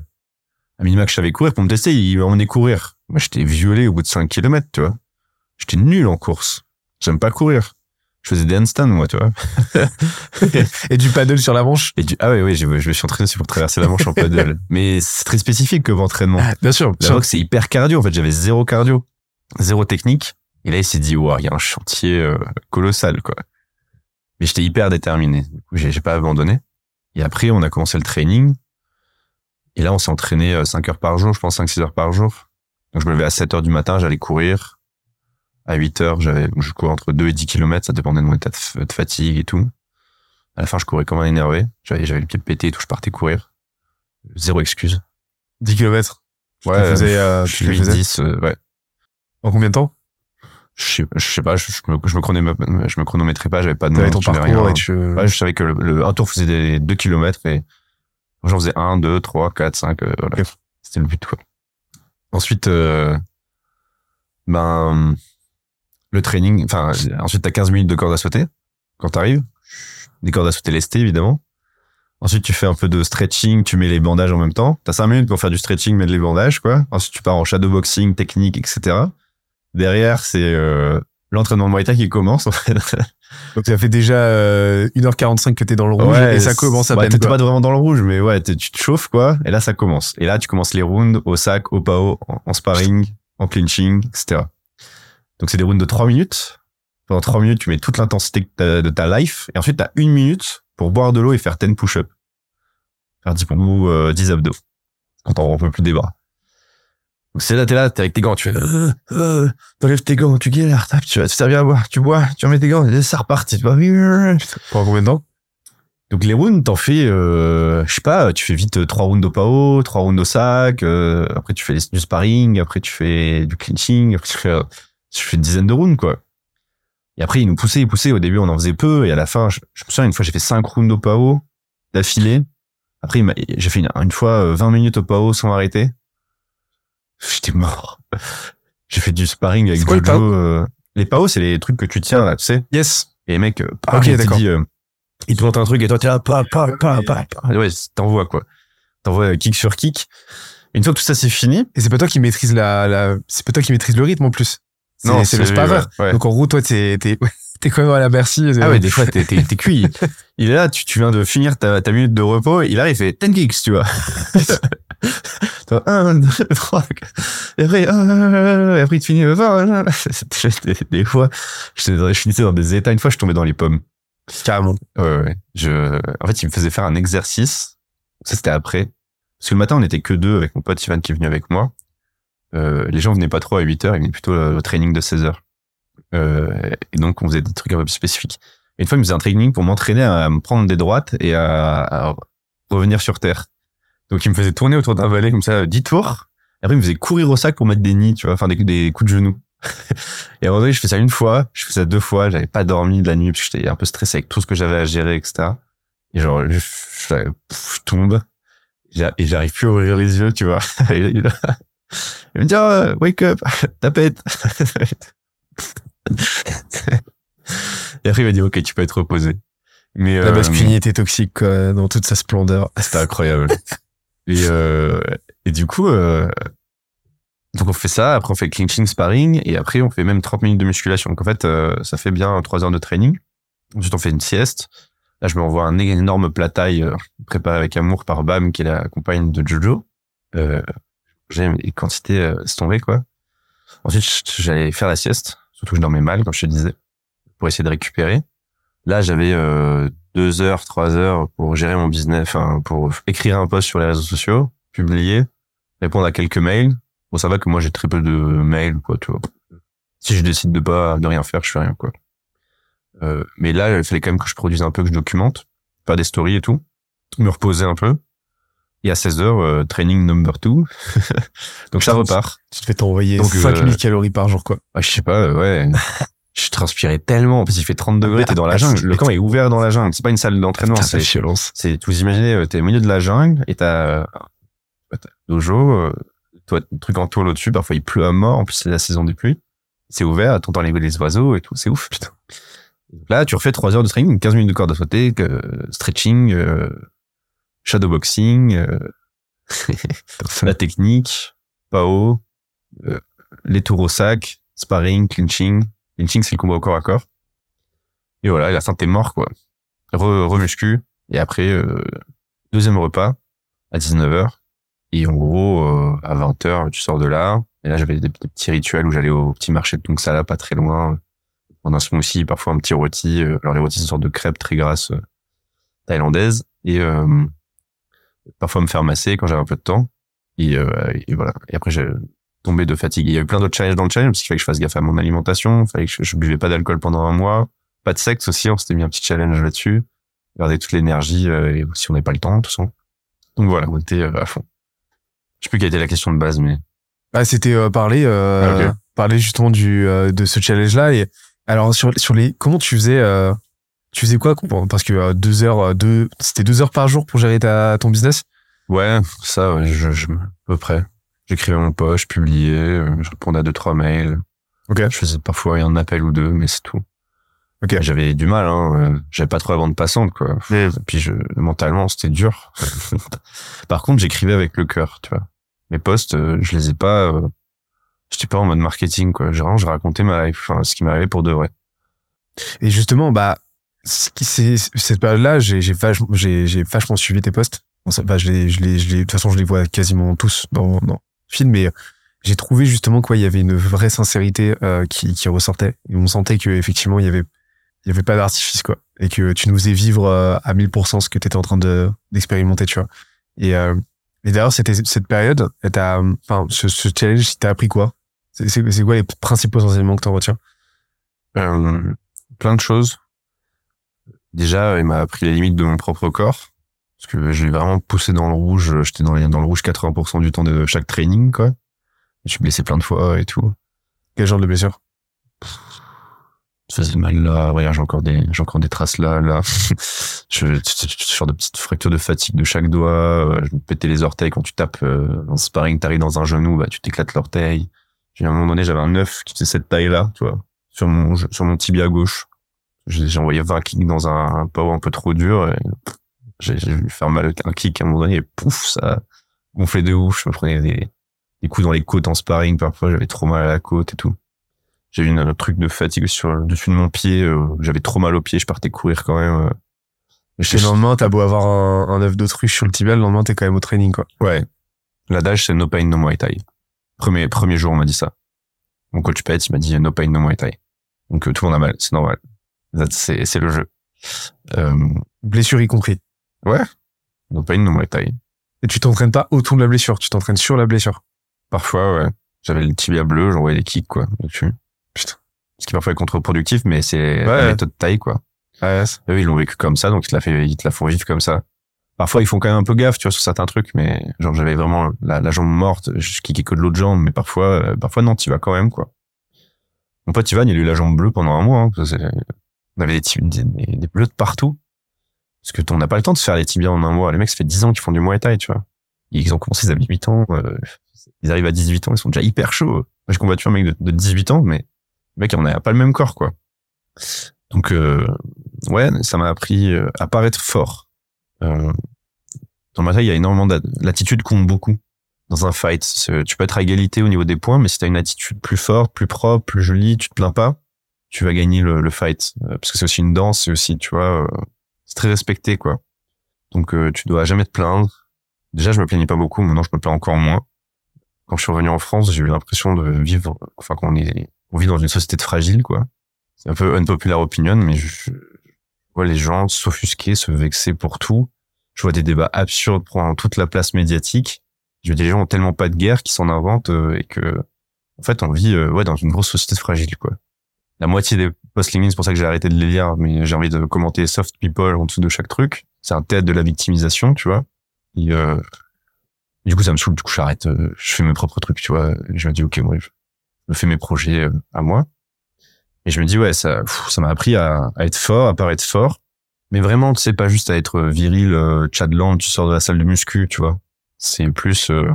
À minima que je savais courir pour me tester, il m'emmenait courir. Moi, j'étais violé au bout de 5 km, tu vois. J'étais nul en course. J'aime pas courir. Je faisais des handstands, moi, tu vois. *laughs* Et du paddle sur la manche. Et du... Ah ouais, ouais, je, je me suis entraîné pour traverser la Manche en paddle. *laughs* Mais c'est très spécifique comme entraînement. Bien sûr. La boxe, c'est hyper cardio. En fait, j'avais zéro cardio. Zéro technique. Et là, il s'est dit, ouais, il y a un chantier euh, colossal, quoi. Mais j'étais hyper déterminé. Du coup, j'ai pas abandonné. Et après, on a commencé le training. Et là, on s'est entraîné 5 heures par jour, je pense 5-6 heures par jour. Donc, je me levais à 7 heures du matin, j'allais courir. À 8 heures, j'avais, je courais entre 2 et 10 kilomètres, ça dépendait de mon état de, fatigue et tout. À la fin, je courais comme un énervé. J'avais, j'avais le pied pété et tout, je partais courir. Zéro excuse. 10 km. Ouais, Tu faisais, euh, je faisais? 10, euh, ouais. En combien de temps? Je sais, je sais pas, je, je me, je me chronomé- je me chronométrais pas, j'avais pas de montre, ton parcours rien. et tu. Ouais, je savais que le, le- un tour faisait des 2 kilomètres et j'en faisais 1, 2, 3, 4, 5, euh, voilà. Ok. C'était le but, quoi. Ensuite, euh, ben, le training, enfin, ensuite t'as 15 minutes de corde à sauter quand t'arrives. Des cordes à sauter lestées, évidemment. Ensuite, tu fais un peu de stretching, tu mets les bandages en même temps. T'as 5 minutes pour faire du stretching, mettre les bandages, quoi. Ensuite, tu pars en shadowboxing, technique, etc. Derrière, c'est euh, l'entraînement de Muay Thai qui commence, en fait. *laughs* Donc ça fait déjà euh, 1h45 que t'es dans le rouge et ça commence à ouais. T'étais quoi. pas vraiment dans le rouge, mais ouais, t'es- tu te chauffes, quoi. Et là, ça commence. Et là, tu commences les rounds au sac, au PAO, en, en sparring, en clinching, etc. Donc, c'est des rounds de 3 minutes. Pendant 3 minutes, tu mets toute l'intensité de ta life. Et ensuite, t'as une minute pour boire de l'eau et faire 10 push-up. Faire 10 pompes euh, 10 abdos. Quand on peut plus des bras. Donc, c'est là, t'es là, t'es avec tes gants, tu fais, euh, euh, t'enlèves tes gants, tu galères, tu vas te servir à boire, tu bois, tu remets tes gants, et ça repart, tu vas, Pendant combien de temps? Donc les rounds, t'en fais, euh, je sais pas, tu fais vite euh, trois rounds au PAO, trois rounds au sac, euh, après tu fais du sparring, après tu fais du clinching, après tu fais, euh, tu fais une dizaine de rounds quoi. Et après, il nous poussait, il poussait. Au début, on en faisait peu. Et à la fin, je, je me souviens, une fois, j'ai fait 5 rounds au PAO d'affilée. Après, j'ai fait une, une fois euh, 20 minutes au PAO sans arrêter. J'étais mort. *laughs* J'ai fait du sparring avec le Jojo. euh, Les PAO, c'est les trucs que tu tiens, là, tu sais. Yes. Et les mecs, euh, Ok, pareil, il te d'accord. dit, euh, il te montre un truc et toi, t'es là, pa, pa, pa, pa, pa. Ouais, t'envoies, quoi. T'envoies euh, kick sur kick. Une fois que tout ça c'est fini. Et c'est pas toi qui maîtrise la, la c'est pas toi qui maîtrise le rythme en plus. Non, c'est le sparrer. ouais, ouais. Donc en gros, toi, t'es, t'es, *laughs* t'es quand même à la merci. Ah ouais, des fois, t'es, cuit. *laughs* Il est là, tu, tu viens de finir ta, ta minute de repos, il arrive, il fait 10 kicks, tu vois. *laughs* Toi, un, deux, trois, quatre. et après, ah, et après, il te finit, des, fois, dans- je finissais dans des états. Une fois, je tombais dans les pommes. Carrément. Ouais, ouais. Je, en fait, il me faisait faire un exercice. Ça, c'était après. Parce que le matin, on était que deux avec mon pote Ivan qui est venu avec moi. Euh, les gens venaient pas trop à 8 heures, ils venaient plutôt au training de 16 heures. Euh, et donc, on faisait des trucs un peu plus spécifiques. Une fois, il me faisait un training pour m'entraîner à me prendre des droites et à, à revenir sur terre. Donc, il me faisait tourner autour d'un valet comme ça, 10 tours. Et après, il me faisait courir au sac pour mettre des nids, tu vois, enfin, des, coups de genoux. *laughs* et à un moment donné, je fais ça une fois, je fais ça deux fois, j'avais pas dormi de la nuit parce que j'étais un peu stressé avec tout ce que j'avais à gérer, etc. Et genre, je, tombe. Et j'arrive plus à ouvrir les yeux, tu vois. *laughs* il me dit, oh, wake up, *laughs* tapette. et après, il m'a dit, ok, tu peux être reposé. Mais, La euh, masculinité toxique, quoi, dans toute sa splendeur. c'était incroyable. *laughs* et, euh, et du coup, euh, donc on fait ça, après on fait clinching, sparring, et après on fait même 30 minutes de musculation. Donc en fait, euh, ça fait bien 3 heures de training. Ensuite, on fait une sieste. Là, je me renvoie un énorme plat taille euh, préparé avec amour par Bam, qui est la compagne de Jojo. Euh, J'aime les quantités, euh, quoi. Ensuite, j'allais faire la sieste, surtout que je dormais mal, comme je te disais, pour essayer de récupérer. Là, j'avais euh, deux heures, trois heures pour gérer mon business, enfin, pour écrire un post sur les réseaux sociaux, publier, répondre à quelques mails. Bon, ça va que moi, j'ai très peu de mails, quoi, tu vois. Si je décide de pas, de rien faire, je fais rien, quoi. Euh, mais là, il fallait quand même que je produise un peu, que je documente, pas des stories et tout, me reposer un peu. Et à 16 heures, euh, training number two. *laughs* Donc ça repart. Tu te fais t'envoyer Donc, 5000 euh, calories par jour, quoi. Ah, je sais pas, euh, ouais. *laughs* je transpirais tellement. En plus, il fait 30 degrés, t'es dans la Ah, jungle. Le camp est ouvert dans la jungle. C'est pas une salle d'entraînement. C'est, c'est, vous imaginez, euh, t'es au milieu de la jungle et t'as, euh, t'as dojo, euh, toi, truc en tôle au-dessus. Parfois, il pleut à mort. En plus, c'est la saison des pluies. C'est ouvert, t'entends les, les oiseaux et tout. C'est ouf, putain. Là, tu refais 3 heures de training, 15 minutes de corde à sauter, que, stretching, euh, shadowboxing, euh, *laughs* la technique, PAO, euh, les tours au sac, sparring, clinching. Clinching, c'est le combat au corps à corps. Et voilà, la fin, t'es mort, quoi. Re, remuscu. Et après, euh, deuxième repas à 19h. Et en gros, euh, à 20h, tu sors de là. Et là, j'avais des, des petits rituels où j'allais au petit marché de Tungsala, pas très loin. Prendre un smoothie, parfois un petit rôti. Alors, les rôtis, c'est une sorte de crêpe très grasse thaïlandaise. Et euh, parfois me faire masser quand j'avais un peu de temps. Et, euh, et voilà. Et après, j'ai tombé de fatigue. Il y a eu plein d'autres challenges dans le challenge parce qu'il fallait que je fasse gaffe à mon alimentation. Il fallait que je, je buvais pas d'alcool pendant un mois. Pas de sexe aussi. On s'était mis un petit challenge là-dessus. Garder toute l'énergie euh, et si on n'avait pas le temps, tout ça. Donc voilà, on était euh, à fond. Je sais plus quelle était la question de base, mais Ah, c'était euh, parler, euh, Ah, parler justement du euh, de ce challenge-là. Et alors sur sur les, comment tu faisais, euh, tu faisais quoi Parce que euh, deux heures, euh, deux, c'était deux heures par jour pour gérer ta ton business? ouais, ça, ouais, je, je, à peu près. J'écrivais mon post, je publiais, euh, je répondais à deux trois mails. Ok. Je faisais parfois un appel ou deux, mais c'est tout. Ok. J'avais du mal, hein. J'avais pas trop la bande passante, quoi. Et puis je, mentalement, c'était dur. *laughs* Par contre, j'écrivais avec le cœur, tu vois. Mes posts, je les ai pas. Euh, J'étais pas en mode marketing, quoi. Genre, je racontais ma life, enfin, ce qui m'arrivait pour de vrai. Et justement, bah, cette période-là, j'ai vachement, j'ai vachement suivi tes posts. Bon, bah, je les, je les, je les, de toute façon, je les vois quasiment tous dans, dans le film, mais j'ai trouvé justement quoi, il y avait une vraie sincérité euh, qui, qui ressortait. Et on sentait que effectivement, il y avait, il y avait pas d'artifice quoi, et que tu nous faisais vivre euh, à 1000% ce que tu étais en train de d'expérimenter, tu vois. Et, euh, et d'ailleurs, c'était cette période, elle t'a, enfin, ce, ce challenge, il t'a appris quoi? C'est quoi les principaux enseignements que t'en retiens? Euh, plein de choses. Déjà, il m'a appris les limites de mon propre corps. Parce que j'ai vraiment poussé dans le rouge. J'étais dans, dans le rouge 80% du temps de chaque training, quoi. Je suis blessé plein de fois et tout. Quel genre de blessure? Faisait mal là, ouais, j'ai encore des, j'ai encore des traces là, là. *laughs* je, genre de petites fractures de fatigue de chaque doigt, euh, je me pétais les orteils quand tu tapes euh, dans sparring, t'arrives dans un genou, bah tu t'éclates l'orteil. J'ai à un moment donné, j'avais un œuf qui faisait cette taille-là, tu vois, sur mon, sur mon tibia gauche. J'ai envoyé 20 kicks dans un, un power un peu trop dur et j'ai vu faire mal un kick à un moment donné et pouf, ça gonflait de ouf. Je me prenais des, des coups dans les côtes en sparring parfois, j'avais trop mal à la côte et tout. J'ai eu un, truc de fatigue sur le dessus de mon pied, euh, j'avais trop mal au pied, je partais courir quand même. Euh. le lendemain, t'as beau avoir un, un œuf d'autruche sur le tibia, le lendemain, t'es quand même au training, quoi. Ouais. L'adage, c'est no pain, no muay thai. Premier, premier jour, on m'a dit ça. Mon coach pet, il m'a dit no pain, no muay thai. Donc, euh, tout le monde a mal, c'est normal. C'est, c'est le jeu. Euh, blessure y compris. Ouais. No pain, no muay thai. Et tu t'entraînes pas autour de la blessure, tu t'entraînes sur la blessure. Parfois, ouais. J'avais le tibia bleu, j'envoyais des kicks, quoi, dessus. Putain. Ce qui parfois est contre-productif, mais c'est la méthode taille, quoi. Ouais. Eux, ils l'ont vécu comme ça, donc ils te la fait, ils te la font vivre comme ça. Parfois, ils font quand même un peu gaffe, tu vois, sur certains trucs, mais genre, j'avais vraiment la, la, jambe morte, je kickais que de l'autre jambe, mais parfois, euh, parfois, non, tu vas quand même, quoi. Mon pote Ivan, il a eu la jambe bleue pendant un mois, hein, on avait des, des, des, bleus de partout. Parce que on n'a pas le temps de faire les tibias en un mois. Les mecs, ça fait 10 ans qu'ils font du Muay Thai, tu vois. Ils ont commencé, ils avaient 8 ans, euh, ils arrivent à 18 ans, ils sont déjà hyper chauds. Moi, j'ai combattu un mec de, de 18 ans, mais le mec, on a pas le même corps, quoi. Donc, euh, ouais, ça m'a appris euh, à paraître fort. Euh, dans le taille, il y a énormément l'attitude compte beaucoup dans un fight. Tu peux être à égalité au niveau des points, mais si t'as une attitude plus forte, plus propre, plus jolie, tu te plains pas, tu vas gagner le, le fight. Euh, parce que c'est aussi une danse, c'est aussi, tu vois, euh, c'est très respecté, quoi. Donc, euh, tu dois jamais te plaindre. Déjà, je me plaignais pas beaucoup, maintenant je me plains encore moins. Quand je suis revenu en France, j'ai eu l'impression de vivre, enfin, qu'on est, on vit dans une société fragile, quoi. C'est un peu unpopular opinion, mais je, vois les gens s'offusquer, se vexer pour tout. Je vois des débats absurdes prendre toute la place médiatique. Je vois des gens ont tellement pas de guerre qui s'en inventent et que, en fait, on vit ouais dans une grosse société fragile, quoi. La moitié des post LinkedIn, c'est pour ça que j'ai arrêté de les lire, mais j'ai envie de commenter soft people en dessous de chaque truc. C'est un théâtre de la victimisation, tu vois. Et, euh, du coup, ça me saoule. Du coup, j'arrête. je fais mes propres trucs, tu vois. je me dis, ok, moi, je fais mes projets à moi. Et je me dis, ouais, ça, ça m'a appris à, être fort, à paraître fort. Mais vraiment, tu sais, pas juste à être viril, euh, Chadland, tu sors de la salle de muscu, tu vois. C'est plus, euh,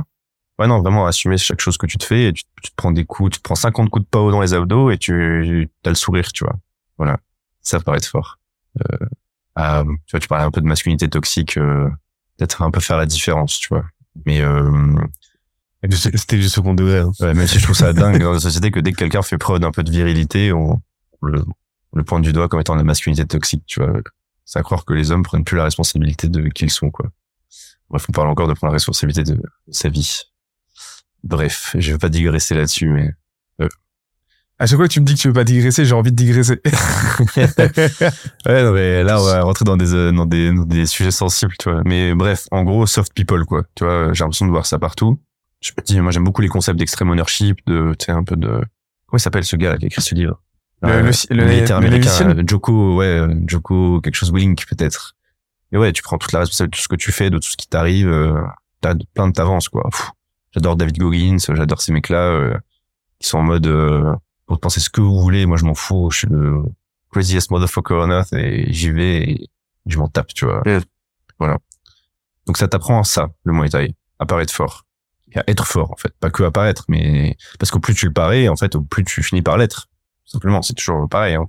ouais, non, vraiment assumer chaque chose que tu te fais et tu, te prends des coups, tu te prends 50 coups de power dans les abdos et tu as le sourire, tu vois. Voilà. Ça paraît fort. Euh, ah, tu vois, tu parlais un peu de masculinité toxique, euh, peut-être un peu faire la différence, tu vois. Mais, euh, c'était du second degré. Hein. Ouais, même si je trouve ça *laughs* dingue dans la société que dès que quelqu'un fait preuve d'un peu de virilité, on, le, le pointe du doigt comme étant la masculinité toxique, tu vois. C'est à croire que les hommes prennent plus la responsabilité de qui ils sont, quoi. Bref, on parle encore de prendre la responsabilité de sa vie. Bref, je vais pas digresser là-dessus, mais... Euh. À chaque fois que tu me dis que tu veux pas digresser, j'ai envie de digresser. *laughs* ouais, non, mais là, on va rentrer dans des, euh, dans des, dans des sujets sensibles, tu vois. Mais bref, en gros, soft people, quoi. Tu vois, j'ai l'impression de voir ça partout je me dis, moi j'aime beaucoup les concepts d'extreme ownership, de, tu sais, un peu de, comment il s'appelle ce gars qui a écrit ce livre? Le, euh, le, le militaire américain, Joko, ouais, euh, Joko, quelque chose Willink peut-être. Et ouais, tu prends toute la responsabilité de tout ce que tu fais, de tout ce qui t'arrive, euh, t'as plein de t'avances, quoi. J'adore David Goggins, j'adore ces mecs-là, euh, qui sont en mode, euh, pour penser ce que vous voulez, moi je m'en fous, je suis le craziest motherfucker on earth et j'y vais et je m'en tape, tu vois. Voilà. Donc ça t'apprend ça, le Muay Thai, à paraître fort à être fort en fait, pas que à paraître, mais parce qu'au plus tu le parais, en fait, au plus tu finis par l'être. Simplement, c'est toujours pareil. Hein.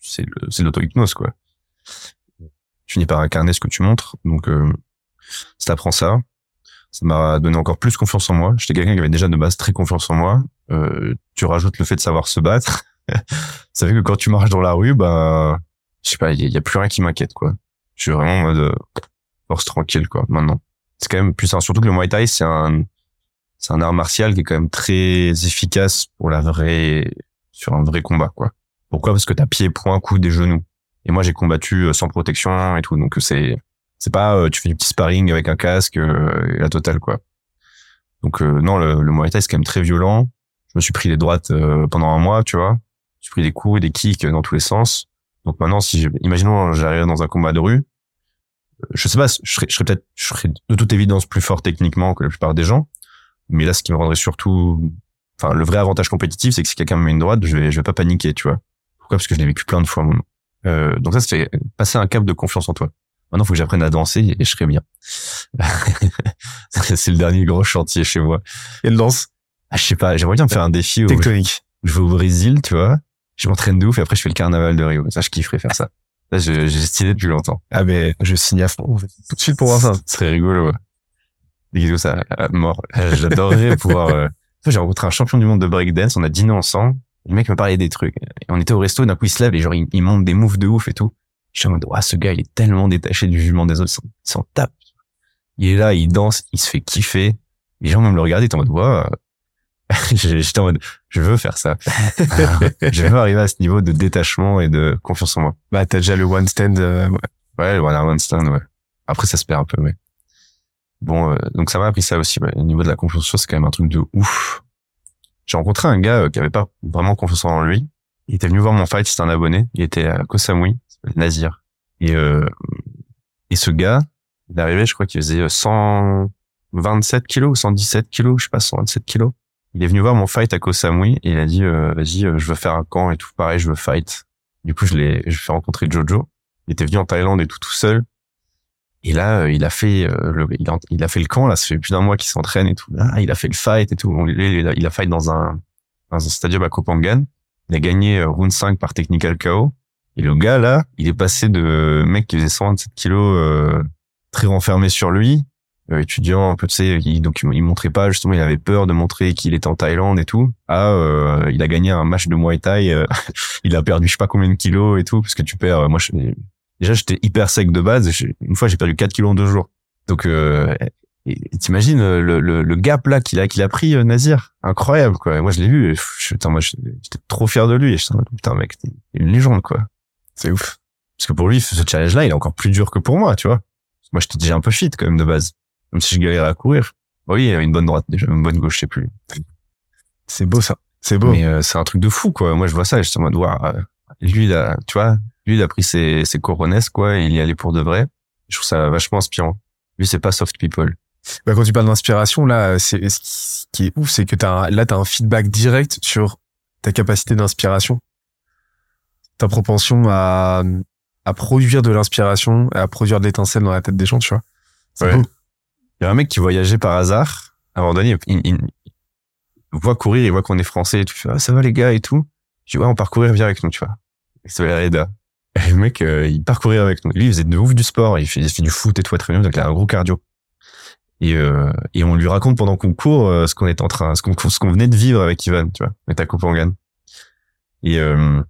C'est c'est l'auto-hypnose quoi. Tu finis par incarner ce que tu montres, donc euh, ça t'apprend ça. Ça m'a donné encore plus confiance en moi. J'étais quelqu'un qui avait déjà de base très confiance en moi. Euh, tu rajoutes le fait de savoir se battre. *laughs* ça fait que quand tu marches dans la rue, bah, je sais pas, il y, a plus rien qui m'inquiète quoi. Je suis vraiment en mode euh, force tranquille quoi. Maintenant, c'est quand même simple. Surtout que le Muay Thai, c'est un c'est un art martial qui est quand même très efficace pour la vraie sur un vrai combat quoi. Pourquoi? Parce que t'as pied, point, coup, des genoux. Et moi j'ai combattu euh, sans protection et tout, donc c'est c'est pas euh, tu fais du petit sparring avec un casque euh, et la totale quoi. Donc non, le, le Muay Thai c'est quand même très violent. Je me suis pris les droites pendant un mois, tu vois. J'ai pris des coups et des kicks dans tous les sens. Donc maintenant, si imaginons j'arrive dans un combat de rue, je sais pas, je serais, je serais peut-être, je serais de toute évidence plus fort techniquement que la plupart des gens. Mais là, ce qui me rendrait surtout, enfin, le vrai avantage compétitif, c'est que si quelqu'un me met une droite, je vais, je vais pas paniquer, tu vois. Pourquoi? Parce que je l'ai vécu plein de fois. Euh, donc ça, c'est passer un cap de confiance en toi. Maintenant, il faut que j'apprenne à danser et je serai bien. *laughs* c'est le dernier gros chantier chez moi. Et le danse ah, Je sais pas, j'aimerais bien me faire un défi. Tectonique. Où je, je vais au Brésil, tu vois. Je m'entraîne de ouf et après je fais le carnaval de Rio. Ça, je kifferais faire ça. Là, j'ai stylé depuis longtemps. Ah, mais je signe à fond. Tout de suite pour voir ça. Ce serait rigolo, ouais. Des ça, à mort. J'adorerais *laughs* pouvoir... Euh... J'ai rencontré un champion du monde de breakdance, on a dîné ensemble. Le mec me parlait des trucs. Et on était au resto, d'un coup il se lève et genre il, il monte des moves de ouf et tout. Je suis en mode, ce gars, il est tellement détaché du jugement des autres, il s'en tape. Il est là, il danse, il se fait kiffer. Les gens même le regardaient, ils en mode, waouh. *laughs* J'étais en mode, je veux faire ça. *laughs* je veux arriver à ce niveau de détachement et de confiance en moi. Bah, t'as déjà le one stand, euh, ouais. ouais. le one stand, ouais. Après, ça se perd un peu, mais. Bon, euh, donc ça m'a appris ça aussi. Au niveau de la confiance en soi, c'est quand même un truc de ouf. J'ai rencontré un gars euh, qui avait pas vraiment confiance en lui. Il était venu voir mon fight, c'était un abonné. Il était à Koh Samui, Nazir. Et, euh, et ce gars, il est arrivé, je crois qu'il faisait 127 kilos ou 117 kilos, je sais pas, 127 kilos. Il est venu voir mon fight à Koh Samui et il a dit, euh, vas-y, euh, je veux faire un camp et tout. Pareil, je veux fight. Du coup, je l'ai, je fais rencontrer Jojo. Il était venu en Thaïlande et tout, tout seul. Et là, euh, il a fait, le, il, a, fait le camp. Là, ça fait plus d'un mois qu'il s'entraîne et tout. Là, il a fait le fight et tout. Il a, il a fight dans un, dans un stadium à Kopangan. Il a gagné round 5 par technical KO. Et le gars là, il est passé de mec qui faisait 127 kilos, euh, très renfermé sur lui, euh, étudiant un peu, tu sais, il, donc il montrait pas justement, il avait peur de montrer qu'il était en Thaïlande et tout. Ah, euh, il a gagné un match de Muay Thai, euh, *laughs* il a perdu je sais pas combien de kilos et tout, parce que tu perds. moi, je, déjà j'étais hyper sec de base. Une fois, j'ai perdu 4 kilos en deux jours. Donc, t'imagines le, le, le, gap là qu'il a qu'il a pris Nazir, incroyable quoi. Moi, je l'ai vu. J'étais trop fier de lui. Et je putain mec, t'es une légende quoi. C'est ouf. Parce que pour lui, ce challenge-là, il est encore plus dur que pour moi, tu vois. Moi, j'étais déjà un peu fit quand même de base. Même si je galérais à courir. Oui, il avait une bonne droite déjà, une bonne gauche, je sais plus. C'est beau ça. C'est beau. Mais euh, c'est un truc de fou, quoi. Moi, je vois ça, je suis en mode, euh, lui, il a, tu vois, lui, il a pris ses, ses coronesses, quoi, et il y allait pour de vrai. Je trouve ça vachement inspirant. Lui, c'est pas soft people. Bah, quand tu parles d'inspiration, là, c'est ce qui est ouf, c'est que t'as là, t'as un feedback direct sur ta capacité d'inspiration ta propension à, à produire de l'inspiration et à produire de l'étincelle dans la tête des gens, tu vois. Ouais. Il y a un mec qui voyageait par hasard. À un moment donné, il, il, voit courir, il voit qu'on est français et tout. Ah, ça va les gars et tout. Je dis, ouais, on part courir, viens avec nous, tu vois. Et c'est Reda. Et le mec, euh, il part courir avec nous. Lui, il faisait de ouf du sport. Il fait, il fait du foot et tout, très bien. Donc, il a un gros cardio. Et, euh, et on lui raconte pendant qu'on court euh, ce qu'on est en train, ce qu'on ce qu'on venait de vivre avec Ivan, tu vois, avec ta Copangan. Et, euh,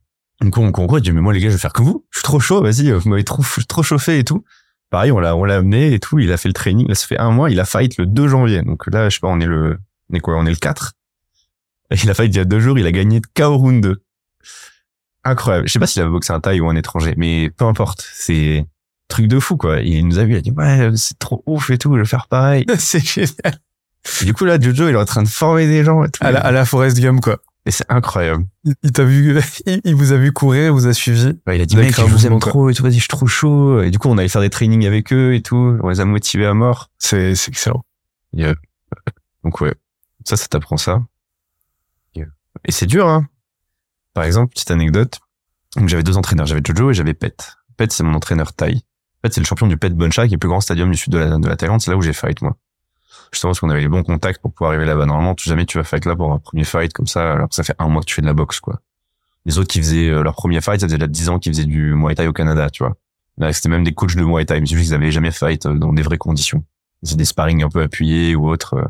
donc on concours, il dit mais moi les gars je vais faire comme vous, je suis trop chaud, vas-y, vous m'avez trop *laughs* trop chauffé et tout. Pareil, on l'a on l'a amené et tout, il a fait le training, là ça fait un mois, il a fight le 2 janvier. Donc là je sais pas, on est le on est quoi, on est le 4. *laughs* il a fight il y a deux jours, il a gagné KO round 2. Incroyable. Je sais pas s'il avait boxé un taille ou un étranger, mais peu importe, c'est truc de fou quoi. Il nous a vu, il a dit ouais, c'est trop ouf et tout, je vais faire pareil. *laughs* c'est génial. Et du coup là Jojo, il est en train de former des gens et tout. À la, à la Forest Gump quoi. Et c'est incroyable. Il, t'a vu, *laughs* il, vous a vu courir, il vous a suivi. il a dit, mec, je vous aime trop et tout, vas-y, je suis trop chaud. Et du coup, on allait faire des trainings avec eux et tout. On les a motivés à mort. C'est, c'est excellent. Donc ouais, ça, ça t'apprend ça. Et c'est dur, hein. Par exemple, petite anecdote. Donc j'avais deux entraîneurs, j'avais Jojo et j'avais Pet. Pet, c'est mon entraîneur Thai. Pet, c'est le champion du Pet Buncha, qui est le plus grand stadium du sud de la, de la Thaïlande. C'est là où j'ai fight, moi justement parce qu'on avait les bons contacts pour pouvoir arriver là-bas. Normalement, tout jamais tu vas fight là pour un premier fight comme ça, alors que ça fait un mois que tu fais de la boxe, quoi. Les autres qui faisaient euh, leur premier fight, ça faisait déjà 10 ans qu'ils faisaient du Muay Thai au Canada, tu vois. Là, c'était même des coachs de Muay Thai, mais c'est juste qu'ils avaient jamais fight euh, dans des vraies conditions. C'est des sparring un peu appuyés ou autre. Euh.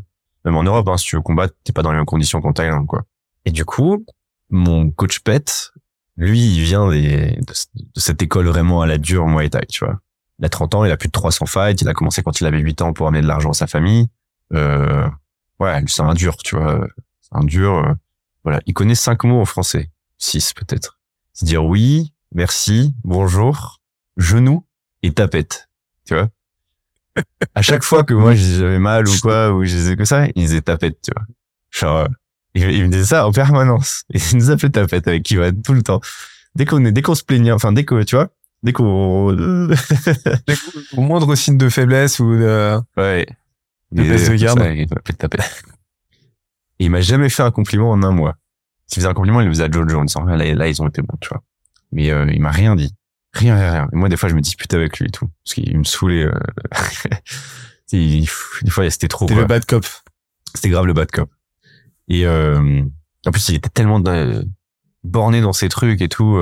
Même en Europe, hein, si tu veux combattre, t'es pas dans les mêmes conditions qu'en Thaïlande, quoi. Et du coup, mon coach Pet, lui, il vient des, de, cette école vraiment à la dure Muay Thai, tu vois. Il a 30 ans, il a plus de 300 fights, il a commencé quand il avait 8 ans pour amener de l'argent à sa famille euh, ouais, c'est un dur, tu vois. C'est un dur. Euh, voilà, il connaît cinq mots en français, six peut-être. C'est dire oui, merci, bonjour, genou et tapette. Tu vois. À chaque fois que moi j'avais mal ou quoi ou je disais que ça, il disait tapette, tu vois. Genre, euh, il, me disait ça en permanence. Il nous appelait tapette avec Ivan tout le temps. Dès qu'on est, dès qu'on se plaignait, enfin dès que tu vois, dès qu'on, au *laughs* moindre signe de faiblesse ou de. Ouais. De baisse de garde. il m'a fait taper. Et *laughs* il m'a jamais fait un compliment en un mois. S'il faisait un compliment, il le faisait à Jojo en disant, là, là, ils ont été bons, tu vois. Mais euh, il m'a rien dit. Rien, rien, rien. Et moi, des fois, je me disputais avec lui et tout. Parce qu'il me saoulait. Euh... *laughs* il- des fois, c'était trop. Quoi. le bad cop. C'était grave le bad cop. Et euh, en plus, il était tellement de- borné dans ses trucs et tout.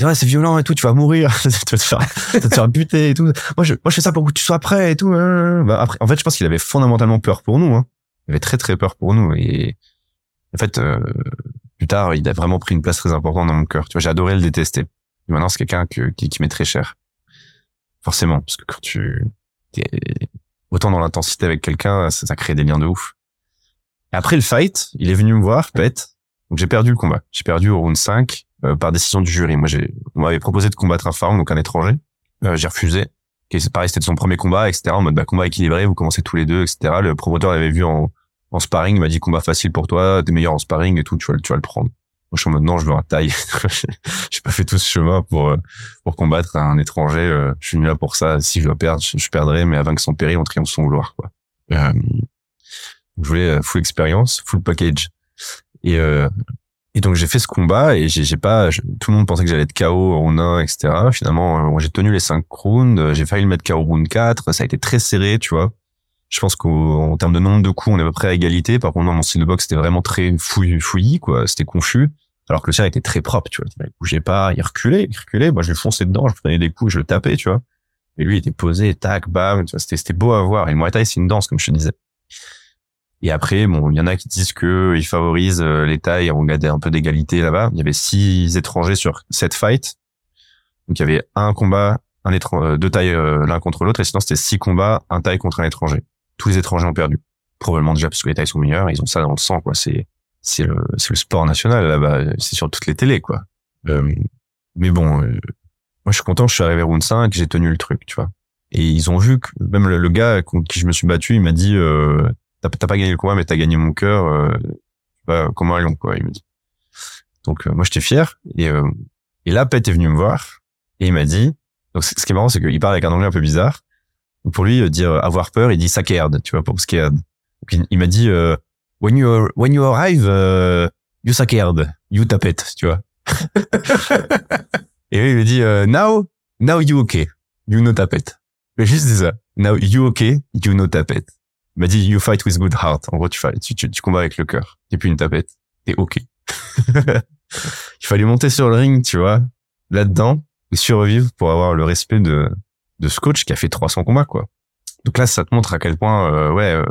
Ouais, c'est violent et tout, tu vas mourir, *laughs* tu vas te faire, tu vas te faire buter et tout. Moi, je, moi, je fais ça pour que tu sois prêt et tout. hein. Bah, après, en fait, je pense qu'il avait fondamentalement peur pour nous. Hein. Il avait très très peur pour nous. Et en fait, euh, plus tard, il a vraiment pris une place très importante dans mon cœur. Tu vois, j'ai adoré le détester. Et maintenant, c'est quelqu'un que, qui, qui m'est très cher. Forcément, parce que quand tu t'es autant dans l'intensité avec quelqu'un, ça, ça crée des liens de ouf. Et après le fight, il est venu me voir, pète. Donc j'ai perdu le combat. J'ai perdu au round 5 euh, par décision du jury. Moi, on m'avait proposé de combattre un farm, donc un étranger. Euh, j'ai refusé. C'est pareil, c'était son premier combat, etc. En mode bah, combat équilibré, vous commencez tous les deux, etc. Le promoteur l'avait vu en, en sparring, il m'a dit combat facile pour toi, t'es meilleur en sparring et tout, tu vas, tu vas le prendre. Moi, je suis en mode non, je veux un taille. *laughs* j'ai pas fait tout ce chemin pour euh, pour combattre un étranger. euh, je suis venu là pour ça. Si je dois perdre, je, perdrai, mais à vaincre son péril, on triomphe son gloire, quoi. Euh, je voulais full expérience, full package. Et euh, et donc j'ai fait ce combat et j'ai pas je- tout le monde pensait que j'allais être KO en 1 etc. Finalement euh, j'ai tenu les 5 rounds, j'ai failli le mettre KO round 4, ça a été très serré, tu vois. Je pense qu'en termes de nombre de coups, on est à peu près à égalité. Par contre, dans mon style de boxe, c'était vraiment très fouillis, fouillis, quoi. C'était confus. Alors que le sien était très propre, tu vois. Il bougeait pas, il reculait, il reculait. Moi, je lui fonçais dedans, je prenais des coups, je le tapais, tu vois. Et lui, il était posé, tac, bam. C'était, c'était beau à voir. Et le Muay c'est une danse, comme je te disais. Et après, bon, il y en a qui disent que ils favorisent euh, les tailles, on regardait un peu d'égalité là-bas. Il y avait six étrangers sur sept fights. Donc il y avait un combat, un euh, deux tailles euh, l'un contre l'autre, et sinon c'était six combats, un taille contre un étranger. Tous les étrangers ont perdu. Probablement déjà parce que les tailles sont meilleures, ils ont ça dans le sang, quoi. C'est c'est le c'est le sport national là-bas, c'est sur toutes les télés, quoi. Euh, mais bon, euh, moi je suis content, je suis arrivé round 5, j'ai tenu le truc, tu vois. Et ils ont vu que même le, le gars contre qui je me suis battu, il m'a dit euh, t'as pas gagné le combat, mais t'as gagné mon cœur, euh, bah, comme un lion, quoi. Il me dit. Donc euh, moi j'étais fier et euh, et là Pet est venu me voir et il m'a dit donc ce qui est marrant c'est qu'il parle avec un anglais un peu bizarre. Donc pour lui euh, dire euh, avoir peur, il dit scared, tu vois pour scared. Donc, il, m'a dit euh, when you when you arrive euh, you scared, you tapet, tu vois. *laughs* et lui il me dit now now you okay, you no tapet. Il m'a juste ça. Now you okay, you no tapet. Il m'a dit you fight with good heart. En gros tu tu, tu, tu combats avec le cœur. T'es plus une tapette, t'es ok. *laughs* il fallait monter sur le ring, tu vois, là-dedans, et survivre pour avoir le respect de, de ce coach qui a fait 300 combats, quoi. Donc là, ça te montre à quel point, euh, ouais, euh,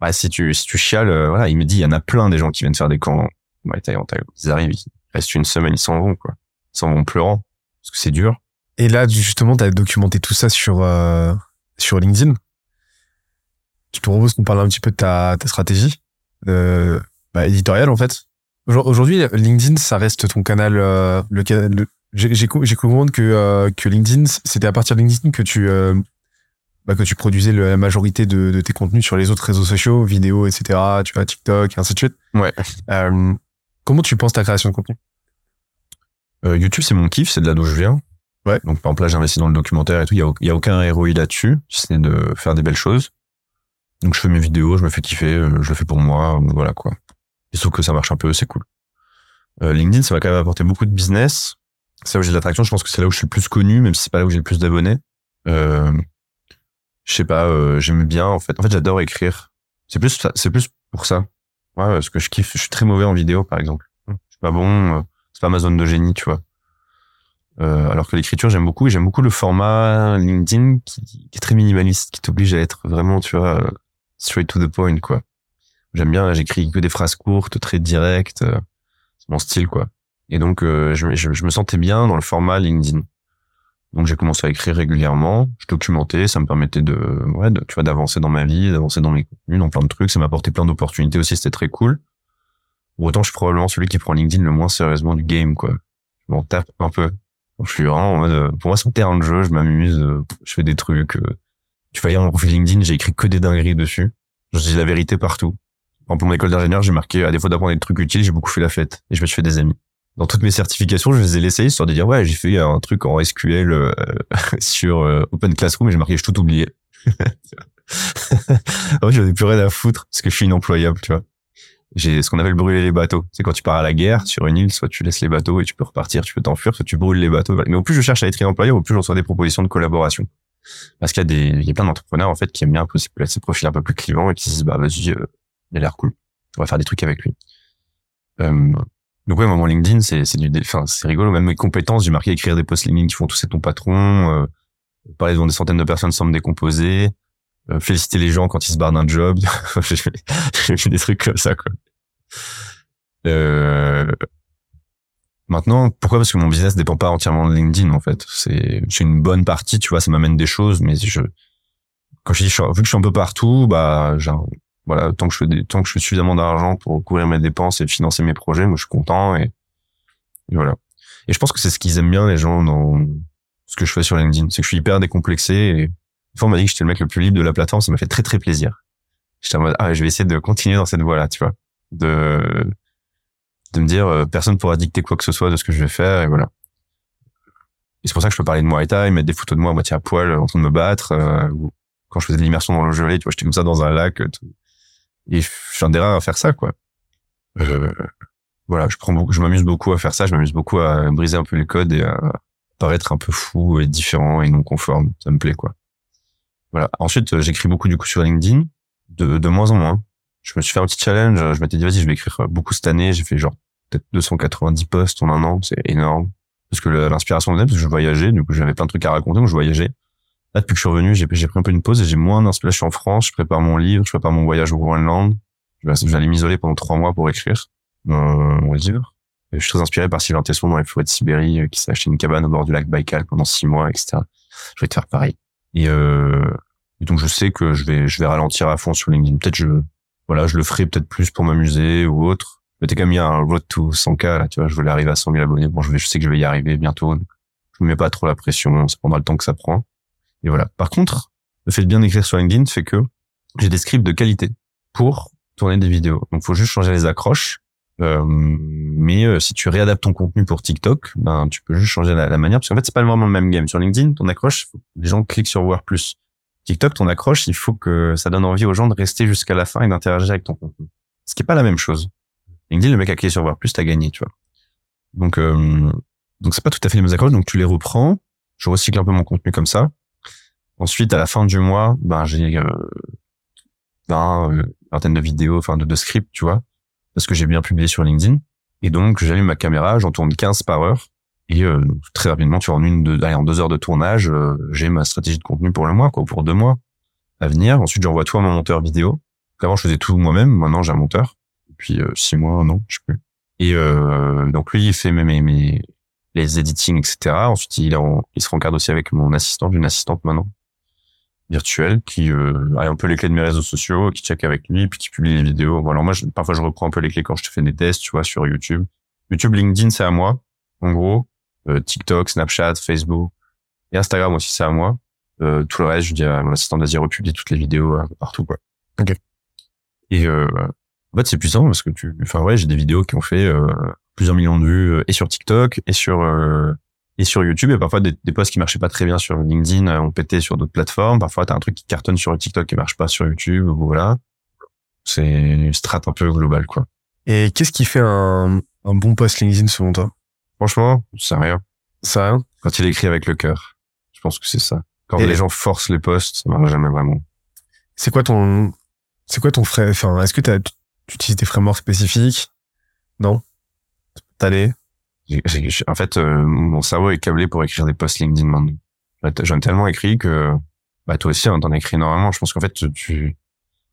bah, si tu, si tu chiales, euh, voilà, il me dit, il y en a plein des gens qui viennent faire des camps. Ils arrivent, ils restent une semaine, ils s'en vont, quoi. Ils s'en vont pleurant. Parce que c'est dur. Et là, justement, tu as documenté tout ça sur, euh, sur LinkedIn? Je te propose qu'on parle un petit peu de ta, ta stratégie euh, bah, éditoriale, en fait? Aujourd- Aujourd'hui, LinkedIn, ça reste ton canal. euh, le, le- j'ai j'ai co- j'ai cru comprendre que, euh, que LinkedIn, c'était à partir de LinkedIn que tu, euh, bah, que tu produisais la majorité de, de tes contenus sur les autres réseaux sociaux, vidéos, etc. Tu vois, TikTok, et ainsi de suite. Ouais. Euh, comment tu penses ta création de contenu? Euh, YouTube, c'est mon kiff, c'est de là d'où je viens. Ouais. Donc, par exemple, là, j'investis dans le documentaire et tout. Il y a, y a aucun ROI là-dessus. C'est de faire des belles choses. Donc, je fais mes vidéos, je me fais kiffer, euh, je le fais pour moi, voilà, quoi. Et sauf que ça marche un peu, c'est cool. Euh, LinkedIn, ça va quand même apporter beaucoup de business. C'est là où j'ai de l'attraction. Je pense que c'est là où je suis le plus connu, même si c'est pas là où j'ai le plus d'abonnés. Euh, je sais pas, euh, j'aime bien, en fait. En fait, j'adore écrire. C'est plus, c'est plus pour ça. Ouais, parce que je kiffe. Je suis très mauvais en vidéo, par exemple. Je suis pas bon. euh, c'est pas ma zone de génie, tu vois. Euh, alors que l'écriture, j'aime beaucoup j'aime beaucoup le format LinkedIn qui, qui est très minimaliste, qui t'oblige à être vraiment, tu vois, euh, straight to the point, quoi. J'aime bien, j'écris que des phrases courtes, très directes. euh, c'est mon style, quoi. Et donc, euh, je, je, je me sentais bien dans le format LinkedIn. Donc, j'ai commencé à écrire régulièrement. Je documentais, ça me permettait de, ouais, tu vois, d'avancer dans ma vie, d'avancer dans mes contenus, dans plein de trucs. Ça m'a apporté plein d'opportunités aussi, c'était très cool. Pour autant, je suis probablement celui qui prend LinkedIn le moins sérieusement du game, quoi. Je m'en tape un peu. Je suis vraiment en mode, euh, pour moi, c'est un terrain de jeu, je m'amuse, euh, je fais des trucs. euh. Tu vois, hier, mon profil LinkedIn, j'ai écrit que des dingueries dessus. Je dis la vérité partout. Par exemple, pour mon école d'ingénieur, j'ai marqué, à défaut d'apprendre des trucs utiles, j'ai beaucoup fait la fête. Et je me suis fait des amis. Dans toutes mes certifications, je les ai laissées, histoire de dire, ouais, j'ai fait un truc en SQL euh, *laughs* sur euh, Open Classroom et j'ai marqué, j'ai tout oublié. *laughs* en fait, j'en ai plus rien à foutre, parce que je suis inemployable, tu vois. j'ai ce qu'on appelle brûler les bateaux. C'est quand tu pars à la guerre sur une île, soit tu laisses les bateaux et tu peux repartir, tu peux t'enfuir, soit tu brûles les bateaux. Mais au plus je cherche à être employeur, au plus je reçois des propositions de collaboration. Parce qu'il y a des, il y a plein d'entrepreneurs en fait qui aiment bien un peu profils un peu plus clivants et qui se disent bah vas-y, euh, il a l'air cool, on va faire des trucs avec lui. Euh, donc ouais, moi, mon LinkedIn, c'est c'est du, enfin c'est rigolo. Même mes compétences, j'ai marqué écrire des posts LinkedIn qui font tousser ton patron, euh, parler devant des centaines de personnes sans me décomposer, euh, féliciter les gens quand ils se barrent d'un job. *laughs* j'ai fait des trucs comme ça quoi. Euh, maintenant, pourquoi? Parce que mon business dépend pas entièrement de LinkedIn en fait. C'est une bonne partie, tu vois, ça m'amène des choses, mais je quand je dis vu que je suis un peu partout, bah genre, voilà, tant que je fais des, tant que je fais suffisamment d'argent pour couvrir mes dépenses et financer mes projets, moi je suis content et, et voilà. Et je pense que c'est ce qu'ils aiment bien les gens dans ce que je fais sur LinkedIn, c'est que je suis hyper décomplexé et une fois on m'a dit que j'étais le mec le plus libre de la plateforme, ça m'a fait très très plaisir. J'étais en mode ah je vais essayer de continuer dans cette voie-là, tu vois, de de me dire euh, personne pourra dicter quoi que ce soit de ce que je vais faire et voilà. Et c'est pour ça que je peux parler de Muay Thai, mettre des photos de moi à moitié à poil en train de me battre. Euh, ou quand je faisais de l'immersion dans le gelé, tu vois, j'étais comme ça dans un lac. Tout. Et je suis un des rares à faire ça, quoi. Euh, voilà, je prends je m'amuse beaucoup à faire ça. Je m'amuse beaucoup à briser un peu les codes et à paraître un peu fou et différent et non conforme. Ça me plaît, quoi. Voilà. Ensuite, j'écris beaucoup du coup sur LinkedIn, de, de moins en moins. Je me suis fait un petit challenge. Je m'étais dit, vas-y, je vais écrire beaucoup cette année. J'ai fait genre peut-être 290 posts en un an. C'est énorme. Parce que l'inspiration venait parce que je voyageais. Du coup, j'avais plein de trucs à raconter. Donc, je voyageais. Là, depuis que je suis revenu, j'ai pris un peu une pause et j'ai moins d'inspiration. Je suis en France. Je prépare mon livre. Je prépare mon voyage au Groenland. Je aller m'isoler pendant trois mois pour écrire mon livre. je suis très inspiré par Sylvain Tesson dans les forêts de Sibérie, euh, qui s'est acheté une cabane au bord du lac Baïkal pendant six mois, etc. Je vais te faire pareil. Et, euh, et donc, je sais que je vais, je vais ralentir à fond sur LinkedIn. Peut-être je, voilà, je le ferai peut-être plus pour m'amuser ou autre. Mais t'es quand même, il y a un road to 100K, là, tu vois, je voulais arriver à 100 000 abonnés. Bon, je, vais, je sais que je vais y arriver bientôt. je me mets pas trop la pression, ça prendra le temps que ça prend. Et voilà. Par contre, le fait de bien écrire sur LinkedIn fait que j'ai des scripts de qualité pour tourner des vidéos. Donc, faut juste changer les accroches. Euh, mais euh, si tu réadaptes ton contenu pour TikTok, ben tu peux juste changer la, manière parce qu'en fait c'est pas vraiment le même game. Sur LinkedIn, ton accroche, les gens cliquent sur voir plus. TikTok, ton accroche, il faut que ça donne envie aux gens de rester jusqu'à la fin et d'interagir avec ton contenu. Ce qui est pas la même chose. LinkedIn, le mec a cliqué sur voir plus, t'as gagné, tu vois. Donc, euh, donc c'est pas tout à fait les mêmes accroches. Donc tu les reprends. Je recycle un peu mon contenu comme ça. Ensuite, à la fin du mois, ben j'ai euh, ben, une vingtaine de vidéos, enfin de, de scripts, tu vois, parce que j'ai bien publié sur LinkedIn. Et donc j'allume ma caméra, j'en tourne 15 par heure et euh, très rapidement, tu vois, en une, de, allez, en deux heures de tournage, euh, j'ai ma stratégie de contenu pour le mois, quoi, pour deux mois à venir. Ensuite, j'envoie tout à mon monteur vidéo. Avant, je faisais tout moi-même. Maintenant, j'ai un monteur. Depuis euh, six mois, non, je sais plus. Et donc lui, il fait mes, mes, les editing, etc. Ensuite, il, il se regarde aussi avec mon assistant, une assistante maintenant virtuelle qui a un peu les clés de mes réseaux sociaux, qui check avec lui, puis qui publie les vidéos. Voilà, moi, je, parfois, je reprends un peu les clés quand je te fais des tests, tu vois, sur YouTube. YouTube, LinkedIn, c'est à moi, en gros. Euh, TikTok, Snapchat, Facebook et Instagram aussi, c'est à moi. Euh, tout le reste, je dis à mon assistant d'Asie republie toutes les vidéos euh, partout, quoi. Ok. Et en fait, c'est puissant parce que tu, enfin ouais, j'ai des vidéos qui ont fait plusieurs millions de vues et sur TikTok et sur et sur YouTube. Et parfois des, des posts qui marchaient pas très bien sur LinkedIn ont pété sur d'autres plateformes. Parfois, t'as un truc qui cartonne sur TikTok qui marche pas sur YouTube. Voilà. C'est une strat un peu globale, quoi. Et qu'est-ce qui fait un, un bon post LinkedIn selon toi? Franchement, c'est rien. C'est rien. Quand il écrit avec le cœur. Je pense que c'est ça. Quand les gens forcent les posts, ça marche jamais vraiment. C'est quoi ton, c'est quoi ton frère, enfin, est-ce que tu utilises des frameworks spécifiques? Non? T'allais? En fait, euh, mon cerveau est câblé pour écrire des posts LinkedIn maintenant. J'en ai tellement écrit que, bah, toi aussi, hein, t'en as écrit énormément. Je pense qu'en fait, tu,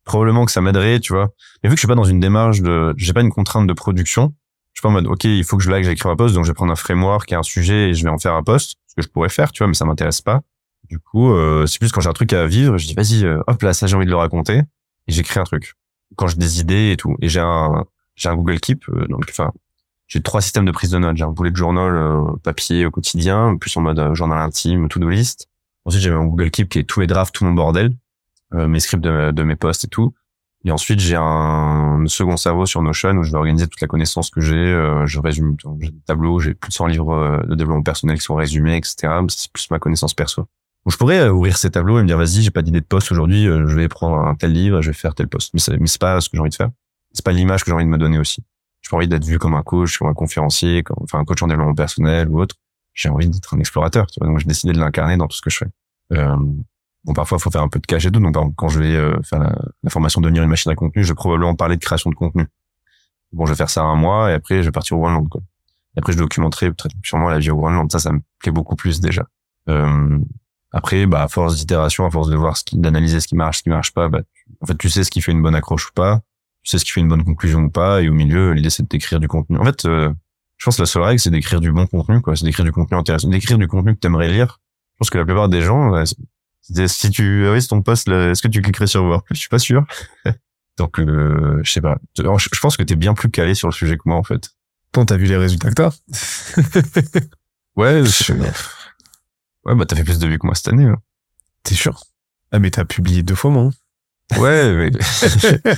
probablement que ça m'aiderait, tu vois. Mais vu que je suis pas dans une démarche de, j'ai pas une contrainte de production, je suis pas en mode, OK, il faut que je là, que un post, donc je vais prendre un framework et un sujet et je vais en faire un post, ce que je pourrais faire, tu vois, mais ça m'intéresse pas. Du coup, euh, c'est plus quand j'ai un truc à vivre, je dis, vas-y, euh, hop là, ça, j'ai envie de le raconter, et j'écris un truc. Quand j'ai des idées et tout. Et j'ai un, j'ai un Google Keep, euh, donc, enfin, j'ai trois systèmes de prise de notes. J'ai un bullet journal papier au quotidien, plus en mode journal intime, to-do list. Ensuite, j'ai un Google Keep qui est tous mes drafts, tout mon bordel, mes scripts de, de mes posts et tout. Et ensuite, j'ai un second cerveau sur Notion où je vais organiser toute la connaissance que j'ai. Euh, je résume, j'ai des tableaux, j'ai plus de 100 livres euh, de développement personnel qui sont résumés, etc. C'est plus ma connaissance perso. Donc, je pourrais euh, ouvrir ces tableaux et me dire, vas-y, j'ai pas d'idée de poste aujourd'hui, je vais prendre un tel livre, je vais faire tel poste. Mais c'est, mais pas ce que j'ai envie de faire. c'est pas l'image que j'ai envie de me donner aussi. J'ai pas envie d'être vu comme un coach, comme un conférencier, enfin un coach en développement personnel ou autre. J'ai envie d'être un explorateur. Tu vois, donc j'ai décidé de l'incarner dans tout ce que je fais. Bon, parfois, il faut faire un peu de cash et. Donc, quand je vais euh, faire la, la, formation devenir une machine à contenu, je vais probablement parler de création de contenu. Bon, je vais faire ça un mois et après, je vais partir au Groenland. Quoi. Et après, je documenterai sûrement la vie au Groenland. Ça, ça me plaît beaucoup plus déjà. Euh, après, bah, à force d'itération, à force de voir d'analyser ce qui marche, ce qui marche pas, bah, en fait, tu sais ce qui fait une bonne accroche ou pas, tu sais ce qui fait une bonne conclusion ou pas, et au milieu, l'idée c'est d'écrire du contenu. En fait, euh, je pense que la seule règle, c'est d'écrire du bon contenu, quoi. C'est d'écrire du contenu intéressant, d'écrire du contenu que t'aimerais lire. Je pense que la plupart des gens, si tu avais ton poste, est-ce que tu cliquerais sur voir Je suis pas sûr. *laughs* Donc, euh, je sais pas. Je pense que t'es bien plus calé sur le sujet que moi, en fait. Toi, t'as vu les résultats que t'as *laughs* Ouais, je... ouais, bah t'as fait plus de vues que moi cette année. Hein. T'es sûr? Ah, mais t'as publié deux fois, moi. Hein. Ouais, mais... *laughs*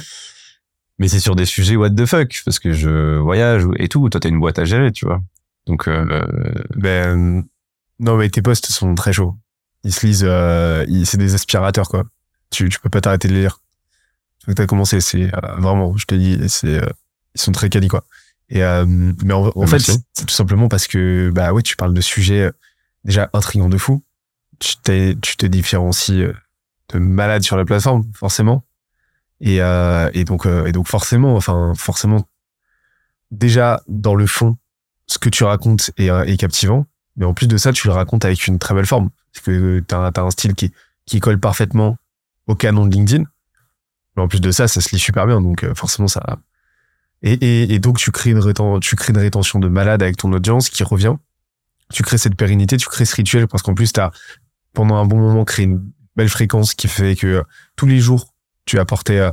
mais c'est sur des sujets what the fuck parce que je voyage et tout. Toi, t'as une boîte à gérer, tu vois. Donc, euh... ben non, mais tes posts sont très chauds. Ils se lisent, euh, c'est des aspirateurs quoi. Tu, tu peux pas t'arrêter de les lire. Tu t'as commencé, c'est euh, vraiment, je te dis, c'est, euh, ils sont très quali quoi. Et euh, mais en, en fait, c'est tout simplement parce que bah ouais, tu parles de sujets déjà intrigants de fou. Tu, tu te différencies de malade sur la plateforme, forcément. Et, euh, et donc, et donc forcément, enfin forcément, déjà dans le fond, ce que tu racontes est, est captivant. Mais en plus de ça, tu le racontes avec une très belle forme. Parce que tu as, un style qui, qui colle parfaitement au canon de LinkedIn. Mais en plus de ça, ça se lit super bien. Donc euh, forcément, ça... Et, et, et donc, tu crées, une rétention, tu crées une rétention de malade avec ton audience qui revient. Tu crées cette pérennité, tu crées ce rituel parce qu'en plus, tu as, pendant un bon moment, créé une belle fréquence qui fait que euh, tous les jours, tu apportais euh,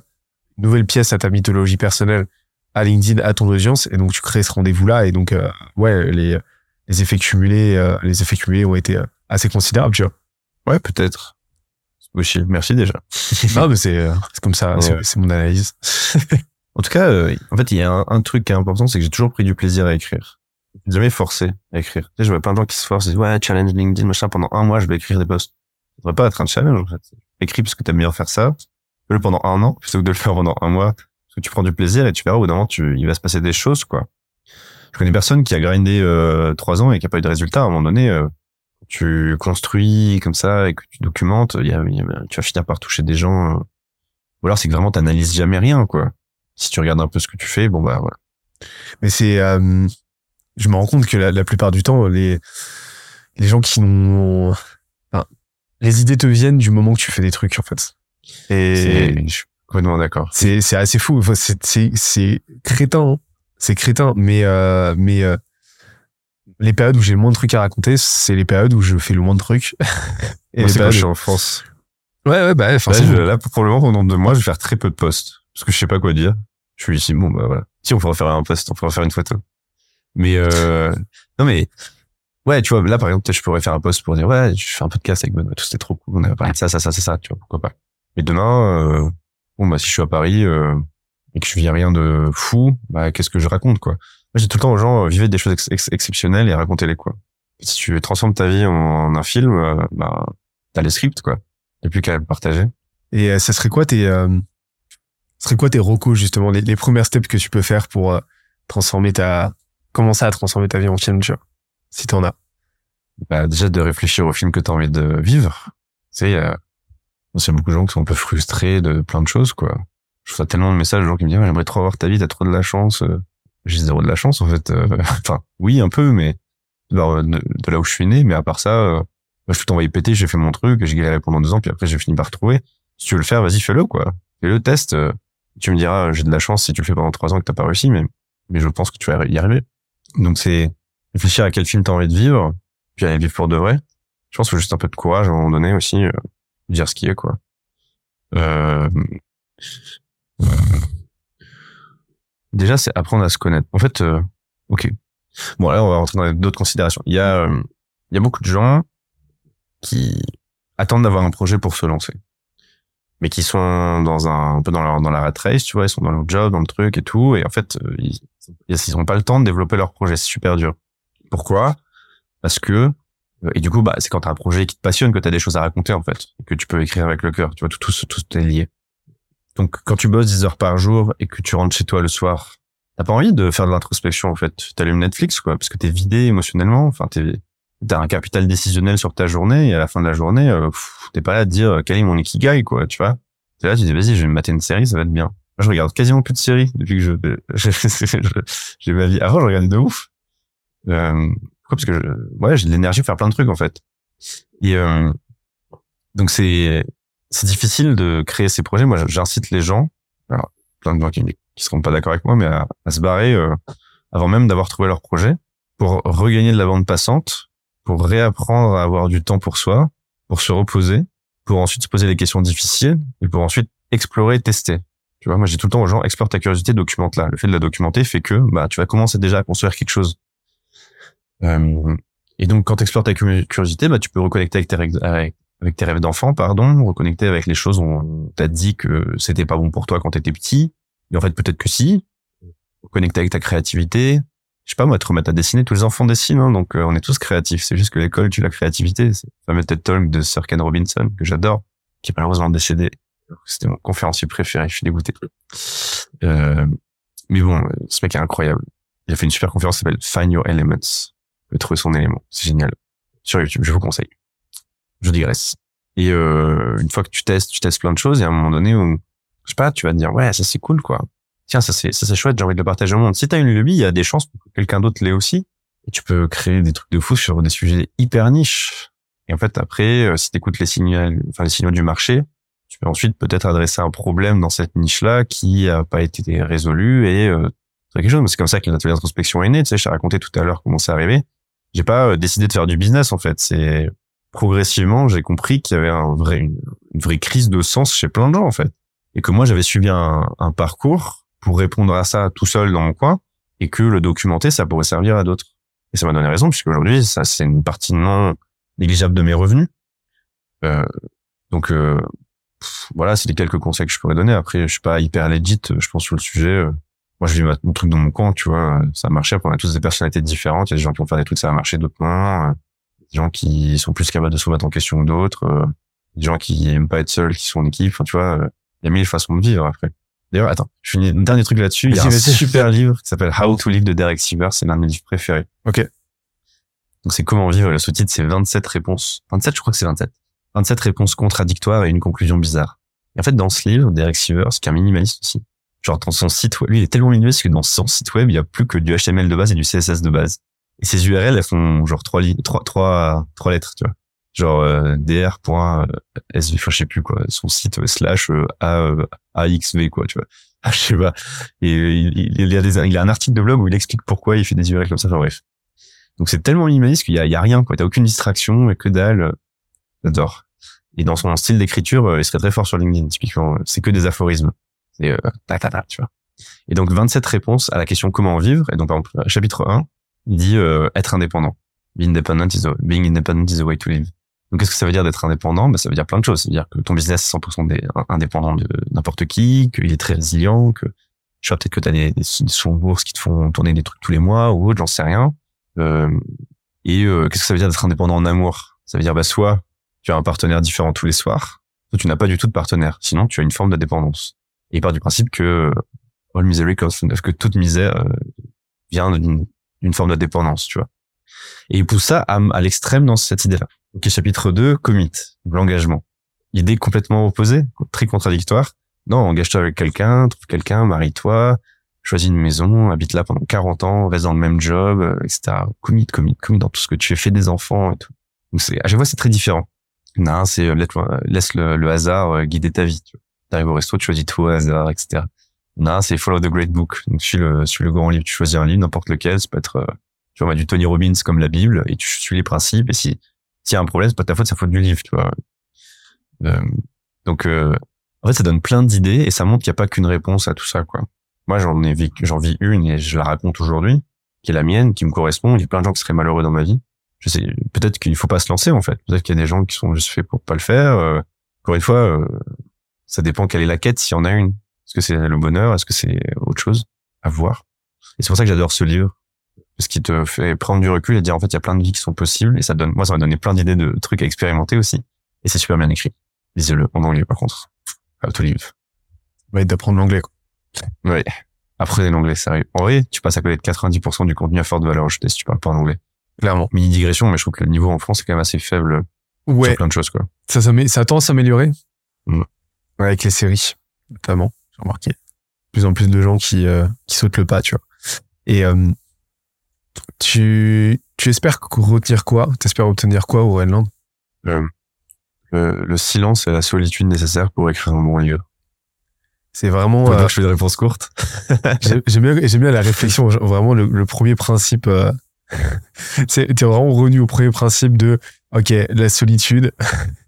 une nouvelle pièce à ta mythologie personnelle, à LinkedIn, à ton audience. Et donc, tu crées ce rendez-vous-là. Et donc, ouais, les, les effets cumulés, les effets cumulés ont été assez considérable, tu vois. Ouais, peut-être. C'est Merci déjà. *laughs* non, mais c'est, c'est comme ça, c'est mon analyse. en tout cas, euh, en fait, il y a un, truc qui est important, c'est que j'ai toujours pris du plaisir à écrire. J'ai jamais forcé à écrire. Tu sais, je vois plein de gens qui se forcent, ils disent, ouais, challenge LinkedIn, machin, pendant un mois, je vais écrire des posts. Ça devrait pas être un challenge, en fait. Écris parce que t'aimes bien faire ça. Fais-le pendant un an, plutôt que de le faire pendant un mois. Parce que tu prends du plaisir et tu verras, au bout d'un moment, tu, il va se passer des choses, quoi. Je connais personne qui a grindé euh, trois ans et qui a pas eu de résultat. À un moment donné, euh, tu construis comme ça et que tu documentes, y a, tu vas finir par toucher des gens. Euh. Ou alors c'est que vraiment t'analyses jamais rien, quoi. Si tu regardes un peu ce que tu fais, bon bah voilà. Mais c'est, euh, je me rends compte que la, la, plupart du temps, les les gens qui n'ont, enfin, les idées te viennent du moment que tu fais des trucs en fait. Et je suis complètement d'accord. C'est c'est assez fou. C'est c'est c'est crétin. Hein. C'est crétin, mais euh, mais euh, les périodes où j'ai le moins de trucs à raconter, c'est les périodes où je fais le moins de trucs. *laughs* et Moi, les périodes... je suis en France. Ouais, ouais, bah, forcément. Là, là, pour le moment, pendant deux mois, je vais faire très peu de posts. Parce que je sais pas quoi dire. Je suis ici, bon, bah, voilà. Si, on pourrait faire un post, on pourrait faire une photo. Mais, euh, non, mais, ouais, tu vois, là, par exemple, je pourrais faire un post pour dire, ouais, je fais un podcast avec Benoît, tout c'était trop cool, on a parlé de ça, ça, ça, ça, ça, tu vois, pourquoi pas. Mais demain, euh, bon, bah, si je suis à Paris, euh, et que je vis rien de fou, bah, qu'est-ce que je raconte, quoi? J'ai tout le temps aux gens, euh, vivez des choses exceptionnelles et racontez-les, quoi. Si tu transformes ta vie en, un film, euh, bah, t'as les scripts, quoi. a plus qu'à le partager. Et euh, ça serait quoi tes, euh, serait quoi tes recos, justement, les, les premières steps que tu peux faire pour transformer ta, commencer à transformer ta vie en film, tu vois, si t'en as? Bah, déjà de réfléchir au film que t'as envie de vivre. Tu sais, il y a, y a beaucoup de gens qui sont un peu frustrés de plein de choses, quoi. Je reçois tellement de messages de gens qui me disent, j'aimerais trop avoir ta vie, t'as trop de la chance j'ai zéro de la chance en fait. Euh, *laughs* enfin, oui un peu, mais de, là où je suis né. Mais à part ça, euh, je suis envoyé péter, j'ai fait mon truc, j'ai galéré pendant deux ans, puis après j'ai fini par retrouver. Si tu veux le faire, vas-y fais-le quoi. Fais-le test. Euh, tu me diras, j'ai de la chance si tu le fais pendant trois ans que t'as pas réussi, mais mais je pense que tu vas y arriver. Donc c'est réfléchir à quel film t'as envie de vivre, puis aller vivre pour de vrai. Je pense faut juste un peu de courage à un moment donné aussi, dire ce qui est quoi. Euh, déjà, c'est apprendre à se connaître. En fait, euh, ok. Bon, là, on va rentrer dans d'autres considérations. Il y a, euh, il y a beaucoup de gens qui attendent d'avoir un projet pour se lancer, mais qui sont dans un, un peu dans la, dans la rat race, tu vois, ils sont dans leur job, dans le truc et tout, et en fait, euh, ils, ils ont pas le temps de développer leur projet. C'est super dur. Pourquoi? Parce que et du coup, bah, c'est quand t'as un projet qui te passionne que t'as des choses à raconter en fait, que tu peux écrire avec le cœur. Tu vois, tout, tout, tout est lié. Donc, quand tu bosses 10 heures par jour et que tu rentres chez toi le soir, t'as pas envie de faire de l'introspection, en fait. T'allumes Netflix, quoi, parce que t'es vidé émotionnellement. Enfin, t'es, t'as un capital décisionnel sur ta journée et à la fin de la journée, euh, t'es pas là à te dire quel est mon ikigai, quoi, tu vois. T'es là, tu dis, vas-y, je vais me mater une série, ça va être bien. Moi, je regarde quasiment plus de séries depuis que je, *laughs* j'ai ma vie. Avant, je regardais de ouf. Euh, pourquoi? Parce que, je, ouais, j'ai de l'énergie pour faire plein de trucs, en fait. Et, euh, donc c'est, c'est difficile de créer ces projets. Moi, j'incite les gens, alors, plein de gens qui, qui seront pas d'accord avec moi, mais à, se barrer euh, avant même d'avoir trouvé leur projet pour regagner de la bande passante, pour réapprendre à avoir du temps pour soi, pour se reposer, pour ensuite se poser des questions difficiles et pour ensuite explorer, tester. Tu vois, moi j'ai tout le temps aux gens explore ta curiosité, documente-la. Le fait de la documenter fait que bah tu vas commencer déjà à construire quelque chose. Euh, et donc quand tu explores ta curiosité, bah tu peux reconnecter avec tes, avec, avec tes rêves d'enfant, pardon, reconnecter avec les choses où on t'a dit que c'était pas bon pour toi quand t'étais petit, et en fait peut-être que si, reconnecter avec ta créativité, je sais pas moi, te remettre à dessiner, tous les enfants dessinent, hein, donc euh, on est tous créatifs, c'est juste que l'école tue la créativité, c'est le fameux TED Talk de Sir Ken Robinson, que j'adore, qui est malheureusement décédé, c'était mon conférencier préféré, je suis dégoûté. Euh, mais bon, ce mec est incroyable. Il a fait une super conférence qui s'appelle Find Your Elements. Trouver son élément. C'est génial. Sur YouTube, je vous conseille je digresse. Et euh, une fois que tu testes, tu testes plein de choses, et à un moment donné où, je sais pas, tu vas te dire, ouais, ça c'est cool, quoi. Tiens, ça c'est ça c'est chouette, j'ai envie de le partager au monde. Si t'as une lubie, il y a des chances que quelqu'un d'autre l'ait aussi. Et tu peux créer des trucs de fou sur des sujets hyper niches. Et en fait, après, euh, si t'écoutes les signaux, enfin les signaux du marché, tu peux ensuite peut-être adresser un problème dans cette niche-là qui a pas été résolu et euh, quelque chose. C'est comme ça que l'atelier d'introspection est né. Tu sais, je t'ai raconté tout à l'heure comment c'est arrivé. J'ai pas euh, décidé de faire du business en fait. C'est progressivement, j'ai compris qu'il y avait un vrai, une, vraie crise de sens chez plein de gens, en fait. Et que moi, j'avais suivi un, parcours pour répondre à ça tout seul dans mon coin et que le documenter, ça pourrait servir à d'autres. Et ça m'a donné raison, puisque aujourd'hui, ça, c'est une partie non négligeable de mes revenus. Euh, donc, euh, voilà, c'est les quelques conseils que je pourrais donner. Après, je suis pas hyper legit, je pense, sur le sujet. Euh, moi, je vis mon truc dans mon coin, tu vois. Ça a marché. On a tous des personnalités différentes. Il y a des gens qui vont faire des trucs, ça a marché, d'autres des gens qui sont plus capables de se remettre en question que d'autres, euh, des gens qui aiment pas être seuls, qui sont en équipe. Enfin, tu vois, euh, il y a mille façons de vivre après. D'ailleurs, attends, je finis un dernier truc là-dessus. Il y a un super livre qui s'appelle How to Live de Derek Sivers. C'est l'un de mes livres préférés. Ok. Donc c'est comment vivre. Le sous-titre c'est 27 réponses. 27, je crois que c'est 27. 27 réponses contradictoires et une conclusion bizarre. Et en fait, dans ce livre, Derek Sivers, qui est un minimaliste aussi, genre dans son site web, lui il est tellement minimaliste que dans son site web, il y a plus que du HTML de base et du CSS de base. Et ces URL, elles font genre trois trois, trois, trois lettres, tu vois. Genre euh, dr.sv, je sais plus quoi, son site euh, slash euh, a, euh, axv quoi, tu vois. *laughs* Ah, je sais pas. Et il, il, y a des, il a un article de blog où il explique pourquoi il fait des URL comme ça. Enfin bref. Donc c'est tellement minimaliste qu'il y a, il y a rien, quoi. T'as aucune distraction et que dalle. J'adore. Et dans son style d'écriture, il serait très fort sur LinkedIn, typiquement. C'est que des aphorismes. C'est euh, ta, ta, ta, tu vois. Et donc 27 réponses à la question comment vivre? Et donc par exemple, chapitre 1, il dit euh, être indépendant. Being independent is the, way to live. Donc, qu'est-ce que ça veut dire d'être indépendant? Ben, Ça veut dire plein de choses. Ça veut dire que ton business est 100% indépendant de n'importe qui, qu'il est très résilient, que tu vois peut-être que tu as des, des, des bourse qui te font tourner des trucs tous les mois ou autre, j'en sais rien. Euh, et euh, qu'est-ce que ça veut dire d'être indépendant en amour? Ça veut dire bah, soit tu as un partenaire différent tous les soirs, soit tu n'as pas du tout de partenaire. Sinon, tu as une forme de dépendance. Et il part du principe que all misery comes que toute misère euh, vient d'une d'une forme de dépendance, tu vois. Et il pousse ça à, l'extrême dans cette idée-là. Ok, chapitre 2, commit, l'engagement. Idée complètement opposée, très contradictoire. Non, engage-toi avec quelqu'un, trouve quelqu'un, marie-toi, choisis une maison, habite là pendant 40 ans, reste dans le même job, etc. Commit, commit, commit dans tout ce que tu fais, fais des enfants et tout. Donc c'est, à chaque fois, c'est très différent. Non, c'est euh, laisse, le, hasard euh, guider ta vie. Tu arrives au resto, tu choisis tout au hasard, etc. Non, c'est Follow the Great Book. Donc, suis le, suis le grand livre. Tu choisis un livre, n'importe lequel. Ça peut être, euh, tu vois, du Tony Robbins comme la Bible, et tu suis les principes. Et si, s'il y a un problème, c'est pas ta faute, c'est la faute du livre, tu vois. Euh, donc, euh, en fait, ça donne plein d'idées et ça montre qu'il n'y a pas qu'une réponse à tout ça, quoi. Moi, j'en ai j'en vis une et je la raconte aujourd'hui, qui est la mienne, qui me correspond. Il y a plein de gens qui seraient malheureux dans ma vie. Je sais, peut-être qu'il faut pas se lancer, en fait. Peut-être qu'il y a des gens qui sont juste faits pour pas le faire. Euh, encore une fois, euh, ça dépend quelle est la quête, s'il y en a une. Est-ce que c'est le bonheur? Est-ce que c'est autre chose à voir? Et c'est pour ça que j'adore ce livre, parce qu'il te fait prendre du recul et dire en fait il y a plein de vies qui sont possibles et ça donne moi ça m'a donné plein d'idées de trucs à expérimenter aussi et c'est super bien écrit. Lisez-le en anglais par contre. Livre. va être d'apprendre l'anglais. quoi. Ouais. Apprenez l'anglais, sérieux. En vrai, tu passes à côté de 90% du contenu à forte valeur ajoutée si tu parles pas en anglais. Clairement. Mini digression, mais je trouve que le niveau en France est quand même assez faible Ouais, sur plein de choses, quoi. ça, ça, ça tend à s'améliorer. Mm. Ouais, avec les séries, notamment. J'ai remarqué. De plus en plus de gens qui, euh, qui sautent le pas, tu vois. Et euh, tu, tu espères retenir quoi? T'espères obtenir quoi au Groenland Le, le, le silence et la solitude nécessaires pour écrire un bon livre. C'est vraiment... Faut euh, dire que je fais des réponses courtes. *laughs* J'ai- J'aime bien, j'aime bien la réflexion, vraiment le, le premier principe. Euh, *laughs* c'est t'es vraiment revenu au premier principe de ok la solitude,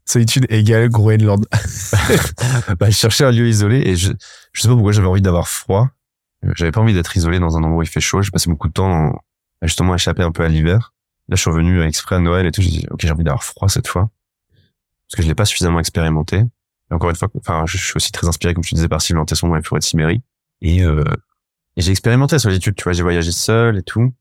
solitude égale Groenland. *laughs* bah, je cherchais un lieu isolé et je, je sais pas pourquoi j'avais envie d'avoir froid. J'avais pas envie d'être isolé dans un endroit où il fait chaud. J'ai passé beaucoup de temps à justement échapper un peu à l'hiver. Là, je suis revenu exprès à Noël et tout. J'ai dit, ok, j'ai envie d'avoir froid cette fois. Parce que je l'ai pas suffisamment expérimenté. Et encore une fois, enfin, je, suis aussi très inspiré, comme tu disais, par Sylvain Tesson dans les forêts de Cimmérie. Et, euh, et j'ai expérimenté la solitude, tu vois, j'ai voyagé seul et tout.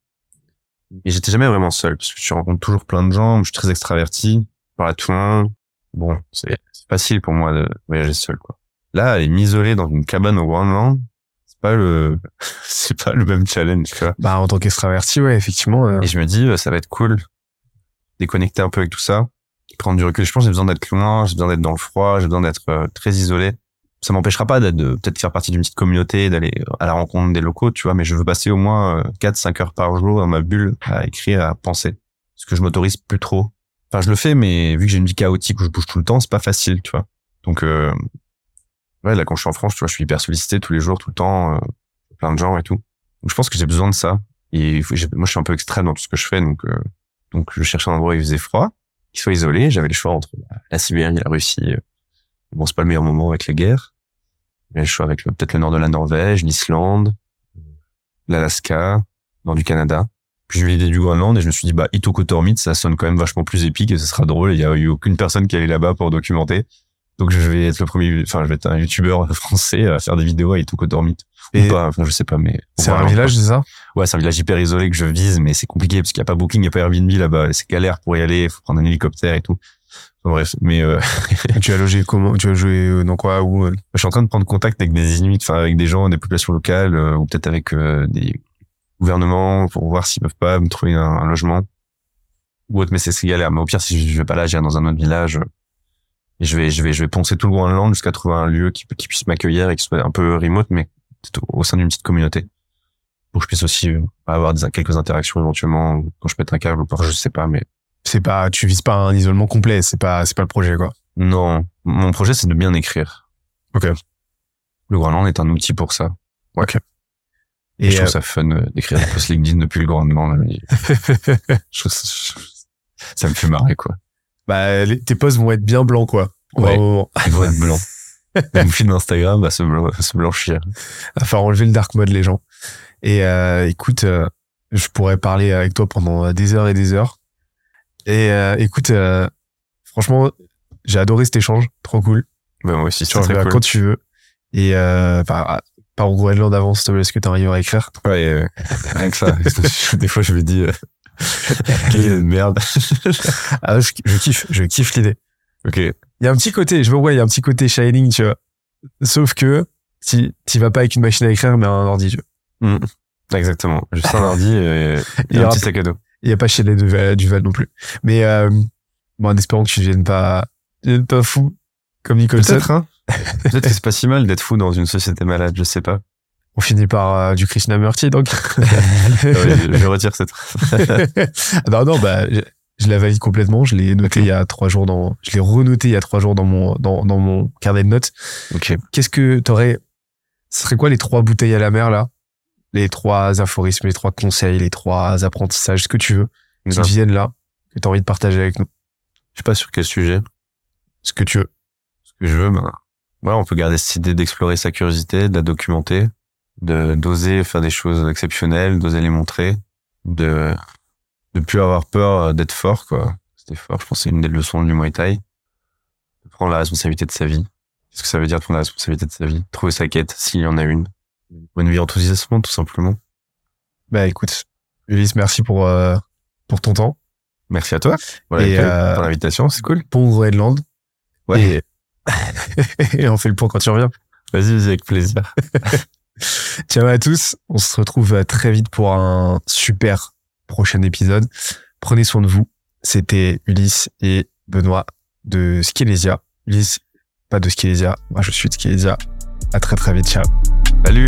Et j'étais jamais vraiment seul, parce que je rencontre toujours plein de gens, je suis très extraverti, je parle à tout le monde. Bon, c'est facile pour moi de voyager seul, quoi. Là, aller m'isoler dans une cabane au Groenland, c'est pas le, *laughs* c'est pas le même challenge, tu vois. Bah en tant qu'extraverti, ouais, effectivement. euh, Et je me dis, euh, ça va être cool, déconnecter un peu avec tout ça, prendre du recul. Je pense que j'ai besoin d'être loin, j'ai besoin d'être dans le froid, j'ai besoin d'être euh, très isolé. Ça m'empêchera pas d'être, de peut-être faire partie d'une petite communauté, d'aller à la rencontre des locaux, tu vois, mais je veux passer au moins 4-5 heures par jour dans ma bulle à écrire, à penser. Ce que je m'autorise plus trop. Enfin, je le fais, mais vu que j'ai une vie chaotique où je bouge tout le temps, c'est pas facile, tu vois. Donc, euh, ouais, là, quand je suis en France, tu vois, je suis hyper sollicité tous les jours, tout le temps, euh, plein de gens et tout. Donc, je pense que j'ai besoin de ça. Et moi, je suis un peu extrême dans tout ce que je fais, donc, euh, donc, je cherchais un endroit où il faisait froid, qui soit isolé. J'avais le choix entre la- Sibérie et la Russie. euh. Bon, c'est pas le meilleur moment avec les guerres. J'avais le choix avec peut-être le nord de la Norvège, l'Islande, l'Alaska, nord du Canada. Puis j'ai eu l'idée du Groenland et je me suis dit, bah, Itokotormit, ça sonne quand même vachement plus épique et ce sera drôle. Il y a eu aucune personne qui allait là-bas pour documenter. Donc je vais être le premier, enfin, je vais être un youtubeur *laughs* français à faire des vidéos à Itokotormit. Ou Et pas, enfin, je sais pas, mais. c'est un village, c'est ça? Ouais, c'est un village hyper isolé que je vise, mais c'est compliqué parce qu'il n'y a pas Booking, il n'y a pas Airbnb là-bas. C'est galère pour y aller, il faut prendre un hélicoptère et tout. Enfin, bref, mais euh, *laughs* Tu as logé comment? Tu as joué euh, dans quoi Où euh? Je suis en train de prendre contact avec des Inuits, enfin avec des gens, des populations locales, euh, ou peut-être avec euh, des gouvernements pour voir s'ils peuvent pas me trouver un, un logement ou autre. Mais c'est c'est galère. Mais au pire, si je vais pas là, j'irai dans un autre village. euh, Et je vais, je vais, je vais poncer tout le Groenland jusqu'à trouver un lieu qui, qui puisse m'accueillir et qui soit un peu remote, mais au, sein d'une petite communauté. Pour que je puisse aussi euh, avoir des, quelques interactions éventuellement quand je pète un câble ou pas, je sais pas, mais C'est pas, tu vises pas un isolement complet. C'est pas, c'est pas le projet quoi. non. Mon projet, c'est de bien écrire. Ok. Le Groenland est un outil pour ça. Et Et je trouve euh, ça fun euh, d'écrire des posts LinkedIn depuis le mais *laughs* je trouve ça, me fait marrer, quoi. bah les- tes posts vont être bien blancs quoi. Ouais. Ils vont être blancs. *laughs* Mon feed d'Instagram va se, blan- va se blanchir. à faire enlever le dark mode les gens. Et euh, écoute, euh, je pourrais parler avec toi pendant des heures et des heures. Et euh, écoute, euh, franchement, j'ai adoré cet échange, trop cool. Ouais, moi aussi, Tu reviens cool. quand tu veux. Et euh, par, au Groenland avant, s'il te plaît, est-ce que tu arrives à écrire? Ouais, euh, rien que ça. *laughs* Des fois, je me dis, euh, *laughs* quelle idée de merde. *laughs* Ah, je, je kiffe, je kiffe l'idée. ok. Il y a un petit côté, je vois, il y a un petit côté shining, tu vois. Sauf que tu t'y vas pas avec une machine à écrire, mais un ordi, tu vois. Exactement. Juste un ordi et, et Il y un petit sac à dos. Il y a pas chez les Duval, Duval non plus. Mais euh, bon, en espérant que tu deviennes pas, tu deviennes pas fou comme Nicholson. Peut-être, hein. Peut-être que c'est pas si mal d'être fou dans une société malade, je sais pas. On finit par euh, du Krishnamurti, donc. *laughs* Ah je, je retire cette. *laughs* Non, non, bah, je, je la valide complètement. Je l'ai noté il y a trois jours dans, je l'ai renoté il y a trois jours dans mon, dans, dans mon carnet de notes. ok. Qu'est-ce que t'aurais, ce serait quoi les trois bouteilles à la mer, là? Les trois aphorismes, les trois conseils, les trois apprentissages, ce que tu veux, qui Je viennent là, que t'as envie de partager avec nous. sais pas sur quel sujet. Ce que tu veux. Ce que je veux, ben, voilà, on peut garder cette idée d'explorer sa curiosité, de la documenter, de, d'oser faire des choses exceptionnelles, d'oser les montrer, de, de plus avoir peur d'être fort, quoi. C'était fort. Je pense c'est une des leçons du Muay Thai. De prendre la responsabilité de sa vie. Qu'est-ce que ça veut dire de prendre la responsabilité de sa vie? Trouver sa quête, s'il y en a une. Une vie enthousiasmante, tout simplement. Bah, écoute, Ulysse, merci pour, euh, pour ton temps. Merci à toi. Voilà, Et, euh, pour l'invitation, c'est cool. Bon Groenland. Ouais. Et, *laughs* et on fait le point quand tu reviens. Vas-y, vas-y, avec plaisir. *laughs* Ciao à tous. On se retrouve très vite pour un super prochain épisode. Prenez soin de vous. C'était Ulysse et Benoît de Skilesia. Ulysse, pas de Skilesia. Moi, je suis de Skilesia. À très très vite. Ciao. Salut.